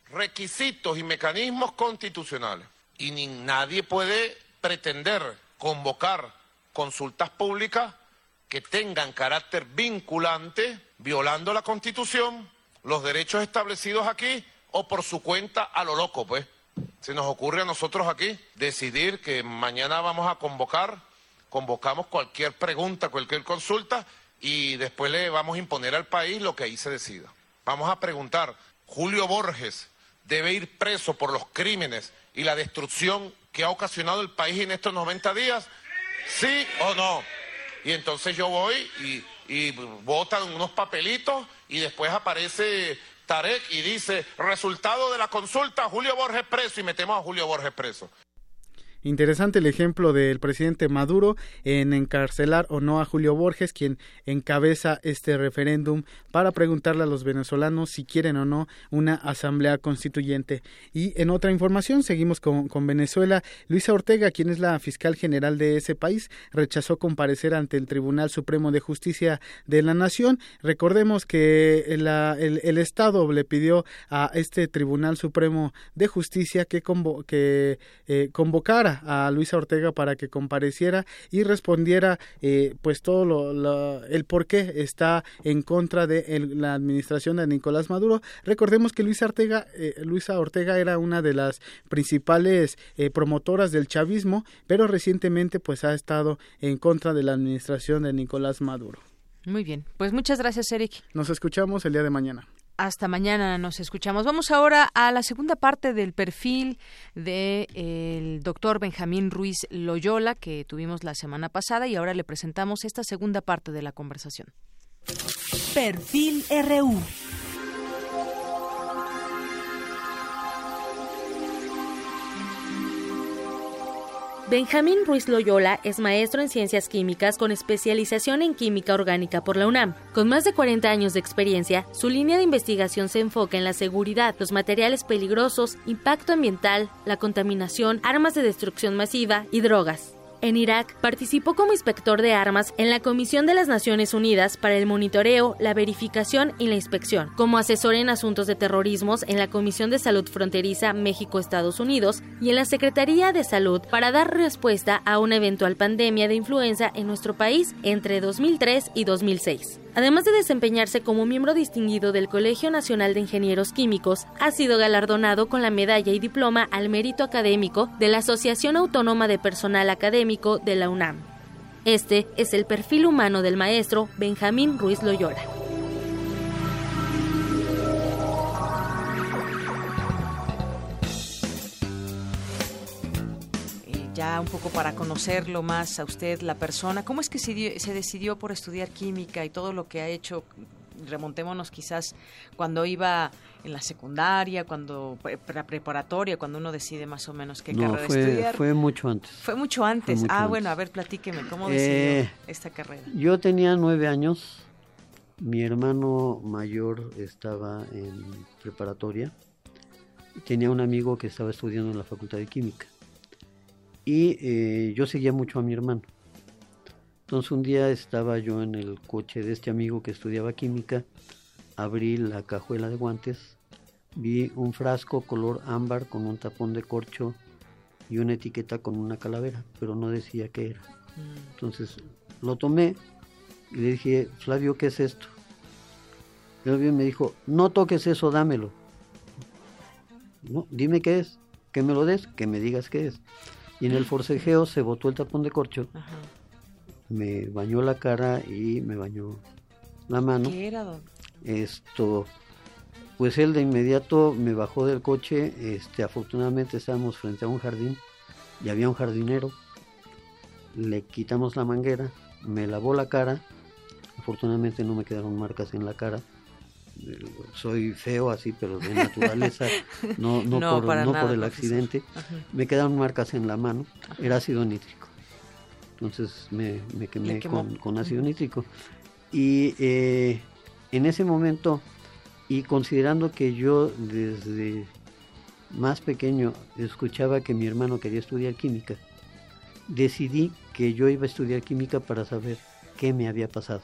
requisitos y mecanismos constitucionales. Y ni nadie puede pretender convocar consultas públicas que tengan carácter vinculante, violando la Constitución, los derechos establecidos aquí o por su cuenta a lo loco, pues. Se nos ocurre a nosotros aquí decidir que mañana vamos a convocar, convocamos cualquier pregunta, cualquier consulta y después le vamos a imponer al país lo que ahí se decida. Vamos a preguntar, Julio Borges debe ir preso por los crímenes y la destrucción que ha ocasionado el país en estos 90 días, sí o no. Y entonces yo voy y, y votan unos papelitos y después aparece Tarek y dice, resultado de la consulta, Julio Borges preso y metemos a Julio Borges preso. Interesante el ejemplo del presidente Maduro en encarcelar o no a Julio Borges, quien encabeza este referéndum para preguntarle a los venezolanos si quieren o no una asamblea constituyente. Y en otra información, seguimos con, Venezuela. Luisa Ortega, quien es la fiscal general de ese país, rechazó comparecer ante el Tribunal Supremo de Justicia de la Nación. Recordemos que el, Estado le pidió a este Tribunal Supremo de Justicia que, que eh, convocara a Luisa Ortega para que compareciera y respondiera eh, pues todo lo, el por qué está en contra de la administración de Nicolás Maduro. Recordemos que Luisa Ortega, eh, Luisa Ortega era una de las principales eh, promotoras del chavismo, pero recientemente pues ha estado en contra de la administración de Nicolás Maduro. Muy bien, pues muchas gracias Eric. Nos escuchamos el día de mañana. Hasta mañana nos escuchamos. Vamos ahora a la segunda parte del perfil del de, doctor Benjamín Ruiz Loyola que tuvimos la semana pasada y ahora le presentamos esta segunda parte de la conversación. Perfil RU. Benjamín Ruiz Loyola es maestro en ciencias químicas con especialización en química orgánica por la UNAM. Con más de 40 años de experiencia, su línea de investigación se enfoca en la seguridad, los materiales peligrosos, impacto ambiental, la contaminación, armas de destrucción masiva y drogas. En Irak, participó como inspector de armas en la Comisión de las Naciones Unidas para el monitoreo, la verificación y la inspección, como asesor en asuntos de terrorismos en la Comisión de Salud Fronteriza México-Estados Unidos y en la Secretaría de Salud para dar respuesta a una eventual pandemia de influenza en nuestro país entre 2003 y 2006. Además de desempeñarse como miembro distinguido del Colegio Nacional de Ingenieros Químicos, ha sido galardonado con la medalla y diploma al mérito académico de la Asociación Autónoma de Personal Académico de la UNAM. Este es el perfil humano del maestro Benjamín Ruiz Loyola. Ya un poco para conocerlo más a usted, la persona. ¿Cómo es que se, se decidió por estudiar química y todo lo que ha hecho? Remontémonos quizás cuando iba en la secundaria, cuando la preparatoria, cuando uno decide más o menos qué carrera fue, estudiar. Fue mucho antes. Fue mucho antes. ah, bueno, a ver, platíqueme, ¿cómo decidió Eh, esta carrera? Yo tenía nueve años. Mi hermano mayor estaba en preparatoria. Tenía un amigo que estaba estudiando en la Facultad de Química. Y eh, yo seguía mucho a mi hermano. Entonces un día estaba yo en el coche de este amigo que estudiaba química, abrí la cajuela de guantes, vi un frasco color ámbar con un tapón de corcho y una etiqueta con una calavera, pero no decía qué era. Entonces lo tomé y le dije, Flavio, ¿qué es esto? Flavio me dijo, no toques eso, dámelo. No, dime qué es, que me lo des, que me digas qué es. Y en el forcejeo se botó el tapón de corcho, me bañó la cara y me bañó la mano. ¿Qué era, don? Esto, pues él de inmediato me bajó del coche, este, afortunadamente estábamos frente a un jardín y había un jardinero, le quitamos la manguera, me lavó la cara, afortunadamente no me quedaron marcas en la cara, soy feo así, pero de naturaleza, no, no, No, por, para no nada, por el accidente, me quedaron marcas en la mano, era ácido nítrico. Entonces me, me quemé con, con ácido nítrico. Y eh, en ese momento, y considerando que yo desde más pequeño escuchaba que mi hermano quería estudiar química, decidí que yo iba a estudiar química para saber qué me había pasado.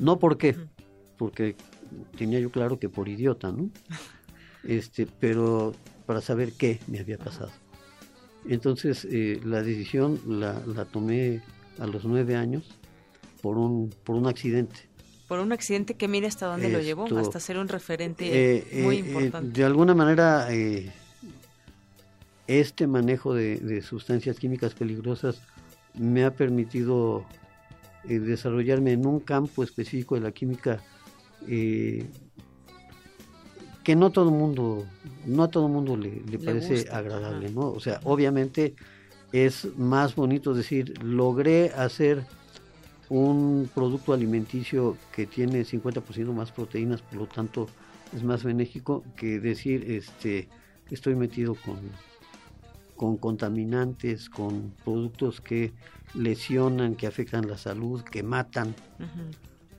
No por qué, porque tenía yo claro que por idiota, ¿no? Este, pero para saber qué me había pasado. Entonces eh, la decisión la, la tomé a los nueve años por un, por un accidente. Por un accidente que mire hasta dónde lo llevó, hasta ser un referente Eh, muy eh, eh, importante. de alguna manera, este manejo de, de sustancias químicas peligrosas me ha permitido desarrollarme en un campo específico de la química eh, que no todo mundo, no a todo mundo le, le Le parece gusta, agradable, ¿no? O sea, obviamente es más bonito decir, logré hacer un producto alimenticio que tiene 50% más proteínas, por lo tanto es más benéfico que decir, este, estoy metido con, con contaminantes, con productos que lesionan, que afectan la salud, que matan,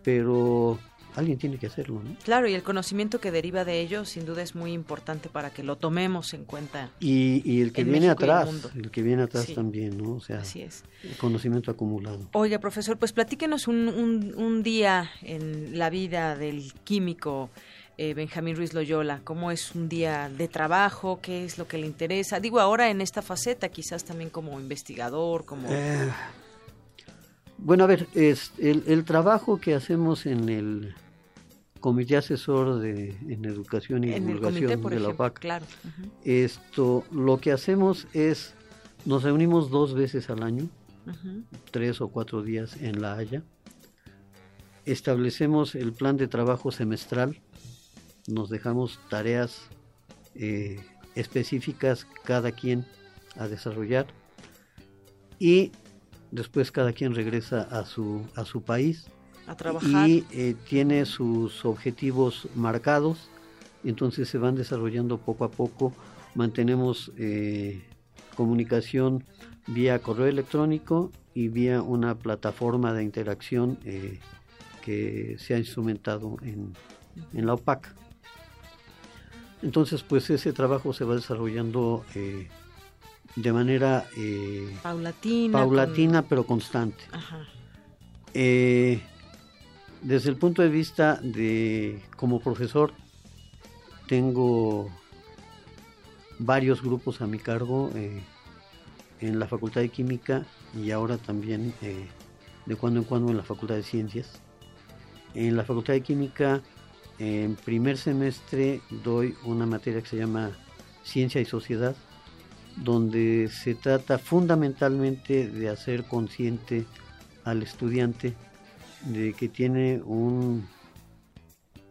pero alguien tiene que hacerlo, ¿no? Claro, y el conocimiento que deriva de ello sin duda es muy importante para que lo tomemos en cuenta. Y, y el que en viene México y el atrás, el que viene atrás Sí. también, ¿no? O sea, Así es. el conocimiento acumulado. Oiga, profesor, pues platíquenos un, un, un día en la vida del químico eh, Benjamín Ruiz Loyola. ¿Cómo es un día de trabajo? ¿Qué es lo que le interesa? Digo, ahora en esta faceta, quizás también como investigador, como... Eh, Bueno, a ver, es el, el trabajo que hacemos en el Comité Asesor de, en Educación y en Divulgación comité, de la OPAC, claro. Esto, lo que hacemos es, nos reunimos dos veces al año, tres o cuatro días en La Haya, establecemos el plan de trabajo semestral, nos dejamos tareas eh, específicas cada quien a desarrollar y después cada quien regresa a su, a su país A trabajar. y eh, tiene sus objetivos marcados, entonces se van desarrollando poco a poco, mantenemos eh, comunicación vía correo electrónico y vía una plataforma de interacción eh, que se ha instrumentado en, en la OPAC. Entonces, pues ese trabajo se va desarrollando eh, de manera eh, paulatina, paulatina pero constante. Eh, desde el punto de vista de como profesor, tengo varios grupos a mi cargo eh, en la Facultad de Química y ahora también de cuando en cuando en la Facultad de Ciencias. En la Facultad de Química, en primer semestre, doy una materia que se llama Ciencia y Sociedad, donde se trata fundamentalmente de hacer consciente al estudiante de que tiene un,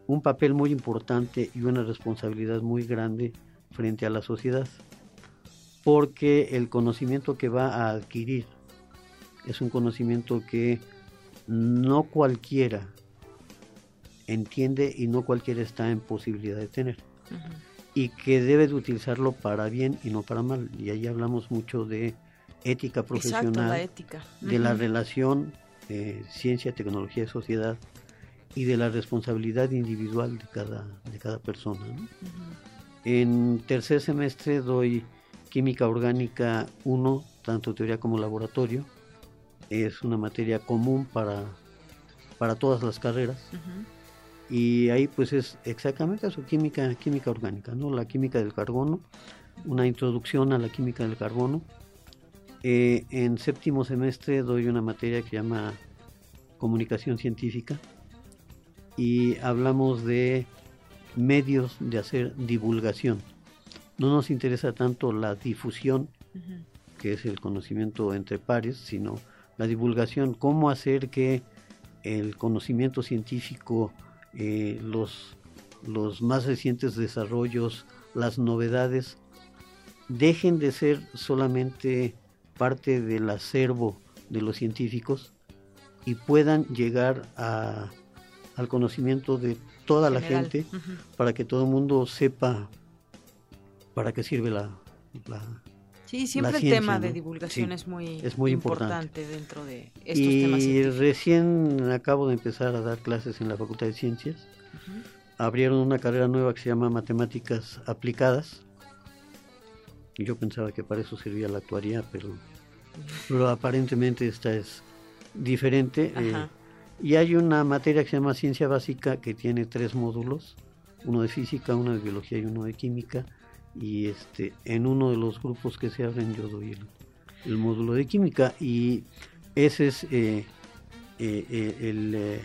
un papel muy importante y una responsabilidad muy grande frente a la sociedad, porque el conocimiento que va a adquirir es un conocimiento que no cualquiera entiende y no cualquiera está en posibilidad de tener. Y que debe de utilizarlo para bien y no para mal. Y ahí hablamos mucho de ética profesional, ética. de la relación eh, ciencia, tecnología y sociedad y de la responsabilidad individual de cada, de cada persona. En tercer semestre doy química orgánica 1, tanto teoría como laboratorio. Es una materia común para, para todas las carreras y ahí pues es exactamente eso, química, química orgánica, ¿no? La química del carbono, una introducción a la química del carbono. Eh, en séptimo semestre doy una materia que se llama comunicación científica y hablamos de medios de hacer divulgación. No nos interesa tanto la difusión, que es el conocimiento entre pares, sino la divulgación, cómo hacer que el conocimiento científico eh, los, los más recientes desarrollos, las novedades, dejen de ser solamente parte del acervo de los científicos y puedan llegar a, al conocimiento de toda la gente para que todo el mundo sepa para qué sirve la, la Sí, siempre el tema de divulgación es, muy es muy importante. dentro de estos temas. Y recién acabo de empezar a dar clases en la Facultad de Ciencias. Abrieron una carrera nueva que se llama Matemáticas Aplicadas. Y yo pensaba que para eso servía la actuaría, pero, pero aparentemente esta es diferente. Eh, y hay una materia que se llama Ciencia Básica que tiene tres módulos, uno de física, uno de biología y uno de química y este en uno de los grupos que se abren yo doy el, módulo de química y ese es eh, eh, el,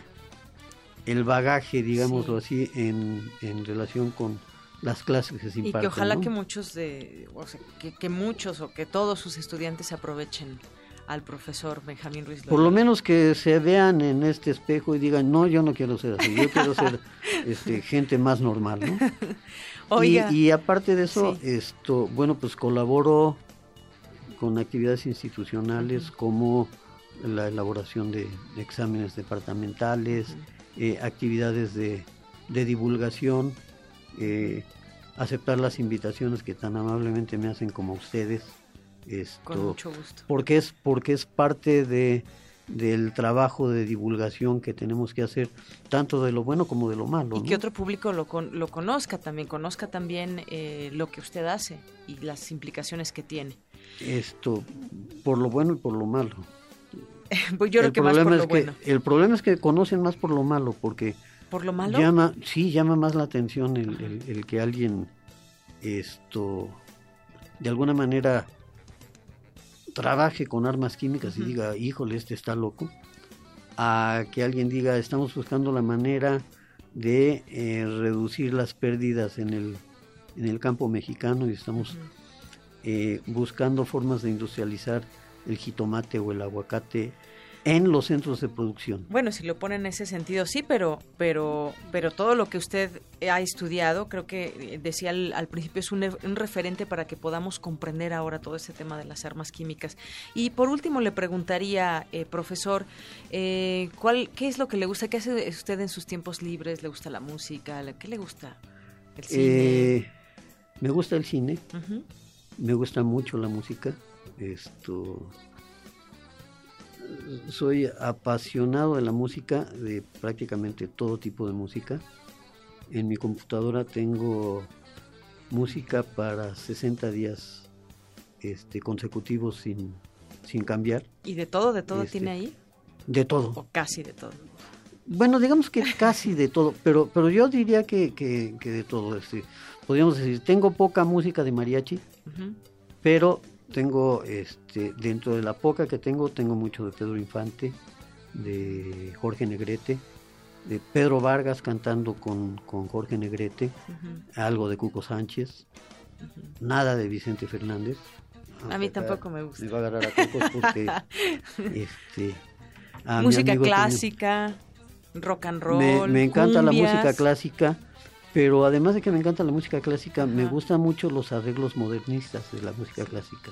el bagaje, digámoslo así, en, en relación con las clases que se imparten. Y que ojalá que muchos de, o sea, que, que, muchos o que todos sus estudiantes aprovechen al profesor Benjamín Ruiz. Por lo menos que se vean en este espejo y digan, no, yo no quiero ser así, yo quiero ser este, gente más normal, ¿no? Y, aparte de eso, esto, bueno, pues colaboro con actividades institucionales como la elaboración de, exámenes departamentales, eh, actividades de, de divulgación, eh, aceptar las invitaciones que tan amablemente me hacen como ustedes esto, Con mucho gusto. Porque es, porque es parte de, del trabajo de divulgación que tenemos que hacer, tanto de lo bueno como de lo malo. Y que otro público lo, lo conozca también, conozca también eh, lo que usted hace y las implicaciones que tiene. Esto, por lo bueno y por lo malo. pues yo creo que más por lo bueno. el problema es que conocen más por lo malo, porque... ¿Por lo malo? Llama, sí, llama más la atención el, el, el que alguien, esto, de alguna manera trabaje con armas químicas y diga, híjole, este está loco, a que alguien diga, estamos buscando la manera de eh, reducir las pérdidas en el, en el campo mexicano y estamos eh, buscando formas de industrializar el jitomate o el aguacate en los centros de producción. Bueno, si lo pone en ese sentido, sí, pero, pero, pero todo lo que usted ha estudiado, creo que eh, decía al, principio, es un, referente para que podamos comprender ahora todo ese tema de las armas químicas. Y por último, le preguntaría, eh, profesor, eh, ¿cuál, ¿qué es lo que le gusta? ¿Qué hace usted en sus tiempos libres? ¿Le gusta la música? ¿Qué le gusta? ¿El cine? me gusta el cine, me gusta mucho la música. Esto soy apasionado de la música, de prácticamente todo tipo de música. En mi computadora tengo música para 60 días este, consecutivos sin, sin cambiar. ¿Y de todo, de todo Este, tiene ahí? De todo. O casi de todo. Bueno, digamos que casi de todo, pero, pero yo diría que, que, que de todo. Este, podríamos decir, tengo poca música de mariachi, pero tengo, este, dentro de la poca que tengo, tengo mucho de Pedro Infante, de Jorge Negrete, de Pedro Vargas cantando con, con Jorge Negrete, algo de Cuco Sánchez, nada de Vicente Fernández. A mí tampoco me gusta. Me va a agarrar a Cuco porque este, a música clásica, rock and roll. me, me encanta la música clásica, pero además de que me encanta la música clásica, me gustan mucho los arreglos modernistas de la música clásica.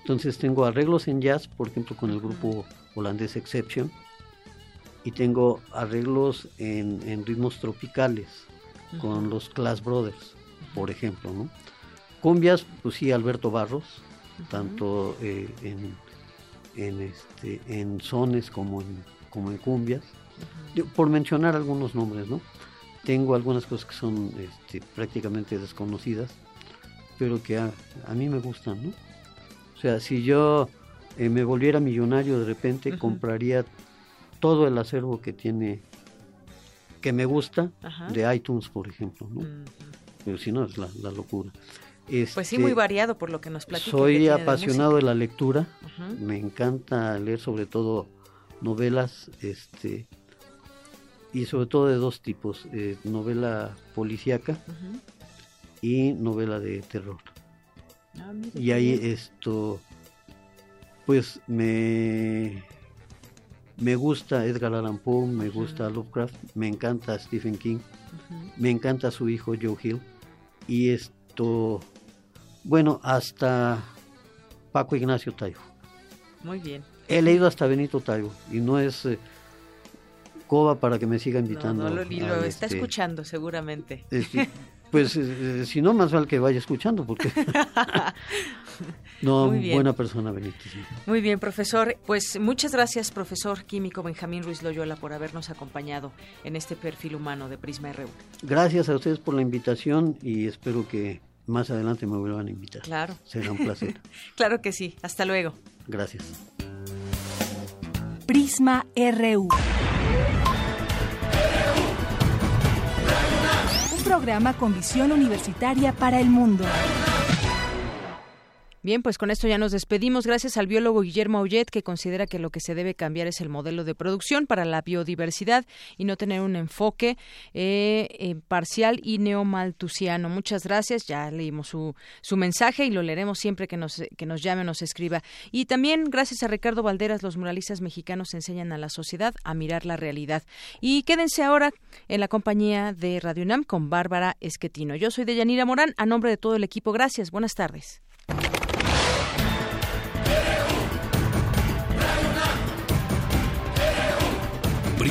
Entonces tengo arreglos en jazz, por ejemplo, con el grupo holandés Exception, y tengo arreglos en, en ritmos tropicales con los Class Brothers, por ejemplo, ¿no? Cumbias, pues sí, Alberto Barros, tanto eh, en, en, este, en sones como en, como en cumbias. Por mencionar algunos nombres, ¿no? Tengo algunas cosas que son este, prácticamente desconocidas, pero que a, a mí me gustan, ¿no? O sea, si yo eh, me volviera millonario de repente, compraría todo el acervo que tiene, que me gusta, de iTunes, por ejemplo, ¿no? Pero si no, es la, la locura. Pues sí, Este, muy variado por lo que nos platica. soy de apasionado de, música. la lectura. Me encanta leer sobre todo novelas, este y sobre todo de dos tipos, eh, novela policíaca y novela de terror. Ah, Y ahí bien. esto pues me me gusta Edgar Allan Poe, me gusta Lovecraft, me encanta Stephen King, me encanta su hijo Joe Hill y esto bueno, hasta Paco Ignacio Taibo. Muy bien. He leído hasta Benito Taibo y no es eh, coba para que me siga invitando. no lo, y lo está este, escuchando seguramente. este, pues eh, si no, más vale que vaya escuchando porque no, buena persona Benito. sí. Muy bien, profesor. Pues muchas gracias, profesor químico Benjamín Ruiz Loyola, por habernos acompañado en este perfil humano de Prisma RU. Gracias a ustedes por la invitación y espero que más adelante me vuelvan a invitar. Claro. Será un placer. Claro que sí. Hasta luego. Gracias. Prisma RU. Programa con visión universitaria para el mundo. Bien, pues con esto ya nos despedimos. Gracias al biólogo Guillermo Aullet, que considera que lo que se debe cambiar es el modelo de producción para la biodiversidad y no tener un enfoque eh, eh, parcial y neomaltusiano. Muchas gracias. Ya leímos su, su mensaje y lo leeremos siempre que nos, que nos llame o nos escriba. Y también gracias a Ricardo Valderas, los muralistas mexicanos enseñan a la sociedad a mirar la realidad. Y quédense ahora en la compañía de Radio UNAM con Bárbara Esquetino. Yo soy Deyanira Morán. A nombre de todo el equipo, gracias. Buenas tardes.